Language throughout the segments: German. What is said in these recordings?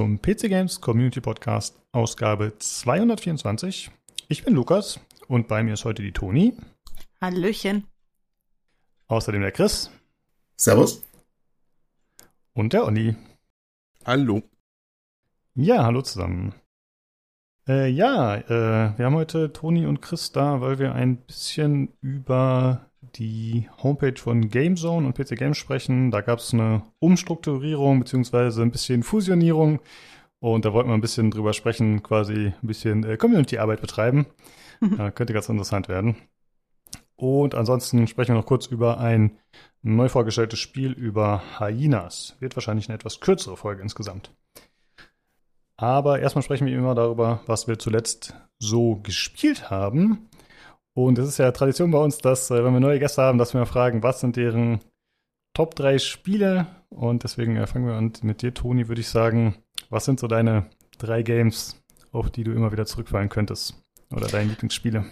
zum PC Games Community Podcast, Ausgabe 224. Ich bin Lukas und bei mir ist heute die Toni. Hallöchen. Außerdem der Chris. Servus. Und der Olli. Hallo. Ja, hallo zusammen. Äh, ja, äh, wir haben heute Toni und Chris da, weil wir ein bisschen über die Homepage von GameZone und PC Games sprechen. Da gab es eine Umstrukturierung beziehungsweise ein bisschen Fusionierung und da wollten wir ein bisschen drüber sprechen, quasi ein bisschen äh, Community-Arbeit betreiben. äh, könnte ganz interessant werden. Und ansonsten sprechen wir noch kurz über ein neu vorgestelltes Spiel über Hyenas. Wird wahrscheinlich eine etwas kürzere Folge insgesamt. Aber erstmal sprechen wir immer darüber, was wir zuletzt so gespielt haben. Und es ist ja Tradition bei uns, dass, äh, wenn wir neue Gäste haben, dass wir fragen, was sind deren Top 3 Spiele? Und deswegen äh, fangen wir an mit dir, Toni, würde ich sagen. Was sind so deine drei Games, auf die du immer wieder zurückfallen könntest? Oder deine Lieblingsspiele?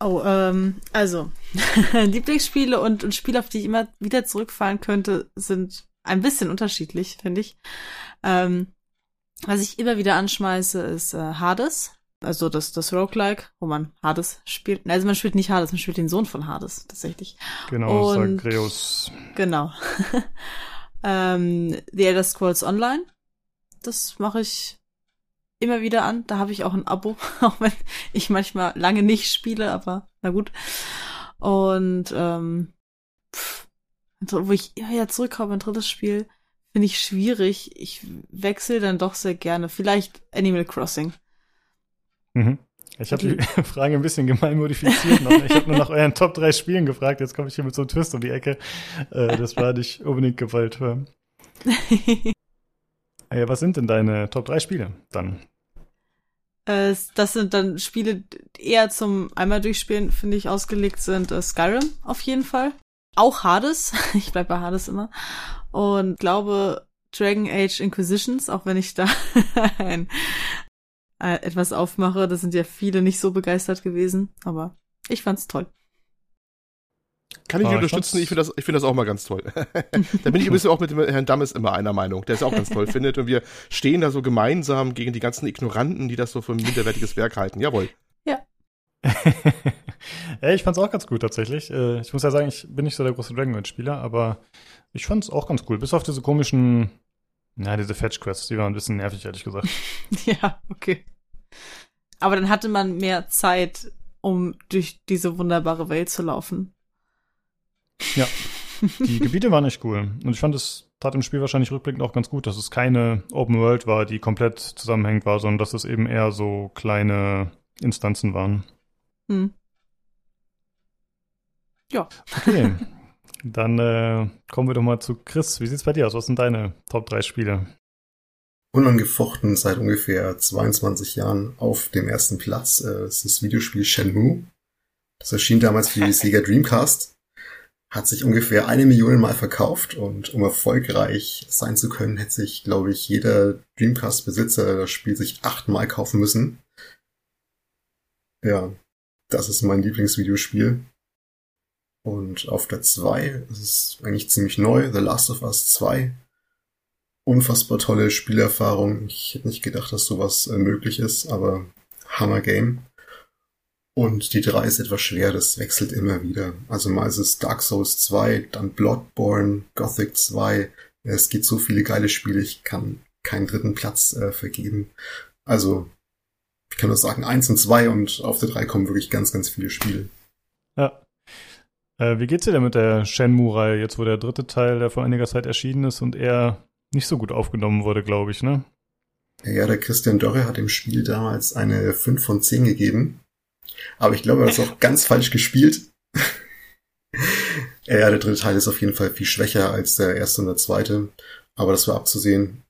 Oh, ähm, also, Lieblingsspiele und, und Spiele, auf die ich immer wieder zurückfallen könnte, sind ein bisschen unterschiedlich, finde ich. Ähm, was ich immer wieder anschmeiße, ist äh, Hades. Also das, das Roguelike, wo man Hades spielt. Also man spielt nicht Hades, man spielt den Sohn von Hades, tatsächlich. Genau, und, Zagreus. Genau. ähm, The Elder Scrolls Online. Das mache ich immer wieder an. Da habe ich auch ein Abo, auch wenn ich manchmal lange nicht spiele, aber na gut. Und ähm, pff, wo ich wieder zurückkomme, ein drittes Spiel, finde ich schwierig. Ich wechsle dann doch sehr gerne. Vielleicht Animal Crossing. Mhm. Ich habe die Frage ein bisschen gemein modifiziert. Noch. Ich habe nur nach euren Top 3 Spielen gefragt. Jetzt komme ich hier mit so einem Twist um die Ecke. Äh, das war nicht unbedingt gewollt. Äh, was sind denn deine Top 3 Spiele dann? Äh, das sind dann Spiele, die eher zum einmal durchspielen, finde ich, ausgelegt sind. Äh, Skyrim auf jeden Fall. Auch Hades. Ich bleib bei Hades immer. Und glaube Dragon Age Inquisitions, auch wenn ich da ein, äh, etwas aufmache. Da sind ja viele nicht so begeistert gewesen, aber ich fand's toll. Kann ich oh, unterstützen, ich finde das, ich finde das auch mal ganz toll. da bin ich übrigens auch mit dem Herrn Dammes immer einer Meinung, der es auch ganz toll findet. Und wir stehen da so gemeinsam gegen die ganzen Ignoranten, die das so für ein minderwertiges Werk halten. Jawohl. Ja. ja, ich fand's auch ganz gut tatsächlich. Äh, ich muss ja sagen, ich bin nicht so der große Dragon Age-Spieler, aber ich fand's auch ganz cool. Bis auf diese komischen ja, diese Fetch-Quests, die waren ein bisschen nervig, ehrlich gesagt. ja, okay. Aber dann hatte man mehr Zeit, um durch diese wunderbare Welt zu laufen. Ja. Die Gebiete waren echt cool. Und ich fand, es tat im Spiel wahrscheinlich rückblickend auch ganz gut, dass es keine Open World war, die komplett zusammenhängend war, sondern dass es eben eher so kleine Instanzen waren. Hm. Ja. Okay. Dann äh, kommen wir doch mal zu Chris. Wie sieht's bei dir aus? Was sind deine Top 3 Spiele? Unangefochten seit ungefähr 22 Jahren auf dem ersten Platz äh, ist das Videospiel Shenmue. Das erschien damals für die Sega Dreamcast, hat sich ungefähr eine Million Mal verkauft und um erfolgreich sein zu können, hätte sich, glaube ich, jeder Dreamcast-Besitzer das Spiel sich achtmal kaufen müssen. Ja, das ist mein Lieblingsvideospiel. Und auf der 2, das ist eigentlich ziemlich neu, The Last of Us 2. Unfassbar tolle Spielerfahrung. Ich hätte nicht gedacht, dass sowas äh, möglich ist, aber Hammer Game. Und die 3 ist etwas schwer, das wechselt immer wieder. Also mal ist es Dark Souls 2, dann Bloodborne, Gothic 2. Es gibt so viele geile Spiele, ich kann keinen dritten Platz äh, vergeben. Also, ich kann nur sagen, 1 und 2 und auf der 3 kommen wirklich ganz, ganz viele Spiele. Äh, wie geht's dir denn mit der Shenmue-Reihe, jetzt wo der dritte Teil, der vor einiger Zeit erschienen ist und er nicht so gut aufgenommen wurde, glaube ich, ne? Ja, der Christian Dörre hat dem Spiel damals eine 5 von 10 gegeben. Aber ich glaube, er hat es auch ganz falsch gespielt. ja, der dritte Teil ist auf jeden Fall viel schwächer als der erste und der zweite. Aber das war abzusehen.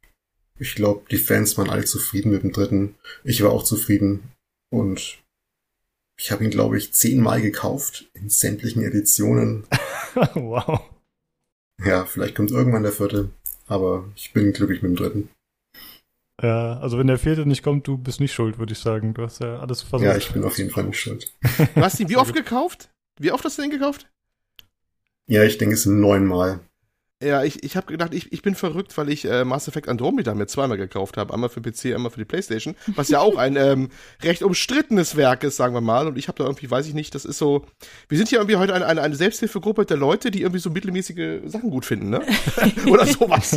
Ich glaube, die Fans waren alle zufrieden mit dem dritten. Ich war auch zufrieden. Und ich habe ihn, glaube ich, zehnmal gekauft in sämtlichen Editionen. wow. Ja, vielleicht kommt irgendwann der vierte, aber ich bin glücklich mit dem dritten. Ja, also wenn der vierte nicht kommt, du bist nicht schuld, würde ich sagen. Du hast ja alles versucht. Ja, ich bin auf jeden Fall nicht schuld. Du hast ihn wie oft gekauft? Wie oft hast du den gekauft? Ja, ich denke, es sind neunmal. Ja, ich, ich habe gedacht, ich, ich bin verrückt, weil ich äh, Mass Effect Andromeda mir zweimal gekauft habe. Einmal für PC, einmal für die Playstation. Was ja auch ein ähm, recht umstrittenes Werk ist, sagen wir mal. Und ich habe da irgendwie, weiß ich nicht, das ist so. Wir sind hier irgendwie heute eine, eine, eine Selbsthilfegruppe der Leute, die irgendwie so mittelmäßige Sachen gut finden, ne? Oder sowas.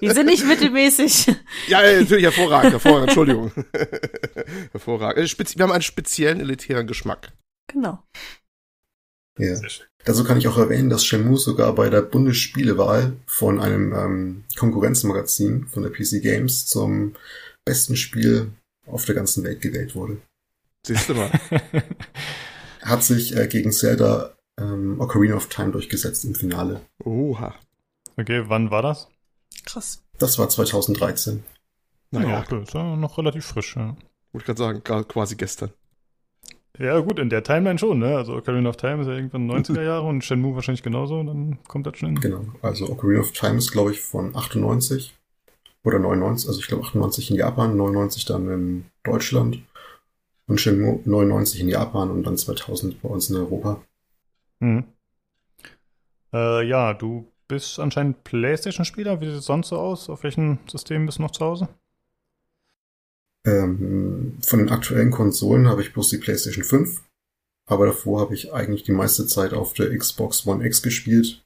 Die sind nicht mittelmäßig. Ja, natürlich hervorragend, hervorragend, Entschuldigung. hervorragend. Äh, wir haben einen speziellen elitären Geschmack. Genau. Ja. Dazu kann ich auch erwähnen, dass Shenmue sogar bei der Bundesspielewahl von einem ähm, Konkurrenzmagazin von der PC Games zum besten Spiel auf der ganzen Welt gewählt wurde. Siehst du mal. Hat sich äh, gegen Zelda ähm, Ocarina of Time durchgesetzt im Finale. Oha. Okay, wann war das? Krass. Das war 2013. Naja, ja, okay, ist ja noch relativ frisch, ja. Wollte ich gerade sagen, quasi gestern. Ja, gut, in der Timeline schon, ne? Also Ocarina of Time ist ja irgendwann 90er Jahre und Shenmue wahrscheinlich genauso, dann kommt das schon hin. Genau, also Ocarina of Time ist, glaube ich, von 98 oder 99, also ich glaube 98 in Japan, 99 dann in Deutschland und Shenmue 99 in Japan und dann 2000 bei uns in Europa. Hm. Äh, ja, du bist anscheinend Playstation-Spieler. Wie sieht es sonst so aus? Auf welchem System bist du noch zu Hause? Ähm, von den aktuellen Konsolen habe ich bloß die PlayStation 5. Aber davor habe ich eigentlich die meiste Zeit auf der Xbox One X gespielt.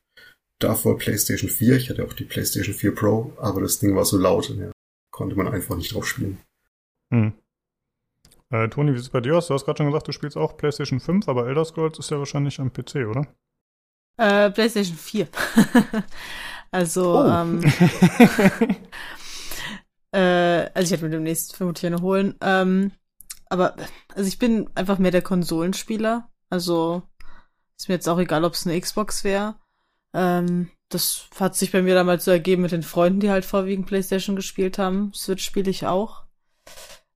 Davor PlayStation 4. Ich hatte auch die PlayStation 4 Pro, aber das Ding war so laut und ja, konnte man einfach nicht drauf spielen. Hm. Äh, Toni, wie sieht es bei dir aus? Du hast gerade schon gesagt, du spielst auch PlayStation 5, aber Elder Scrolls ist ja wahrscheinlich am PC, oder? Äh, PlayStation 4. also, oh. ähm, Äh, also ich werde mir demnächst vermutlich eine holen. Ähm, aber, also ich bin einfach mehr der Konsolenspieler. Also ist mir jetzt auch egal, ob es eine Xbox wäre. Ähm, das hat sich bei mir damals so ergeben mit den Freunden, die halt vorwiegend PlayStation gespielt haben. Switch spiele ich auch.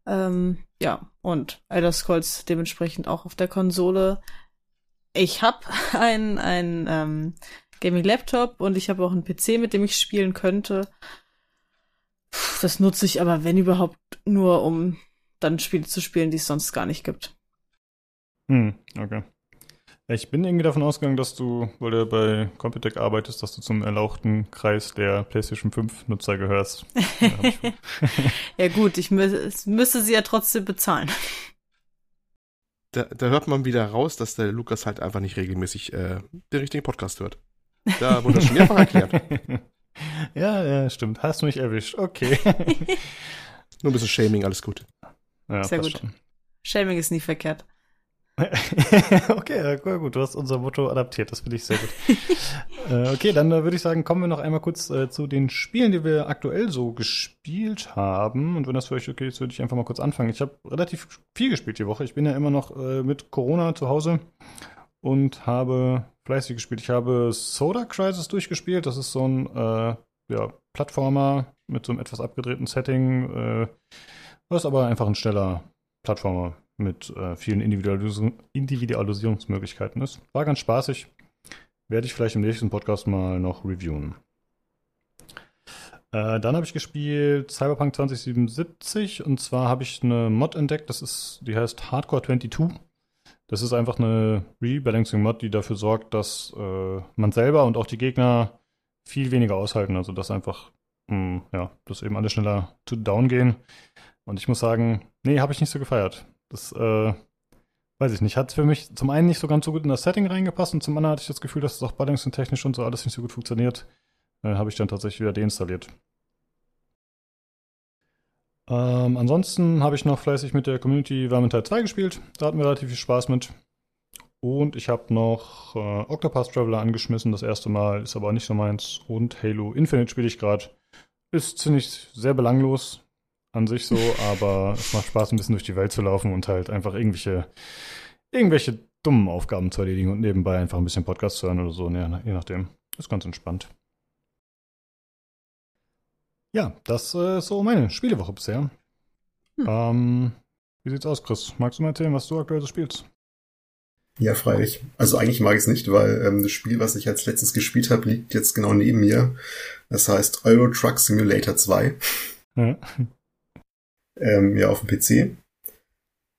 Ähm, ja, und Elder Scrolls dementsprechend auch auf der Konsole. Ich habe ein, ein ähm, Gaming-Laptop und ich habe auch einen PC, mit dem ich spielen könnte. Das nutze ich aber, wenn überhaupt, nur um dann Spiele zu spielen, die es sonst gar nicht gibt. Hm, okay. Ich bin irgendwie davon ausgegangen, dass du, weil du bei Computec arbeitest, dass du zum erlauchten Kreis der PlayStation 5 Nutzer gehörst. ja gut, ich mü müsste sie ja trotzdem bezahlen. Da, da, hört man wieder raus, dass der Lukas halt einfach nicht regelmäßig äh, den richtigen Podcast hört. Da wurde das schon mehrfach erklärt. Ja, ja, stimmt. Hast du mich erwischt. Okay. Nur ein bisschen Shaming, alles gut. Ja, Sehr gut. Schon. Shaming ist nie verkehrt. okay, gut, du hast unser Motto adaptiert, das finde ich sehr gut. äh, okay, dann äh, würde ich sagen, kommen wir noch einmal kurz äh, zu den Spielen, die wir aktuell so gespielt haben. Und wenn das für euch okay ist, würde ich einfach mal kurz anfangen. Ich habe relativ viel gespielt die Woche. Ich bin ja immer noch äh, mit Corona zu Hause und habe fleißig gespielt. Ich habe Soda Crisis durchgespielt. Das ist so ein äh, ja, Plattformer mit so einem etwas abgedrehten Setting. Äh, was aber einfach ein schneller Plattformer mit äh, vielen Individualis Individualisierungsmöglichkeiten ist. War ganz spaßig. Werde ich vielleicht im nächsten Podcast mal noch reviewen. Äh, dann habe ich gespielt Cyberpunk 2077 und zwar habe ich eine Mod entdeckt, das ist, die heißt Hardcore 22. Das ist einfach eine Rebalancing-Mod, die dafür sorgt, dass äh, man selber und auch die Gegner viel weniger aushalten. Also dass einfach, mh, hm, ja, dass eben alle schneller to down gehen. Und ich muss sagen, nee, habe ich nicht so gefeiert. Das, äh, weiß ich nicht, hat für mich zum einen nicht so ganz so gut in das Setting reingepasst und zum anderen hatte ich das Gefühl, dass es auch balancing-technisch und so alles nicht so gut funktioniert. Äh, habe ich dann tatsächlich wieder deinstalliert. Ähm, ansonsten habe ich noch fleißig mit der Community Vermintide 2 gespielt. Da hatten wir relativ viel Spaß mit. Und ich habe noch äh, Octopath Traveler angeschmissen, das erste Mal, ist aber nicht so meins. Und Halo Infinite spiele ich gerade. Ist ziemlich sehr belanglos an sich so, aber es macht Spaß, ein bisschen durch die Welt zu laufen und halt einfach irgendwelche, irgendwelche dummen Aufgaben zu erledigen und nebenbei einfach ein bisschen Podcast zu hören oder so, ne, je nachdem. Ist ganz entspannt. Ja, das äh, ist so meine Spielewoche bisher. Hm. Ähm, wie sieht's aus, Chris? Magst du mal erzählen, was du aktuell so spielst? Ja, freilich. Also eigentlich mag ich es nicht, weil ähm, das Spiel, was ich als letztes gespielt habe, liegt jetzt genau neben mir. Das heißt Euro Truck Simulator 2. Ja. ähm, ja, auf dem PC.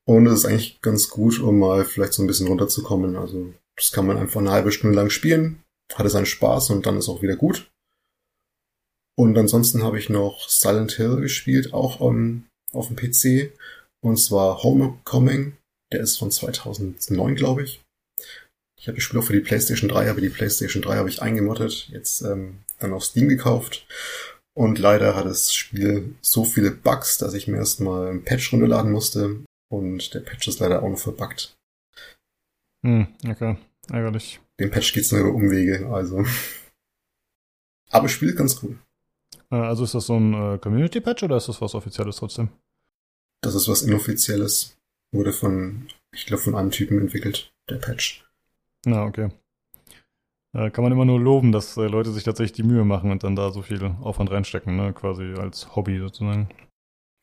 Und es ist eigentlich ganz gut, um mal vielleicht so ein bisschen runterzukommen. Also das kann man einfach eine halbe Stunde lang spielen, hatte seinen Spaß und dann ist auch wieder gut. Und ansonsten habe ich noch Silent Hill gespielt, auch um, auf dem PC. Und zwar Homecoming. Der ist von 2009, glaube ich. Ich habe das Spiel auch für die PlayStation 3, aber die PlayStation 3 habe ich eingemottet, jetzt ähm, dann auf Steam gekauft. Und leider hat das Spiel so viele Bugs, dass ich mir erstmal ein Patch runterladen musste. Und der Patch ist leider auch noch verbuggt. Hm, okay. Ärgerlich. Den Patch geht's nur über Umwege, also. Aber Spiel ganz cool. Äh, also ist das so ein äh, Community-Patch oder ist das was Offizielles trotzdem? Das ist was Inoffizielles. Wurde von, ich glaube, von einem Typen entwickelt, der Patch. Na, okay. Äh, kann man immer nur loben, dass Leute sich tatsächlich die Mühe machen und dann da so viel Aufwand reinstecken, ne? Quasi als Hobby sozusagen.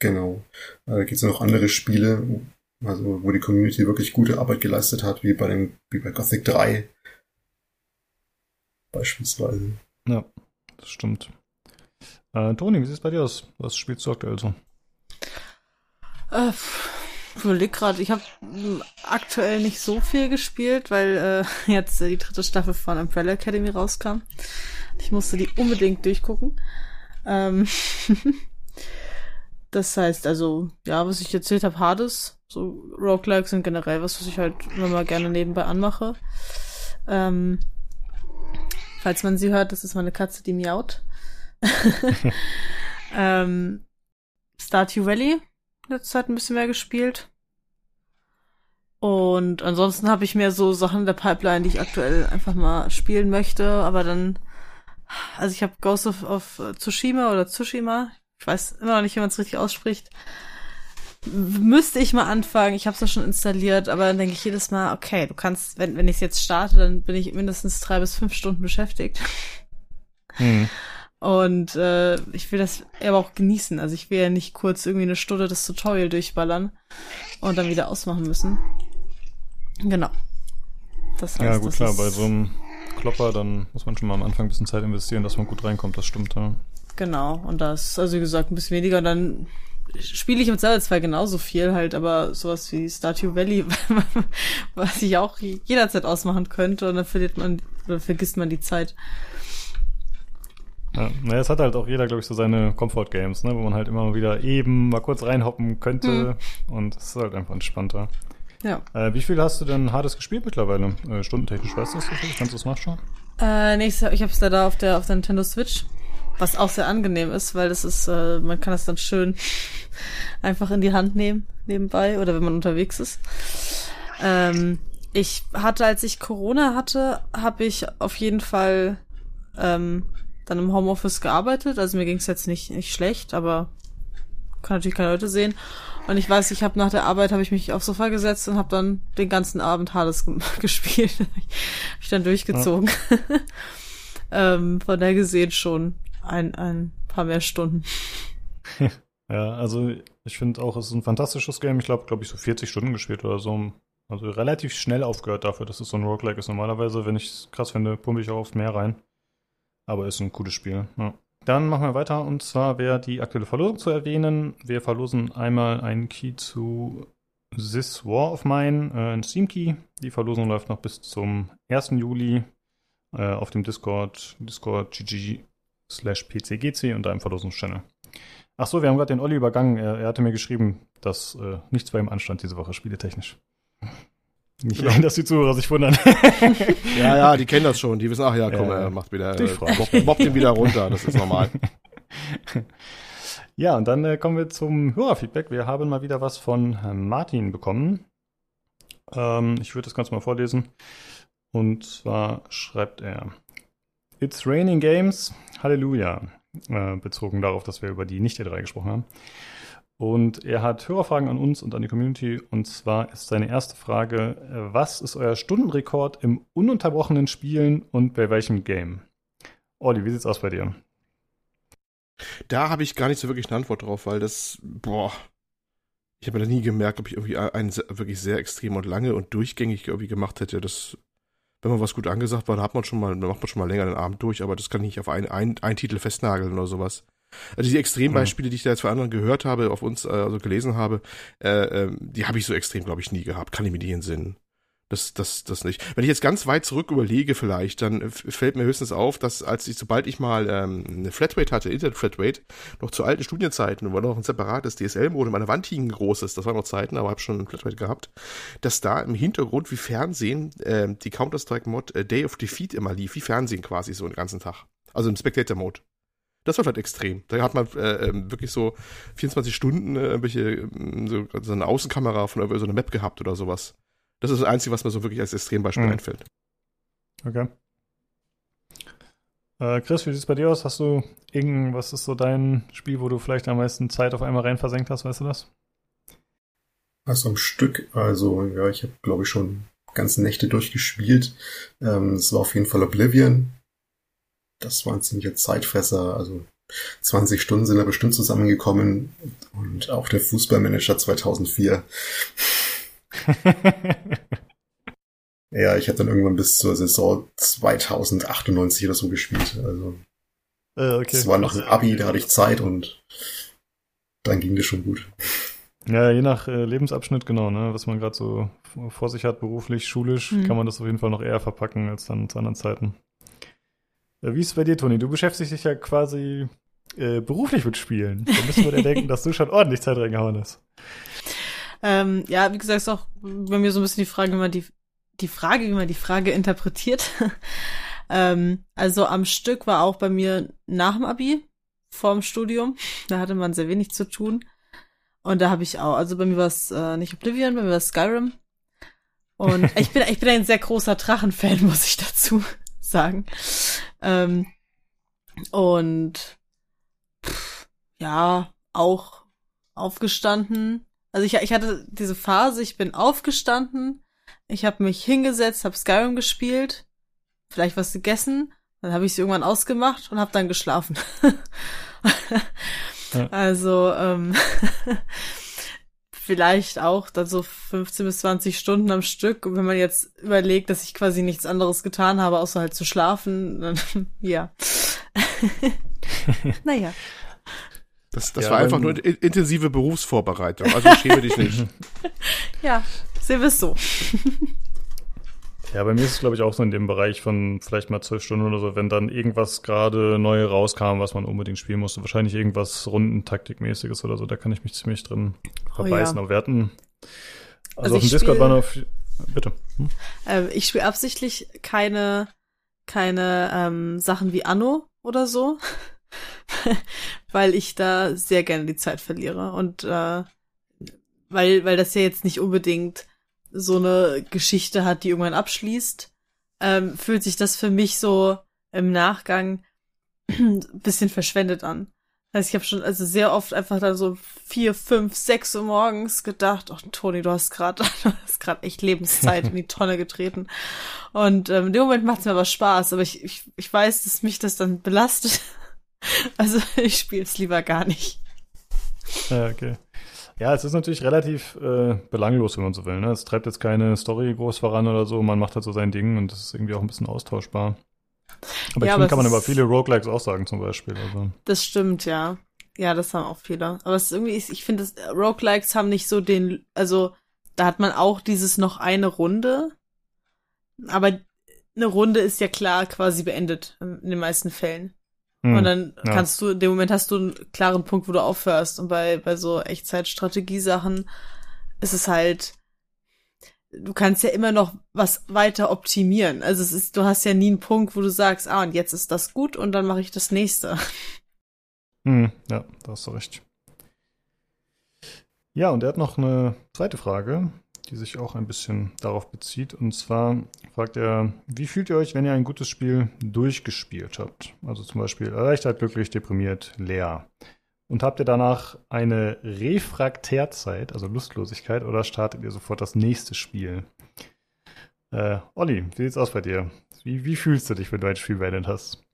Genau. Da gibt es noch andere Spiele, also wo die Community wirklich gute Arbeit geleistet hat, wie bei dem, wie bei Gothic 3. Beispielsweise. Ja, das stimmt. Äh, Toni, wie sieht es bei dir aus? Was spielst du aktuell so? Äh, ich überleg gerade, ich habe aktuell nicht so viel gespielt, weil äh, jetzt äh, die dritte Staffel von Umbrella Academy rauskam. Ich musste die unbedingt durchgucken. Ähm das heißt also, ja, was ich erzählt habe, Hades, so Roguelikes sind generell was, was ich halt immer mal gerne nebenbei anmache. Ähm, falls man sie hört, das ist meine Katze, die miaut. ähm, Stardew Valley letzte Zeit ein bisschen mehr gespielt. Und ansonsten habe ich mir so Sachen in der Pipeline, die ich aktuell einfach mal spielen möchte, aber dann, also ich habe Ghost of, of Tsushima oder Tsushima, ich weiß immer noch nicht, wie man es richtig ausspricht, müsste ich mal anfangen. Ich habe es ja schon installiert, aber dann denke ich jedes Mal, okay, du kannst, wenn, wenn ich es jetzt starte, dann bin ich mindestens drei bis fünf Stunden beschäftigt. Hm. Und äh, ich will das aber auch genießen. Also ich will ja nicht kurz irgendwie eine Stunde das Tutorial durchballern und dann wieder ausmachen müssen. Genau. Das heißt, ja, gut, klar, bei so einem Klopper, dann muss man schon mal am Anfang ein bisschen Zeit investieren, dass man gut reinkommt, das stimmt, ja. Genau, und das, also wie gesagt, ein bisschen weniger, dann spiele ich mit Zelda 2 genauso viel halt, aber sowas wie Stardew Valley, was ich auch jederzeit ausmachen könnte und dann verliert man, oder vergisst man die Zeit. Ja, naja, es hat halt auch jeder, glaube ich, so seine Comfort-Games, ne, wo man halt immer wieder eben mal kurz reinhoppen könnte hm. und es ist halt einfach entspannter. Ja. Äh, wie viel hast du denn Hades gespielt mittlerweile? Äh, stundentechnisch, weißt du das? Kannst du es nachschauen? Äh, nächstes, ich habe es leider auf der, auf der Nintendo Switch, was auch sehr angenehm ist, weil das ist, äh, man kann das dann schön einfach in die Hand nehmen, nebenbei, oder wenn man unterwegs ist. Ähm, ich hatte, als ich Corona hatte, habe ich auf jeden Fall ähm, dann im Homeoffice gearbeitet. Also mir ging es jetzt nicht, nicht schlecht, aber kann natürlich keine Leute sehen. Und ich weiß, ich habe nach der Arbeit habe ich mich aufs Sofa gesetzt und habe dann den ganzen Abend Hades gespielt. habe ich dann durchgezogen. Ja. ähm, von der gesehen schon ein, ein paar mehr Stunden. ja, also ich finde auch, es ist ein fantastisches Game. Ich glaube, glaube ich, so 40 Stunden gespielt oder so. Also relativ schnell aufgehört dafür, dass es so ein Roguelike ist. Normalerweise, wenn ich es krass finde, pumpe ich auch oft mehr rein. Aber ist ein cooles Spiel. Ja. Dann machen wir weiter und zwar wäre die aktuelle Verlosung zu erwähnen. Wir verlosen einmal einen Key zu This War of Mine, äh, ein Steam Key. Die Verlosung läuft noch bis zum 1. Juli äh, auf dem Discord, Discord GG slash PCGC und im Verlosungschannel. Ach so, wir haben gerade den Olli übergangen. Er, er, hatte mir geschrieben, dass äh, nichts bei ihm anstand diese Woche, spieletechnisch. Nicht ja. dass die Zuhörer sich wundern. ja, ja, die kennen das schon. Die wissen, ach ja, komm, er macht wieder, äh, mobbt, mobbt ihn wieder runter. Das ist normal. Ja, und dann äh, kommen wir zum Hörerfeedback. Wir haben mal wieder was von Martin bekommen. Ähm, ich würde das Ganze mal vorlesen. Und zwar schreibt er: It's raining games, Halleluja. Äh, bezogen darauf, dass wir über die Nicht-E3 gesprochen haben. Und er hat Hörerfragen an uns und an die Community. Und zwar ist seine erste Frage: äh, Was ist euer Stundenrekord im ununterbrochenen Spielen und bei welchem Game? Olli, wie sieht's aus bei dir? Da habe ich gar nicht so wirklich eine Antwort drauf, weil das, boah, ich habe mir da nie gemerkt, ob ich irgendwie einen wirklich sehr extrem und lange und durchgängig irgendwie gemacht hätte. Das, wenn man was gut angesagt war, dann hat man schon mal, macht man schon mal länger den Abend durch, aber das kann ich nicht auf einen, einen, einen Titel festnageln oder sowas. Also die Extrembeispiele, die ich da jetzt von anderen gehört habe, auf uns, äh, also gelesen habe, äh, äh, die habe ich so extrem, glaube ich, nie gehabt. Kann ich mir in Sinn. Das, das, das nicht. Wenn ich jetzt ganz weit zurück überlege, vielleicht, dann fällt mir höchstens auf, dass als ich, sobald ich mal ähm, eine Flatrate hatte, Internet-Flatrate, noch zu alten Studienzeiten, wo noch ein separates DSL-Modem an der Wand hing, großes, das waren noch Zeiten, aber habe schon ein Flatrate gehabt, dass da im Hintergrund wie Fernsehen äh, die Counter-Strike-Mod äh, Day of Defeat immer lief, wie Fernsehen quasi so den ganzen Tag. Also im Spectator-Mode. Das war halt extrem. Da hat man äh, ähm, wirklich so 24 Stunden äh, irgendwelche, so, so eine Außenkamera von so einer Map gehabt oder sowas. Das ist das Einzige, was mir so wirklich als Extrembeispiel mhm. einfällt. Okay. Äh, Chris, wie sieht es bei dir aus? Hast du irgendwas ist so dein Spiel, wo du vielleicht am meisten Zeit auf einmal rein versenkt hast, weißt du das? Also am Stück, also ja, ich habe glaube ich schon ganze Nächte durchgespielt. Ähm, es war auf jeden Fall Oblivion. Das war ein ziemlicher Zeitfresser, also 20 Stunden sind da bestimmt zusammengekommen und auch der Fußballmanager 2004. ja, ich habe dann irgendwann bis zur Saison 2098 oder so gespielt. Also äh, okay. das war noch ein Abi, da hatte ich Zeit und dann ging das schon gut. Ja, je nach äh, Lebensabschnitt, genau, ne, was man gerade so vor sich hat, beruflich, schulisch, mhm. kann man das auf jeden Fall noch eher verpacken als dann zu anderen Zeiten. Äh, wie ist es bei dir, Toni? Du beschäftigst dich ja quasi äh, beruflich mit Spielen. Da müssen wir dir denken, dass du schon ordentlich Zeit reingehauen hast. Ähm, ja, wie gesagt, ist auch bei mir so ein bisschen die Frage, wie man die, die Frage, wie man die Frage interpretiert. ähm, also am Stück war auch bei mir nach dem Abi, vorm Studium. Da hatte man sehr wenig zu tun. Und da habe ich auch, also bei mir war es äh, nicht Oblivion, bei mir war es Skyrim. Und ich bin, ich bin ein sehr großer Drachenfan, muss ich dazu sagen. Ähm, und pff, ja, auch aufgestanden, also ich, ich hatte diese Phase, ich bin aufgestanden, ich habe mich hingesetzt, habe Skyrim gespielt, vielleicht was gegessen, dann habe ich sie irgendwann ausgemacht und habe dann geschlafen. Also ähm, vielleicht auch dann so 15 bis 20 Stunden am Stück. Und wenn man jetzt überlegt, dass ich quasi nichts anderes getan habe, außer halt zu schlafen, dann ja. naja. Das, das ja, war einfach nur intensive Berufsvorbereitung. Also schäme dich nicht. Ja, sehen wir es so. Ja, bei mir ist es, glaube ich, auch so in dem Bereich von vielleicht mal zwölf Stunden oder so, wenn dann irgendwas gerade neu rauskam, was man unbedingt spielen musste. Wahrscheinlich irgendwas Rundentaktikmäßiges oder so, da kann ich mich ziemlich drin verbeißen. Oh, ja. Aber wir hatten, also, also auf dem Discord waren auf, bitte. Hm? Äh, ich spiele absichtlich keine, keine ähm, Sachen wie Anno oder so. weil ich da sehr gerne die Zeit verliere und äh, weil weil das ja jetzt nicht unbedingt so eine Geschichte hat, die irgendwann abschließt, ähm, fühlt sich das für mich so im Nachgang ein bisschen verschwendet an. Das heißt, ich habe schon also sehr oft einfach dann so vier, fünf, sechs Uhr morgens gedacht, ach Toni, du hast gerade, du hast gerade echt Lebenszeit in die Tonne getreten. Und ähm, in dem Moment macht es mir aber Spaß, aber ich, ich, ich weiß, dass mich das dann belastet Also ich spiele es lieber gar nicht. Ja, okay. Ja, es ist natürlich relativ äh, belanglos, wenn man so will. Ne? Es treibt jetzt keine Story groß voran oder so. Man macht halt so sein Ding und das ist irgendwie auch ein bisschen austauschbar. Aber ja, ich finde, kann man über viele Roguelikes auch sagen, zum Beispiel. Also. Das stimmt, ja. Ja, das haben auch viele. Aber es ist irgendwie, ich finde, Roguelikes haben nicht so den, also da hat man auch dieses noch eine Runde. Aber eine Runde ist ja klar quasi beendet in den meisten Fällen. Hm, und dann ja. kannst du, in dem Moment hast du einen klaren Punkt, wo du aufhörst. Und bei, bei so Echtzeit-Strategie-Sachen ist es halt, du kannst ja immer noch was weiter optimieren. Also es ist, du hast ja nie einen Punkt, wo du sagst, ah, und jetzt ist das gut und dann mache ich das nächste. Hm, ja, da hast du recht. Ja, und er hat noch eine zweite Frage die sich auch ein bisschen darauf bezieht. Und zwar fragt er, wie fühlt ihr euch, wenn ihr ein gutes Spiel durchgespielt habt? Also zum Beispiel erleichtert, glücklich, deprimiert, leer. Und habt ihr danach eine Refraktärzeit, also Lustlosigkeit, oder startet ihr sofort das nächste Spiel? Äh, Olli, wie sieht's aus bei dir? Wie, wie fühlst du dich, wenn du ein Spiel beendet hast?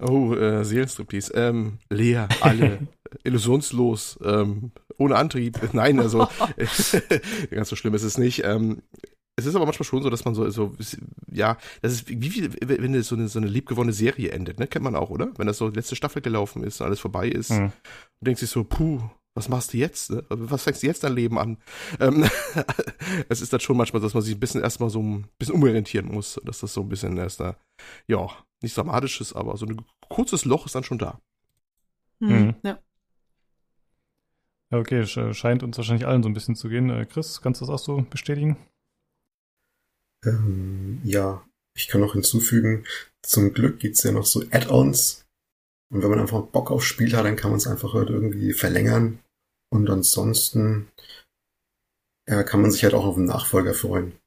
Oh, äh, Seelenstriptease. Ähm, leer, alle, illusionslos, ähm, ohne Antrieb. Nein, also ganz so schlimm ist es nicht. Ähm, es ist aber manchmal schon so, dass man so, so ja, das ist wie viel, wenn so eine, so eine liebgewonnene Serie endet, ne? Kennt man auch, oder? Wenn das so die letzte Staffel gelaufen ist und alles vorbei ist. Mhm. Und denkt sich so, puh, was machst du jetzt? Ne? Was fängst du jetzt dein Leben an? Ähm, es ist dann schon manchmal, dass man sich ein bisschen erstmal so ein bisschen umorientieren muss, dass das so ein bisschen erst da, ja, nicht dramatisch ist, aber so ein kurzes Loch ist dann schon da. Hm, mhm. Ja. Okay, scheint uns wahrscheinlich allen so ein bisschen zu gehen. Äh, Chris, kannst du das auch so bestätigen? Ähm, ja, ich kann noch hinzufügen, zum Glück gibt's ja noch so Add-ons. Und wenn man einfach Bock aufs Spiel hat, dann kann man es einfach halt irgendwie verlängern. Und ansonsten ja, kann man sich halt auch auf einen Nachfolger freuen.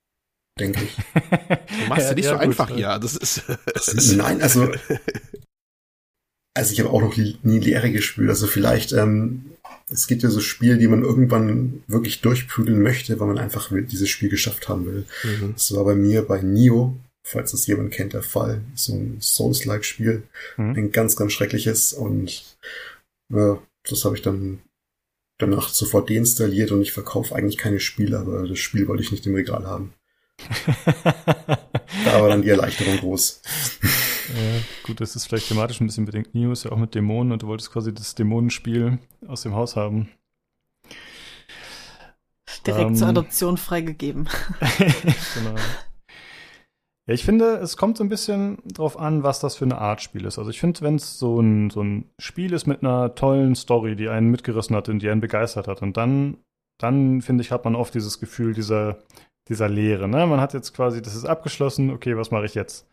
Denke ich. Du machst ja, nicht ja, so gut, einfach hier. Das ist, das ist Nein, also. Also ich habe auch noch nie Lehre gespielt. Also vielleicht, ähm, es gibt ja so Spiele, die man irgendwann wirklich durchprügeln möchte, weil man einfach dieses Spiel geschafft haben will. Mhm. Das war bei mir bei Nio, falls das jemand kennt, der Fall. So ein Souls-like-Spiel. Mhm. Ein ganz, ganz schreckliches. Und äh, das habe ich dann danach sofort deinstalliert und ich verkaufe eigentlich keine Spiele, aber das Spiel wollte ich nicht im Regal haben. Da war dann die Erleichterung groß. Ja, gut, das ist vielleicht thematisch ein bisschen bedingt. Nio ist ja auch mit Dämonen und du wolltest quasi das Dämonenspiel aus dem Haus haben. Direkt ähm, zur Adoption freigegeben. genau. Ja, ich finde, es kommt so ein bisschen drauf an, was das für eine Art Spiel ist. Also ich finde, wenn es so ein, so ein Spiel ist mit einer tollen Story, die einen mitgerissen hat und die einen begeistert hat, und dann, dann finde ich, hat man oft dieses Gefühl dieser, dieser Leere. Ne? Man hat jetzt quasi, das ist abgeschlossen, okay, was mache ich jetzt?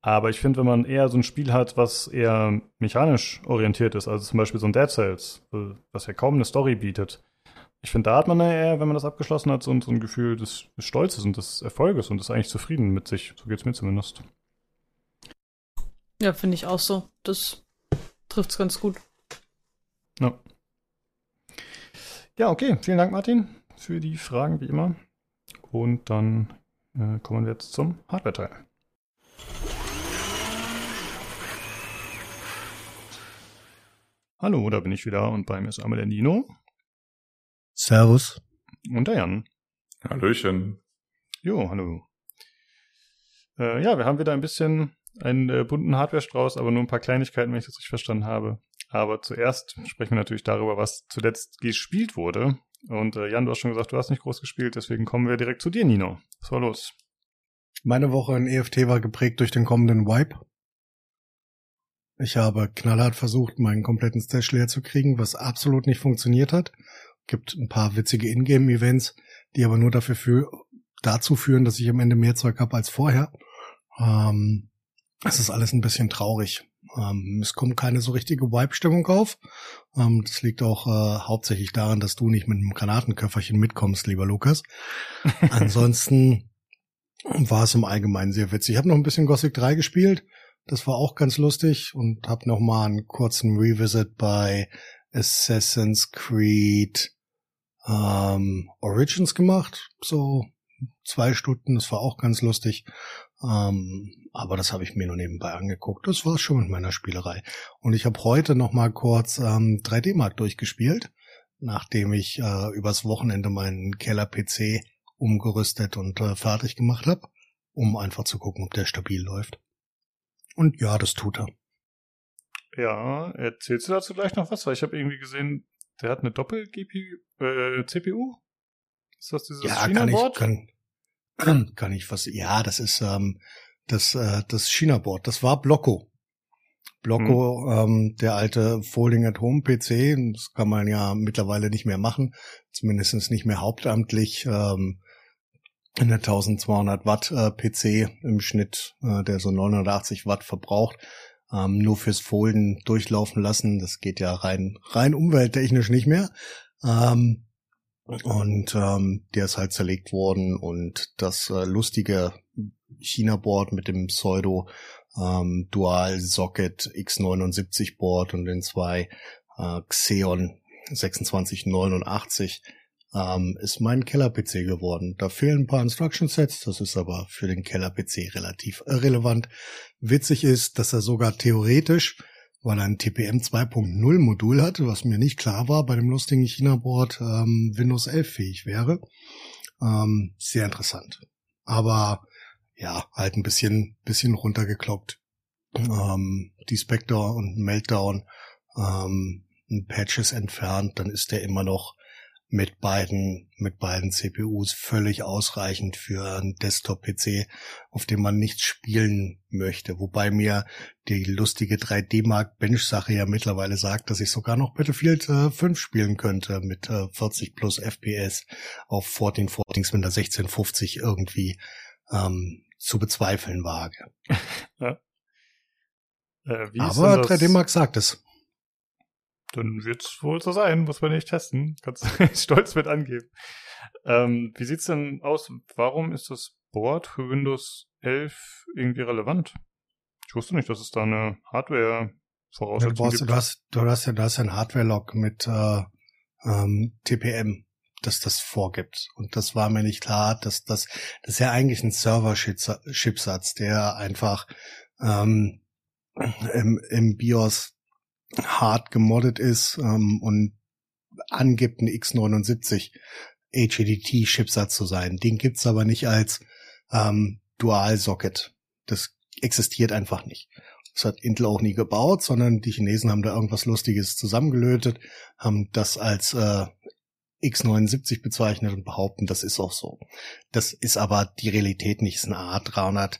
Aber ich finde, wenn man eher so ein Spiel hat, was eher mechanisch orientiert ist, also zum Beispiel so ein Dead Cells, was ja kaum eine Story bietet, ich finde, da hat man eher, wenn man das abgeschlossen hat, so, so ein Gefühl des, des, Stolzes und des Erfolges und ist eigentlich zufrieden mit sich. So geht es mir zumindest. Ja, finde ich auch so. Das trifft es ganz gut. Ja. ja, okay. Vielen Dank, Martin, für die Fragen, wie immer. Und dann äh, kommen wir jetzt zum Hardware-Teil. Hallo, da bin ich wieder und bei mir ist einmal der Nino. Servus. Und der Jan. Hallöchen. Jo, hallo. Äh, ja, wir haben wieder ein bisschen einen äh, bunten Hardware-Strauß, aber nur ein paar Kleinigkeiten, wenn ich das richtig verstanden habe. Aber zuerst sprechen wir natürlich darüber, was zuletzt gespielt wurde. Und äh, Jan, du hast schon gesagt, du hast nicht groß gespielt, deswegen kommen wir direkt zu dir, Nino. Was war los? Meine Woche in EFT war geprägt durch den kommenden Wipe. Ich habe knallhart versucht, meinen kompletten Stash leer zu kriegen, was absolut nicht funktioniert hat gibt ein paar witzige Ingame-Events, die aber nur dafür für, dazu führen, dass ich am Ende mehr Zeug habe als vorher. Ähm, es ist alles ein bisschen traurig. Ähm, es kommt keine so richtige Vibe-Stimmung auf. Ähm, das liegt auch äh, hauptsächlich daran, dass du nicht mit einem Granatenköfferchen mitkommst, lieber Lukas. Ansonsten war es im Allgemeinen sehr witzig. Ich habe noch ein bisschen Gothic 3 gespielt. Das war auch ganz lustig und habe noch mal einen kurzen Revisit bei Assassin's Creed ähm, Origins gemacht, so zwei Stunden, das war auch ganz lustig. Ähm, aber das habe ich mir nur nebenbei angeguckt. Das war schon mit meiner Spielerei. Und ich habe heute noch mal kurz ähm, 3D-Mark durchgespielt, nachdem ich äh, übers Wochenende meinen Keller-PC umgerüstet und äh, fertig gemacht habe, um einfach zu gucken, ob der stabil läuft. Und ja, das tut er. Ja, erzählst du dazu gleich noch was? Weil ich habe irgendwie gesehen, der hat eine Doppel-GPU, äh, CPU? Ist das dieses ja? Kann, kann, kann ich was, ja, das ist ähm, das, äh, das China-Board. Das war Blocco. Blocco, hm. ähm, der alte Folding at Home PC, das kann man ja mittlerweile nicht mehr machen, zumindest nicht mehr hauptamtlich. Ähm, eine 1200 Watt äh, PC im Schnitt, äh, der so 980 Watt verbraucht, ähm, nur fürs Folden durchlaufen lassen. Das geht ja rein, rein umwelttechnisch nicht mehr. Ähm, und ähm, der ist halt zerlegt worden und das äh, lustige China-Board mit dem Pseudo ähm, Dual Socket X79 Board und den zwei äh, Xeon 2689 ähm, ist mein Keller-PC geworden. Da fehlen ein paar Instruction Sets, das ist aber für den Keller-PC relativ irrelevant. Witzig ist, dass er sogar theoretisch, weil er ein TPM 2.0 Modul hat, was mir nicht klar war bei dem lustigen China-Board, ähm, Windows 11 fähig wäre. Ähm, sehr interessant. Aber ja, halt ein bisschen, bisschen runtergekloppt. Ähm, die Spectre und Meltdown ähm, Patches entfernt, dann ist der immer noch mit beiden, mit beiden CPUs völlig ausreichend für einen Desktop-PC, auf dem man nichts spielen möchte. Wobei mir die lustige 3D-Mark-Bench-Sache ja mittlerweile sagt, dass ich sogar noch Battlefield äh, 5 spielen könnte mit äh, 40 plus FPS auf 1440 mit der 1650 irgendwie ähm, zu bezweifeln wage. ja. äh, Aber 3D Mark sagt es. Dann wird's wohl so sein, muss man nicht testen. Kannst du stolz mit angeben. Ähm, wie sieht's denn aus? Warum ist das Board für Windows 11 irgendwie relevant? Ich wusste nicht, dass es da eine Hardware-Voraussetzung gibt. Du hast, du hast ja, du hast ein Hardware-Log mit äh, ähm, TPM, das das vorgibt. Und das war mir nicht klar, dass das, das ist ja eigentlich ein Server-Chipsatz, der einfach ähm, im, im BIOS hart gemoddet ist ähm, und angibt, ein x79 HEDT-Chipsatz zu sein. Den gibt's aber nicht als ähm, Dual-Socket. Das existiert einfach nicht. Das hat Intel auch nie gebaut, sondern die Chinesen haben da irgendwas Lustiges zusammengelötet, haben das als äh, x79 bezeichnet und behaupten, das ist auch so. Das ist aber die Realität nicht. Es ist ein A300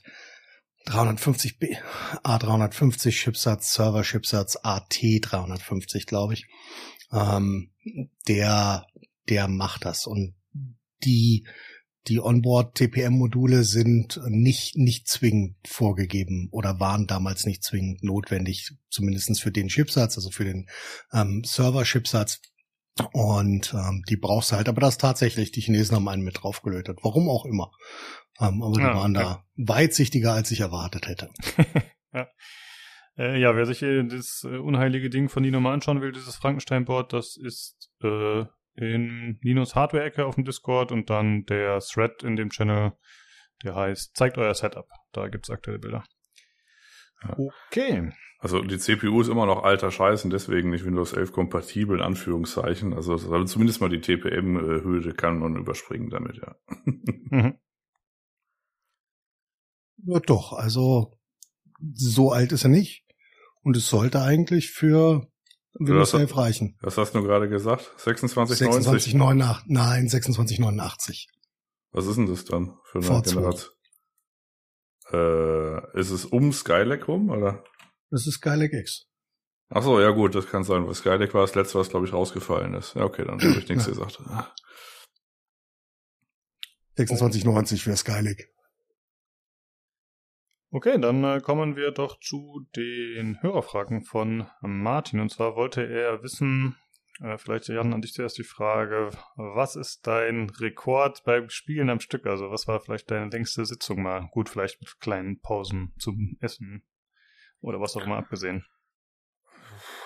350B, A350 Chipsatz, Server Chipsatz, AT 350, glaube ich. Ähm, der, der macht das und die, die Onboard TPM Module sind nicht, nicht zwingend vorgegeben oder waren damals nicht zwingend notwendig, zumindestens für den Chipsatz, also für den ähm, Server Chipsatz. Und ähm, die brauchst du halt, aber das tatsächlich, die Chinesen haben einen mit draufgelötet. Warum auch immer. Ähm, aber die ja, waren okay. da weitsichtiger, als ich erwartet hätte. ja. Äh, ja, wer sich hier das äh, unheilige Ding von Nino mal anschauen will, dieses Frankenstein-Board, das ist äh, in Ninos Hardware-Ecke auf dem Discord und dann der Thread in dem Channel, der heißt Zeigt euer Setup. Da gibt's aktuelle Bilder. Okay. Also die CPU ist immer noch alter Scheiß und deswegen nicht Windows 11 kompatibel, in Anführungszeichen. Also, also zumindest mal die TPM-Hürde kann man überspringen damit, ja. mhm. Ja, doch, also so alt ist er nicht. Und es sollte eigentlich für Windows 11 reichen. Was hast du gerade gesagt? 2690? 2689, nein, 2689. Was ist denn das dann für eine Generation? Äh, ist es um Skylake rum, oder? Das ist Skylake X. Ach so, ja gut, das kann sein, weil Skylake war das letzte, was glaube ich rausgefallen ist. Ja, okay, dann habe ich nichts ja. gesagt. 2690 für Skylake. Okay, dann äh, kommen wir doch zu den Hörerfragen von Martin. Und zwar wollte er wissen, äh, vielleicht Jan, an dich zuerst die Frage, was ist dein Rekord beim Spielen am Stück? Also was war vielleicht deine längste Sitzung mal? Gut, vielleicht mit kleinen Pausen zum Essen oder was auch immer abgesehen.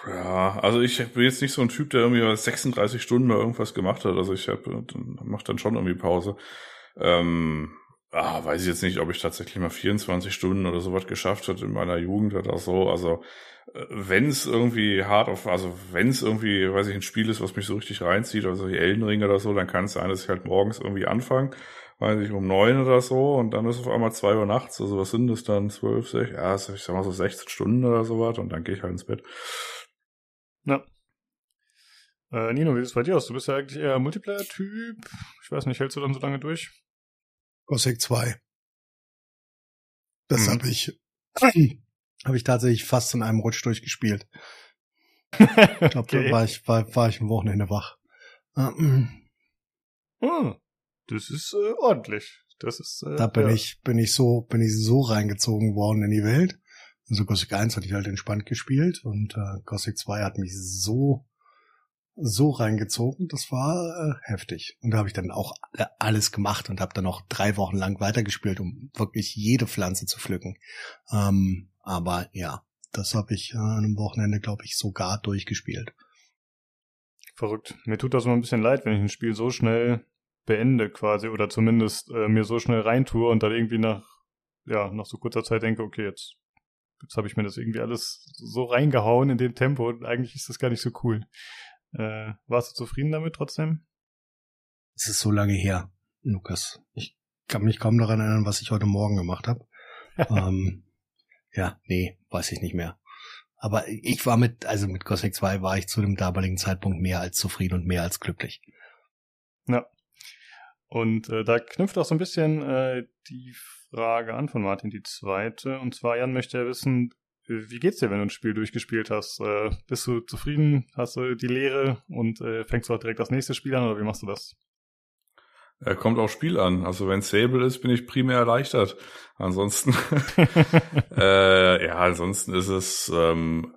Ja, also ich bin jetzt nicht so ein Typ, der irgendwie 36 Stunden mal irgendwas gemacht hat. Also ich hab, mach dann schon irgendwie Pause. Ähm, ah, weiß ich jetzt nicht, ob ich tatsächlich mal 24 Stunden oder sowas geschafft hat in meiner Jugend oder so. Also äh, wenn es irgendwie hart auf, also wenn es irgendwie, weiß ich, ein Spiel ist, was mich so richtig reinzieht, also die Eldenringe oder so, dann kann es sein, dass ich halt morgens irgendwie anfange, weiß ich, um neun oder so und dann ist auf einmal zwei Uhr nachts, also was sind das dann, zwölf, sech, ja, ich sag mal so 16 Stunden oder sowas und dann gehe ich halt ins Bett. Ja. Äh, Nino, wie sieht es bei dir aus? Du bist ja eigentlich eher Multiplayer-Typ. Ich weiß nicht, hältst du dann so lange durch? Gothic 2. Das mhm. habe ich, habe ich tatsächlich fast in einem Rutsch durchgespielt. ich glaube, okay. da war ich, war, war ich am Wochenende wach. oh, das ist äh, ordentlich. Das ist, äh, da bin ja. ich, bin ich so, bin ich so reingezogen worden in die Welt. Also Gothic 1 hatte ich halt entspannt gespielt und äh, Gothic 2 hat mich so so reingezogen, das war äh, heftig. Und da habe ich dann auch alles gemacht und habe dann auch drei Wochen lang weitergespielt, um wirklich jede Pflanze zu pflücken. Ähm, aber ja, das habe ich äh, an einem Wochenende, glaube ich, sogar durchgespielt. Verrückt. Mir tut das immer ein bisschen leid, wenn ich ein Spiel so schnell beende quasi oder zumindest äh, mir so schnell reintue und dann irgendwie nach ja nach so kurzer Zeit denke, okay, jetzt jetzt habe ich mir das irgendwie alles so reingehauen in dem Tempo und eigentlich ist das gar nicht so cool. Äh, warst du zufrieden damit trotzdem? Es ist so lange her, Lukas. Ich kann mich kaum daran erinnern, was ich heute Morgen gemacht habe. ähm, ja, nee, weiß ich nicht mehr. Aber ich war mit, also mit Gothic 2 war ich zu dem damaligen Zeitpunkt mehr als zufrieden und mehr als glücklich. Ja. Und äh, da knüpft auch so ein bisschen äh, die Frage an von Martin, die zweite. Und zwar, Jan möchte ja wissen, wie geht's dir, wenn du ein Spiel durchgespielt hast? Äh, bist du zufrieden? Hast du die Lehre und äh, fängst du auch direkt das nächste Spiel an oder wie machst du das? Er kommt aufs Spiel an. Also wenn Sable ist, bin ich primär erleichtert. Ansonsten, äh, ja, ansonsten ist es, ähm,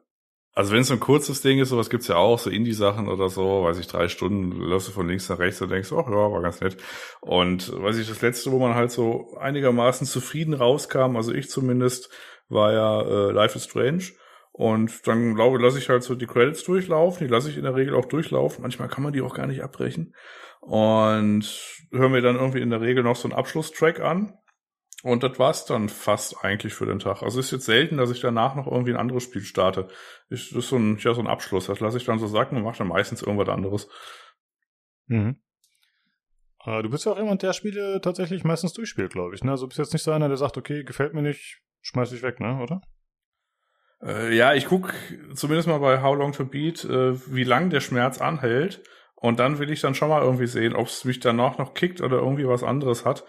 also wenn es so ein kurzes Ding ist, sowas gibt's ja auch, so Indie-Sachen oder so, weiß ich, drei Stunden läufst du von links nach rechts und denkst, ach ja, war ganz nett. Und weiß ich, das letzte, wo man halt so einigermaßen zufrieden rauskam, also ich zumindest, war ja äh, Life is Strange. Und dann glaube lasse ich halt so die Credits durchlaufen, die lasse ich in der Regel auch durchlaufen. Manchmal kann man die auch gar nicht abbrechen. Und hören wir dann irgendwie in der Regel noch so einen Abschlusstrack an. Und das war's dann fast eigentlich für den Tag. Also ist jetzt selten, dass ich danach noch irgendwie ein anderes Spiel starte. Ich, das ist so ein, ja, so ein Abschluss. Das lasse ich dann so sacken und mache dann meistens irgendwas anderes. Mhm. Äh, du bist ja auch jemand, der Spiele tatsächlich meistens durchspielt, glaube ich. Ne? Also du bist jetzt nicht so einer, der sagt, okay, gefällt mir nicht, schmeiß ich weg, ne, oder? Äh, ja, ich guck zumindest mal bei How Long to Beat, äh, wie lang der Schmerz anhält. Und dann will ich dann schon mal irgendwie sehen, ob es mich danach noch kickt oder irgendwie was anderes hat.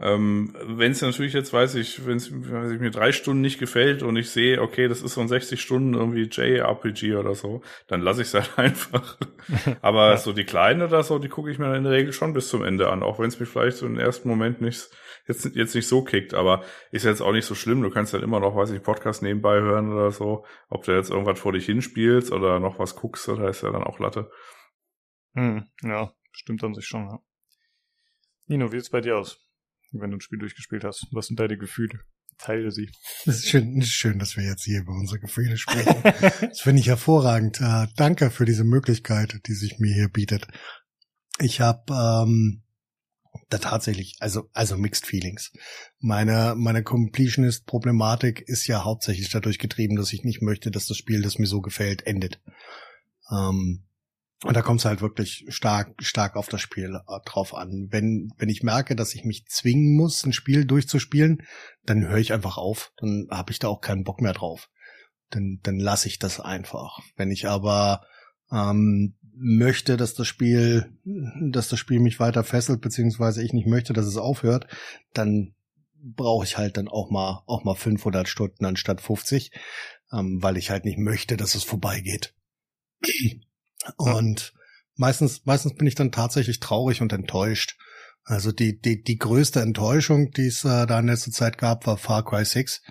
Ähm, wenn es natürlich jetzt, weiß ich, wenn es mir drei Stunden nicht gefällt und ich sehe, okay, das ist so ein 60 Stunden irgendwie JRPG oder so, dann lasse ich es halt einfach. Aber ja. so die kleinen oder so, die gucke ich mir in der Regel schon bis zum Ende an, auch wenn es mich vielleicht so im ersten Moment nicht jetzt, jetzt nicht so kickt, aber ist jetzt auch nicht so schlimm. Du kannst dann immer noch, weiß ich, Podcast nebenbei hören oder so. Ob du jetzt irgendwas vor dich hinspielst oder noch was guckst, da ist ja dann auch Latte. Hm, ja, stimmt an sich schon, ja. Nino, wie sieht's bei dir aus, wenn du ein Spiel durchgespielt hast? Was sind deine Gefühle? Teile sie. Das ist schön, schön, dass wir jetzt hier über unsere Gefühle sprechen. das finde ich hervorragend. Äh, danke für diese Möglichkeit, die sich mir hier bietet. Ich habe ähm, da tatsächlich, also, also Mixed Feelings. Meine, meine Completionist-Problematik ist ja hauptsächlich dadurch getrieben, dass ich nicht möchte, dass das Spiel, das mir so gefällt, endet. Ähm, und da kommt es halt wirklich stark, stark auf das Spiel äh, drauf an. Wenn, wenn ich merke, dass ich mich zwingen muss, ein Spiel durchzuspielen, dann höre ich einfach auf. Dann habe ich da auch keinen Bock mehr drauf. Dann, dann lasse ich das einfach. Wenn ich aber ähm, möchte, dass das Spiel, dass das Spiel mich weiter fesselt, beziehungsweise ich nicht möchte, dass es aufhört, dann brauche ich halt dann auch mal, auch mal 500 Stunden anstatt 50, ähm, weil ich halt nicht möchte, dass es vorbeigeht. Und meistens, meistens bin ich dann tatsächlich traurig und enttäuscht. Also die, die, die größte Enttäuschung, die es äh, da in letzter Zeit gab, war Far Cry 6,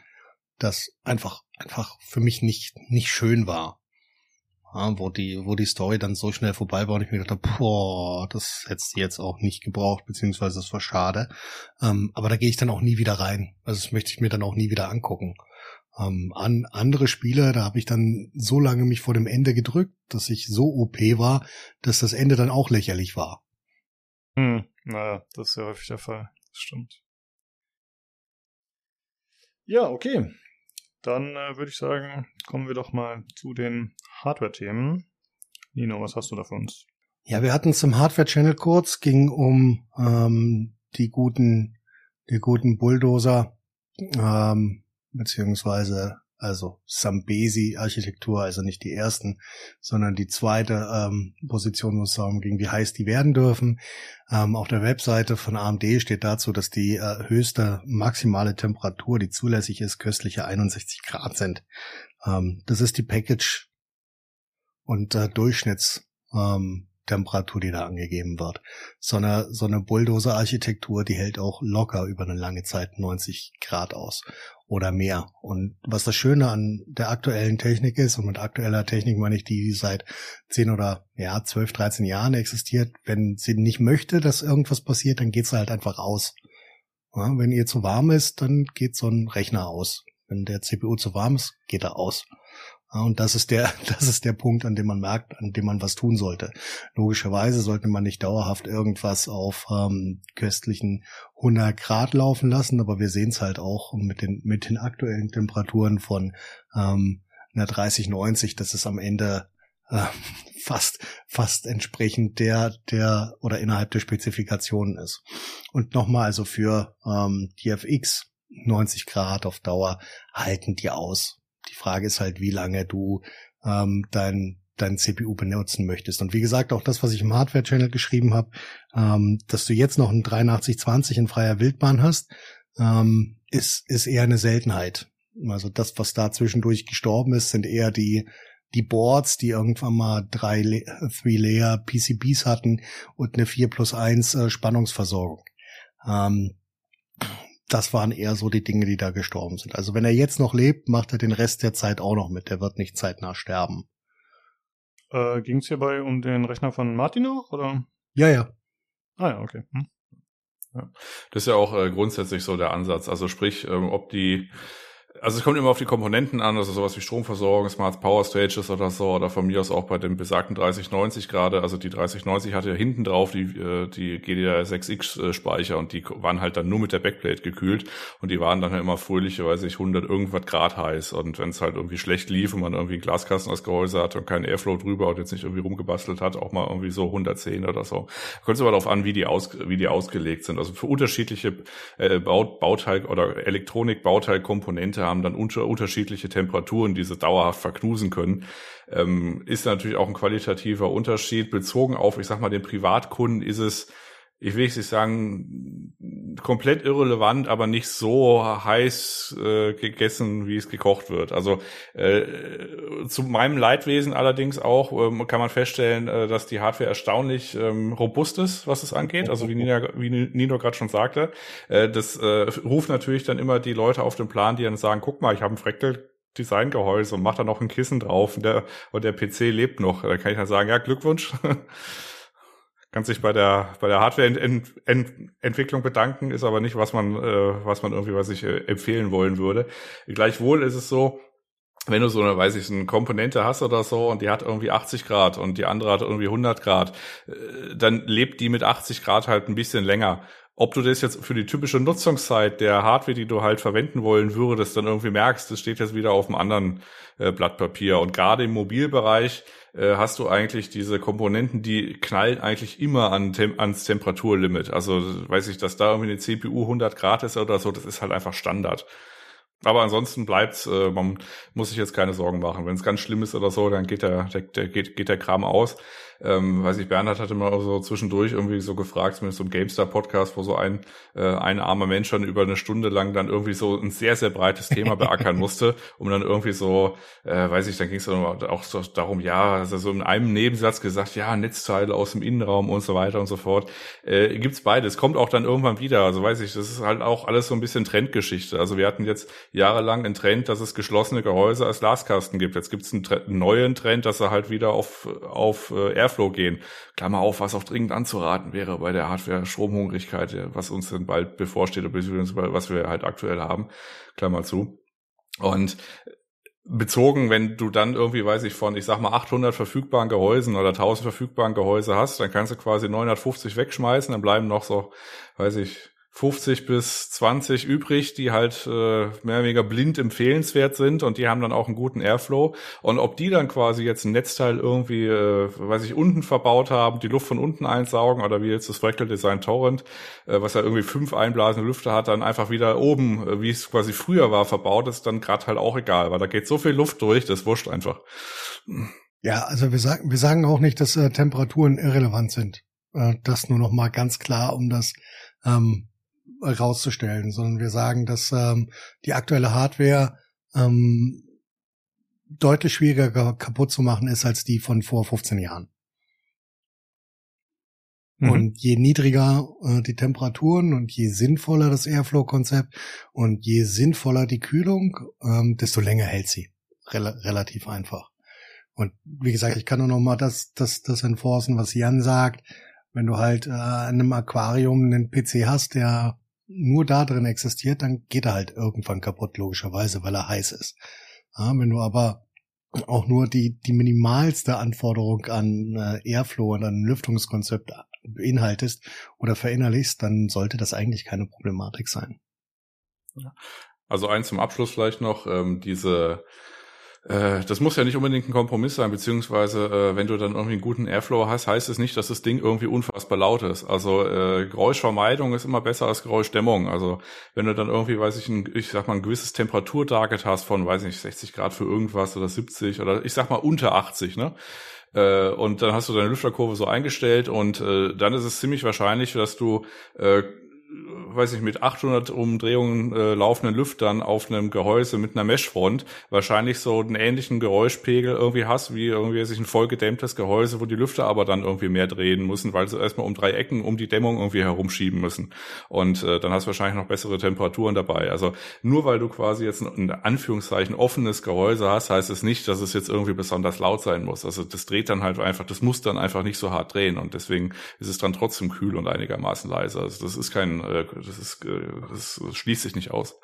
das einfach, einfach für mich nicht, nicht schön war ja, wo die, wo die Story dann so schnell vorbei war und ich mir gedacht habe, boah, das hättest du jetzt auch nicht gebraucht, beziehungsweise das war schade. Ähm, aber da gehe ich dann auch nie wieder rein. Also das möchte ich mir dann auch nie wieder angucken. Ähm, an andere Spiele, da habe ich dann so lange mich vor dem Ende gedrückt, dass ich so OP war, dass das Ende dann auch lächerlich war. Hm, naja, das ist ja häufig der Fall. Das stimmt. Ja, okay. Dann äh, würde ich sagen, kommen wir doch mal zu den Hardware-Themen. Nino, was hast du da für uns? Ja, wir hatten zum Hardware-Channel kurz, ging um ähm, die guten, die guten Bulldozer, ähm, beziehungsweise also Sambesi-Architektur, also nicht die ersten, sondern die zweite ähm, Position, wo es darum ging, wie heiß die werden dürfen. Ähm, auf der Webseite von AMD steht dazu, dass die äh, höchste maximale Temperatur, die zulässig ist, köstliche 61 Grad sind. Ähm, das ist die Package und äh, Durchschnitts ähm, die da angegeben wird. So eine, so eine Bulldozer-Architektur, die hält auch locker über eine lange Zeit 90 Grad aus oder mehr. Und was das Schöne an der aktuellen Technik ist, und mit aktueller Technik meine ich die, die seit 10 oder ja, 12, 13 Jahren existiert, wenn sie nicht möchte, dass irgendwas passiert, dann geht sie halt einfach aus. Ja, wenn ihr zu warm ist, dann geht so ein Rechner aus. Wenn der CPU zu warm ist, geht er aus. Und das ist der, das ist der Punkt, an dem man merkt, an dem man was tun sollte. Logischerweise sollte man nicht dauerhaft irgendwas auf ähm, köstlichen 100 Grad laufen lassen, aber wir sehen es halt auch mit den, mit den aktuellen Temperaturen von ähm, einer 3090, dass es am Ende äh, fast, fast entsprechend der, der oder innerhalb der Spezifikationen ist. Und nochmal also für ähm, die FX 90 Grad auf Dauer halten die aus Die Frage ist halt, wie lange du ähm, dein dein CPU benutzen möchtest. Und wie gesagt, auch das, was ich im Hardware-Channel geschrieben habe, ähm, dass du jetzt noch einen 8320 in freier Wildbahn hast, ähm, ist, ist eher eine Seltenheit. Also das, was da zwischendurch gestorben ist, sind eher die, die Boards, die irgendwann mal drei Three-Layer PCBs hatten und eine 4 plus 1 äh, Spannungsversorgung. Ähm, das waren eher so die Dinge, die da gestorben sind. Also wenn er jetzt noch lebt, macht er den Rest der Zeit auch noch mit. Der wird nicht zeitnah sterben. Äh, Ging es hierbei um den Rechner von Martin auch, oder? Ja, ja. Ah ja, okay. Hm. Ja. Das ist ja auch äh, grundsätzlich so der Ansatz. Also sprich, ähm, ob die also es kommt immer auf die Komponenten an, also sowas wie Stromversorgung, Smart Power Stages oder so, oder von mir aus auch bei dem besagten 3090 gerade. Also die 3090 hatte ja hinten drauf die, äh, die GDR6X Speicher und die waren halt dann nur mit der Backplate gekühlt und die waren dann halt immer fröhliche, weiß ich, 100 irgendwas Grad heiß und wenn es halt irgendwie schlecht lief und man irgendwie einen Glaskasten als Gehäuse hatte und keinen Airflow drüber und jetzt nicht irgendwie rumgebastelt hat, auch mal irgendwie so 110 oder so. Kommt es aber darauf an, wie die, aus, wie die ausgelegt sind. Also für unterschiedliche äh, Bauteil- oder Elektronik-Bauteilkomponente haben dann unter, unterschiedliche Temperaturen, die sie dauerhaft verknusen können. Ähm, ist natürlich auch ein qualitativer Unterschied. Bezogen auf, ich sag mal, den Privatkunden ist es, ich will nicht sagen, komplett irrelevant, aber nicht so heiß äh, gegessen, wie es gekocht wird. Also äh, zu meinem Leidwesen allerdings auch ähm, kann man feststellen, äh, dass die Hardware erstaunlich ähm, robust ist, was es angeht. Also wie Nina, wie Nino gerade schon sagte, äh, das äh, ruft natürlich dann immer die Leute auf den Plan, die dann sagen, guck mal, ich habe ein Fractal Designgehäuse und mache da noch ein Kissen drauf und der, und der PC lebt noch. Da kann ich dann sagen, ja, Glückwunsch. kann sich bei der bei der Hardware-Entwicklung bedanken, ist aber nicht was man äh, was man irgendwie was ich äh, empfehlen wollen würde. Gleichwohl ist es so, wenn du so eine, weiß ich, eine Komponente hast oder so und die hat irgendwie 80 Grad und die andere hat irgendwie 100 Grad, äh, dann lebt die mit 80 Grad halt ein bisschen länger. Ob du das jetzt für die typische Nutzungszeit der Hardware, die du halt verwenden wollen würdest, dann irgendwie merkst, das steht jetzt wieder auf einem anderen äh, Blatt Papier. Und gerade im Mobilbereich äh, hast du eigentlich diese Komponenten, die knallen eigentlich immer an Tem ans Temperaturlimit. Also weiß ich, dass da irgendwie eine CPU 100 Grad ist oder so, das ist halt einfach Standard. Aber ansonsten bleibt's, äh, man muss sich jetzt keine Sorgen machen. Wenn es ganz schlimm ist oder so, dann geht der, der, der geht, geht der Kram aus ähm, weiß ich, Bernhard hatte mal so zwischendurch irgendwie so gefragt, mit so einem GameStar-Podcast, wo so ein, äh, ein armer Mensch dann über eine Stunde lang dann irgendwie so ein sehr, sehr breites Thema beackern musste, um dann irgendwie so, äh, weiß ich, dann ging es dann auch so darum, ja, also so in einem Nebensatz gesagt, ja, Netzteile aus dem Innenraum und so weiter und so fort. Äh, gibt's beides, kommt auch dann irgendwann wieder. Also weiß ich, das ist halt auch alles so ein bisschen Trendgeschichte. Also wir hatten jetzt jahrelang einen Trend, dass es geschlossene Gehäuse als Glaskasten gibt. Jetzt gibt's einen, einen neuen Trend, dass er halt wieder auf, auf äh, Airflow gehen. Klammer auf, was auch dringend anzuraten wäre bei der Hardware-Stromhungrigkeit, was uns dann bald bevorsteht, beziehungsweise was wir halt aktuell haben. Klammer zu. Und bezogen, wenn du dann irgendwie, weiß ich, von, ich sag mal, 800 verfügbaren Gehäusen oder 1000 verfügbaren Gehäuse hast, dann kannst du quasi 950 wegschmeißen, dann bleiben noch so, weiß ich, 50 bis 20 übrig, die halt äh, mehr oder weniger blind empfehlenswert sind und die haben dann auch einen guten Airflow. Und ob die dann quasi jetzt ein Netzteil irgendwie, äh, weiß ich, unten verbaut haben, die Luft von unten einsaugen oder wie jetzt das Fractal Design Torrent, äh, was ja irgendwie fünf einblasende Lüfter hat, dann einfach wieder oben, äh, wie es quasi früher war, verbaut ist, dann gerade halt auch egal, weil da geht so viel Luft durch, das wurscht einfach. Ja, also wir sagen, wir sagen auch nicht, dass äh, Temperaturen irrelevant sind. Äh, das nur noch mal ganz klar, um das ähm, rauszustellen, sondern wir sagen, dass ähm, die aktuelle Hardware ähm, deutlich schwieriger kaputt zu machen ist als die von vor 15 Jahren. Mhm. Und je niedriger äh, die Temperaturen und je sinnvoller das Airflow-Konzept und je sinnvoller die Kühlung, ähm, desto länger hält sie. Rel relativ einfach. Und wie gesagt, ich kann nur noch mal das, das, das enforcen, was Jan sagt. Wenn du halt äh, in einem Aquarium einen PC hast, der nur da drin existiert, dann geht er halt irgendwann kaputt, logischerweise, weil er heiß ist. Ja, wenn du aber auch nur die, die minimalste Anforderung an äh, Airflow und an Lüftungskonzept beinhaltest oder verinnerlichst, dann sollte das eigentlich keine Problematik sein. Also eins zum Abschluss vielleicht noch, ähm, diese äh, das muss ja nicht unbedingt ein Kompromiss sein, beziehungsweise äh, wenn du dann irgendwie einen guten Airflow hast, heißt es nicht, dass das Ding irgendwie unfassbar laut ist. Also äh, Geräuschvermeidung ist immer besser als Geräuschdämmung. Also wenn du dann irgendwie, weiß ich, ein, ich sag mal, ein gewisses Temperaturtarget hast von, weiß ich nicht, 60 Grad für irgendwas oder 70 oder ich sag mal unter 80, ne? Äh, und dann hast du deine Lüfterkurve so eingestellt und äh, dann ist es ziemlich wahrscheinlich, dass du äh, weiß ich, mit 800 Umdrehungen äh, laufenden Lüftern auf einem Gehäuse mit einer Meshfront wahrscheinlich so einen ähnlichen Geräuschpegel irgendwie hast, wie irgendwie sich ein vollgedämmtes Gehäuse, wo die Lüfter aber dann irgendwie mehr drehen müssen, weil sie erstmal um drei Ecken um die Dämmung irgendwie herumschieben müssen. Und äh, dann hast du wahrscheinlich noch bessere Temperaturen dabei. Also nur weil du quasi jetzt ein, in Anführungszeichen offenes Gehäuse hast, heißt es nicht, dass es jetzt irgendwie besonders laut sein muss. Also das dreht dann halt einfach, das muss dann einfach nicht so hart drehen und deswegen ist es dann trotzdem kühl und einigermaßen leise. Also das ist kein äh, das, ist, äh, das schließt sich nicht aus.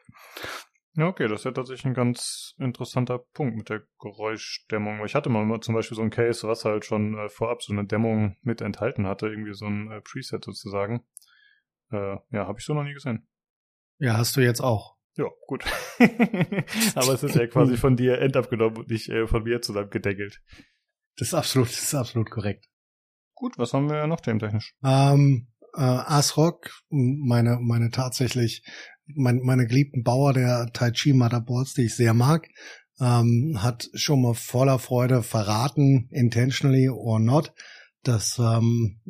Ja, okay, das ist ja tatsächlich ein ganz interessanter Punkt mit der Geräuschdämmung. Ich hatte mal zum Beispiel so ein Case, was halt schon äh, vorab so eine Dämmung mit enthalten hatte, irgendwie so ein äh, Preset sozusagen. Äh, ja, habe ich so noch nie gesehen. Ja, hast du jetzt auch. Ja, gut. Aber es ist ja quasi von dir endabgenommen und nicht von mir zusammengedeckelt. Das ist absolut, das ist absolut korrekt. Gut, was haben wir noch thementechnisch? Ähm, äh, ASRock, meine, meine tatsächlich, mein, meine geliebten Bauer der Tai Chi Motherboards, die ich sehr mag, ähm, hat schon mal voller Freude verraten, intentionally or not, dass ähm,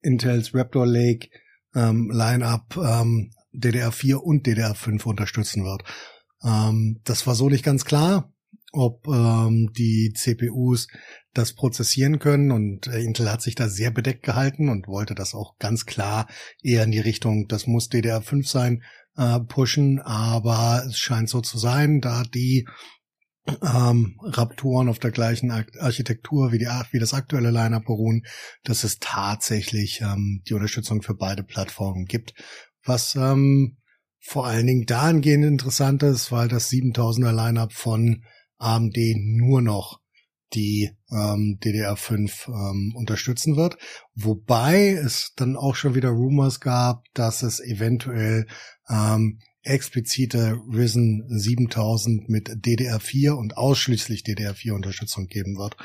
Intels Raptor Lake ähm, Lineup ähm, DDR4 und DDR5 unterstützen wird. Ähm, das war so nicht ganz klar ob ähm, die CPUs das prozessieren können. Und äh, Intel hat sich da sehr bedeckt gehalten und wollte das auch ganz klar eher in die Richtung, das muss DDR5 sein, äh, pushen, aber es scheint so zu sein, da die ähm, Raptoren auf der gleichen Architektur wie, die, wie das aktuelle Liner beruhen, dass es tatsächlich ähm, die Unterstützung für beide Plattformen gibt, was ähm, vor allen Dingen dahingehend interessant ist, weil das 7000er Lineup von AMD nur noch die ähm, DDR5 ähm, unterstützen wird. Wobei es dann auch schon wieder Rumors gab, dass es eventuell ähm, explizite Risen 7000 mit DDR4 und ausschließlich DDR4 Unterstützung geben wird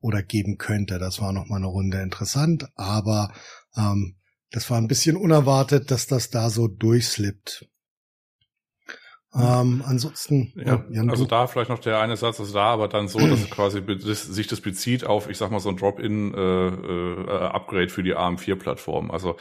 oder geben könnte. Das war nochmal eine Runde interessant, aber ähm, das war ein bisschen unerwartet, dass das da so durchslippt. Ähm, ansonsten, ja, Jan, also da vielleicht noch der eine Satz, also da aber dann so, dass quasi das, sich das bezieht auf, ich sag mal so ein Drop-in äh, äh, Upgrade für die ARM4-Plattform. Also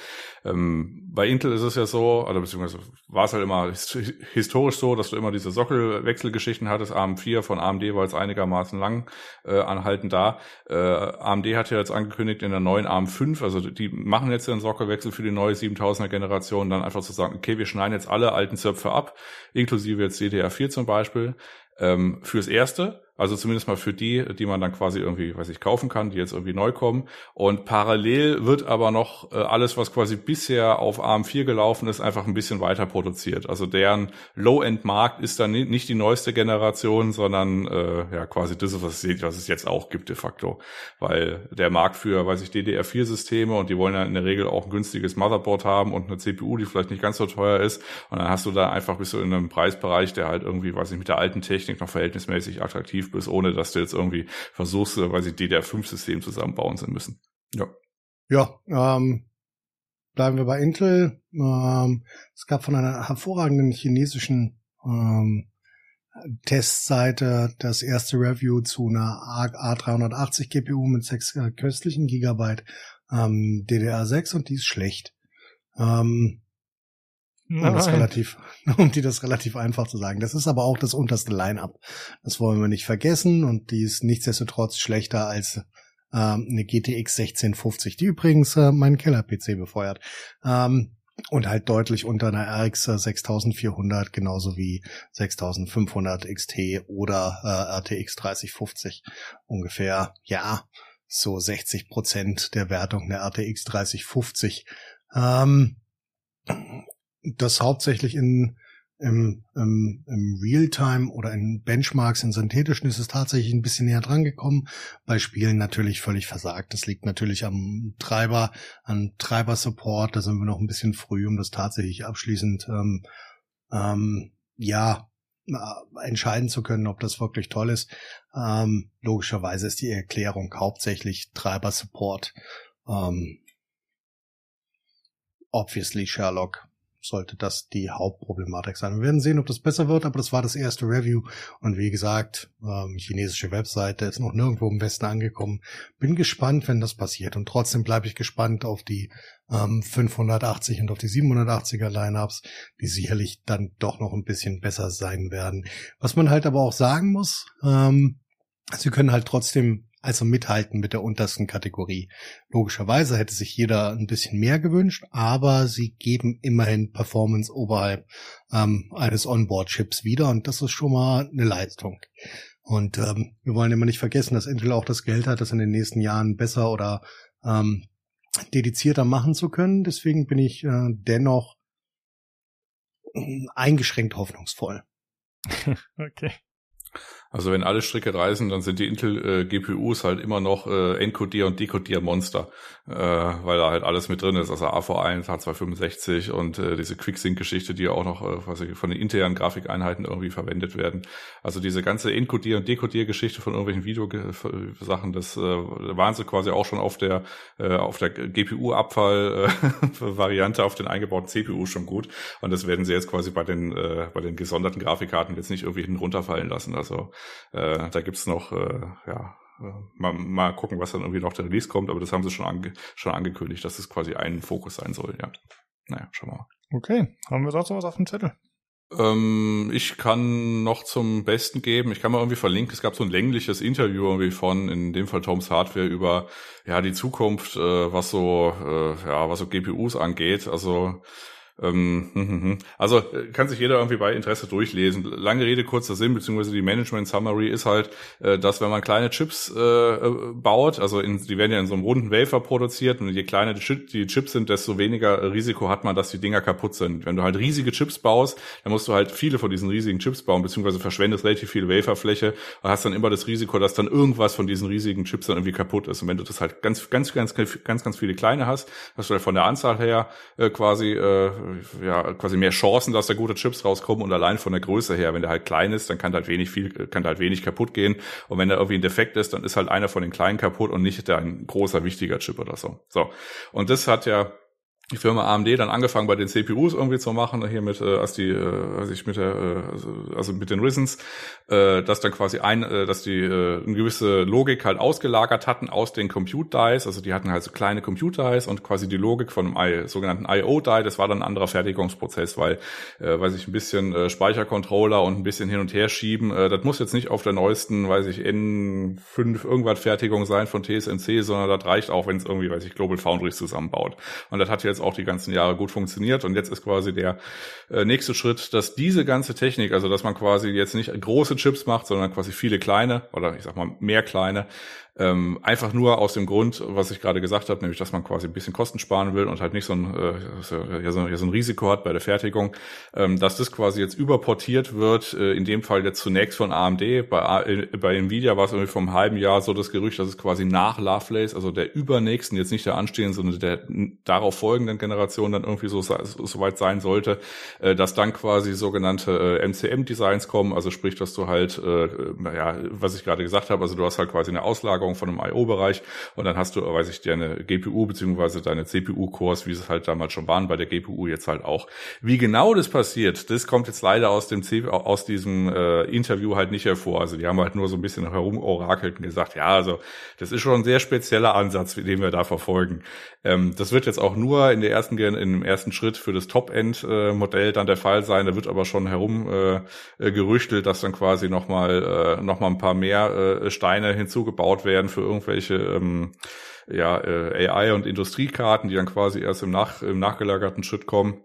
ähm, bei Intel ist es ja so, oder beziehungsweise war es halt immer historisch so, dass du immer diese Sockelwechselgeschichten hattest. ARM4 von AMD war jetzt einigermaßen lang äh, anhaltend da. Äh, AMD hat ja jetzt angekündigt in der neuen ARM5, also die machen jetzt den Sockelwechsel für die neue 7000er Generation, dann einfach zu sagen, okay, wir schneiden jetzt alle alten Zöpfe ab, inklusive inklusive jetzt DDR4 zum Beispiel, ähm, fürs Erste. Also zumindest mal für die, die man dann quasi irgendwie, weiß ich, kaufen kann, die jetzt irgendwie neu kommen. Und parallel wird aber noch äh, alles, was quasi bisher auf ARM4 gelaufen ist, einfach ein bisschen weiter produziert. Also deren Low-End-Markt ist dann nicht die neueste Generation, sondern äh, ja quasi das, was was es jetzt auch gibt de facto. Weil der Markt für, weiß ich, DDR4-Systeme und die wollen ja in der Regel auch ein günstiges Motherboard haben und eine CPU, die vielleicht nicht ganz so teuer ist. Und dann hast du da einfach bist du in einem Preisbereich, der halt irgendwie, weiß ich, mit der alten Technik noch verhältnismäßig attraktiv bist, ohne dass du jetzt irgendwie versuchst, äh, weil sie DDR5-System zusammenbauen zu müssen. Ja. Ja, ähm, bleiben wir bei Intel. Ähm, es gab von einer hervorragenden chinesischen ähm, Testseite das erste Review zu einer A380 GPU mit sechs äh, köstlichen Gigabyte ähm, DDR6 und die ist schlecht. Ähm, um das relativ, um die das relativ einfach zu sagen. Das ist aber auch das unterste Line-up. Das wollen wir nicht vergessen und die ist nichtsdestotrotz schlechter als ähm, eine GTX 1650, die übrigens äh, meinen Keller-PC befeuert. Ähm, und halt deutlich unter einer RX 6400, genauso wie 6500 XT oder äh, RTX 3050. Ungefähr, ja, so 60 Prozent der Wertung der RTX 3050. Ähm, das hauptsächlich in im, im, im Realtime oder in Benchmarks, in synthetischen ist es tatsächlich ein bisschen näher dran gekommen. Bei Spielen natürlich völlig versagt. Das liegt natürlich am Treiber, an Treiber-Support. Da sind wir noch ein bisschen früh, um das tatsächlich abschließend ähm, ähm, ja äh, entscheiden zu können, ob das wirklich toll ist. Ähm, logischerweise ist die Erklärung hauptsächlich Treiber-Support. Ähm, obviously Sherlock sollte das die Hauptproblematik sein. Wir werden sehen, ob das besser wird, aber das war das erste Review. Und wie gesagt, ähm, chinesische Webseite ist noch nirgendwo im Westen angekommen. Bin gespannt, wenn das passiert. Und trotzdem bleibe ich gespannt auf die ähm, 580 und auf die 780er Lineups, die sicherlich dann doch noch ein bisschen besser sein werden. Was man halt aber auch sagen muss, ähm, sie können halt trotzdem also mithalten mit der untersten Kategorie. Logischerweise hätte sich jeder ein bisschen mehr gewünscht, aber sie geben immerhin Performance oberhalb ähm, eines Onboard-Chips wieder und das ist schon mal eine Leistung. Und ähm, wir wollen immer nicht vergessen, dass Intel auch das Geld hat, das in den nächsten Jahren besser oder ähm, dedizierter machen zu können. Deswegen bin ich äh, dennoch äh, eingeschränkt hoffnungsvoll. okay. Also wenn alle Stricke reißen, dann sind die Intel äh, halt immer noch äh, Encodier und Decodier Monster, äh, weil da halt alles mit drin ist, also AV1, H265 und äh, diese Quicksync-Geschichte, die auch noch äh, was von den internen Grafikeinheiten irgendwie verwendet werden. Also diese ganze Encodier und Decodier-Geschichte von irgendwelchen Videosachen, das äh, waren sie quasi auch schon auf der äh, auf der GPU-Abfall-Variante äh, auf den eingebauten CPU schon gut und das werden sie jetzt quasi bei den äh, bei den gesonderten Grafikkarten jetzt nicht irgendwie hinten runterfallen lassen. Also äh, da gibt's noch, äh, ja, äh, mal, mal gucken, was dann irgendwie noch der Release kommt, aber das haben sie schon, ange schon angekündigt, dass es quasi ein Fokus sein soll, ja. Naja, schauen wir mal. Okay, haben wir sonst noch was auf dem Zettel? Ähm, ich kann noch zum Besten geben, ich kann mal irgendwie verlinken, es gab so ein längliches Interview irgendwie von, in dem Fall Toms Hardware, über ja die Zukunft, äh, was so, äh, ja, was so GPUs angeht. Also ähm, hm, hm, hm. also äh, kann sich jeder irgendwie bei Interesse durchlesen. Lange Rede, kurzer Sinn, beziehungsweise die Management Summary ist halt, äh, dass wenn man kleine Chips äh, baut, also in, die werden ja in so einem runden Wafer produziert und je kleiner die, Chips sind, desto weniger Risiko hat man, dass die Dinger kaputt sind. Wenn du halt riesige Chips baust, dann musst du halt viele von diesen riesigen Chips bauen, beziehungsweise verschwendest relativ viel Waferfläche und hast dann immer das Risiko, dass dann irgendwas von diesen riesigen Chips dann irgendwie kaputt ist. Und wenn du das halt ganz, ganz, ganz, ganz, ganz viele kleine hast, hast du halt von der Anzahl her quasi ja, quasi mehr Chancen, dass da gute Chips rauskommen und allein von der Größe her, wenn der halt klein ist, dann kann halt wenig viel, kann halt wenig kaputt gehen. Und wenn da irgendwie ein Defekt ist, dann ist halt einer von den kleinen kaputt und nicht der ein großer wichtiger Chip oder so. So. Und das hat ja die Firma AMD dann angefangen bei den CPUs irgendwie zu machen, hier mit, äh, als die, äh, als ich mit der, äh, also, also mit den Risens, äh, dass dann quasi ein, äh, dass die äh, eine gewisse Logik halt ausgelagert hatten aus den Compute Dies, also die hatten halt so kleine Compute Dies und quasi die Logik von einem I, sogenannten IO Die, das war dann ein anderer Fertigungsprozess, weil, äh, weiß ich, ein bisschen äh, Speichercontroller und ein bisschen hin und her schieben, äh, das muss jetzt nicht auf der neuesten, weiß ich, N5 irgendwas Fertigung sein von TSMC, sondern das reicht auch, wenn es irgendwie, weiß ich, Global Foundries zusammenbaut. Und das hat jetzt jetzt auch die ganzen Jahre gut funktioniert. Und jetzt ist quasi der äh, nächste Schritt, dass diese ganze Technik, also dass man quasi jetzt nicht große Chips macht, sondern quasi viele kleine oder ich sag mal mehr kleine, ähm, einfach nur aus dem Grund, was ich gerade gesagt habe, nämlich, dass man quasi ein bisschen Kosten sparen will und halt nicht so ein, äh, ja, so, ja, so ein Risiko hat bei der Fertigung, ähm, dass das quasi jetzt überportiert wird, äh, in dem Fall jetzt zunächst von AMD. Bei, äh, bei Nvidia war es irgendwie vom halben Jahr so das Gerücht, dass es quasi nach Lovelace, also der übernächsten, jetzt nicht der anstehenden, sondern der darauf folgenden Generation dann irgendwie so, so weit sein sollte, äh, dass dann quasi sogenannte äh, MCM-Designs kommen, also sprich, dass du halt, äh, ja, was ich gerade gesagt habe, also du hast halt quasi eine Auslagerung Auslagerung von einem I.O.-Bereich und dann hast du, weiß ich, deine GPU beziehungsweise deine CPU-Cores, wie es halt damals schon waren, bei der GPU jetzt halt auch. Wie genau das passiert, das kommt jetzt leider aus dem C aus diesem äh, Interview halt nicht hervor. Also die haben halt nur so ein bisschen herumorakelt und gesagt, ja, also das ist schon ein sehr spezieller Ansatz, den wir da verfolgen. Ähm, das wird jetzt auch nur in der ersten in dem ersten Schritt für das Top-End-Modell dann der Fall sein. Da wird aber schon herum äh, äh dass dann quasi nochmal äh, noch mal ein paar mehr äh, Steine hinzugebaut werden werden für irgendwelche ähm, ja, äh, AI- und Industriekarten, die dann quasi erst im, nach, im nachgelagerten Schritt kommen.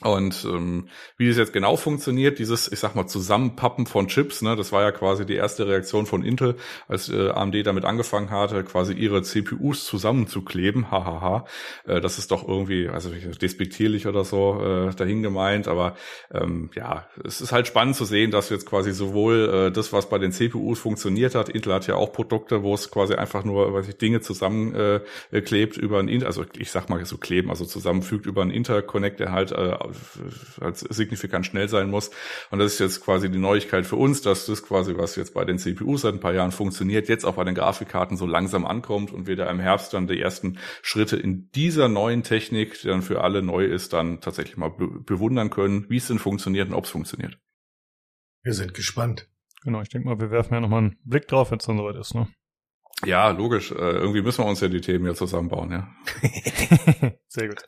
Und ähm, wie das jetzt genau funktioniert, dieses, ich sag mal, Zusammenpappen von Chips, ne, das war ja quasi die erste Reaktion von Intel, als äh, AMD damit angefangen hatte, quasi ihre CPUs zusammenzukleben. Hahaha. Äh, das ist doch irgendwie, also despektierlich oder so äh, dahin gemeint, aber ähm, ja, es ist halt spannend zu sehen, dass jetzt quasi sowohl äh, das, was bei den CPUs funktioniert hat, Intel hat ja auch Produkte, wo es quasi einfach nur, weiß ich, Dinge zusammenklebt äh, klebt über ein, also ich sag mal so kleben, also zusammenfügt über einen Interconnect, der halt äh, halt signifikant schnell sein muss. Und das ist jetzt quasi die Neuigkeit für uns, dass das quasi, was jetzt bei den CPUs seit ein paar Jahren funktioniert, jetzt auch bei den Grafikkarten so langsam ankommt und wir da im Herbst dann die ersten Schritte in dieser neuen Technik, die dann für alle neu ist, dann tatsächlich mal be bewundern können, wie es denn funktioniert und ob es funktioniert. Wir sind gespannt. Genau, ich denke mal, wir werfen ja nochmal einen Blick drauf, wenn es dann soweit ist, ne? Ja, logisch. Äh, irgendwie müssen wir uns ja die Themen ja zusammenbauen, ja. Sehr gut.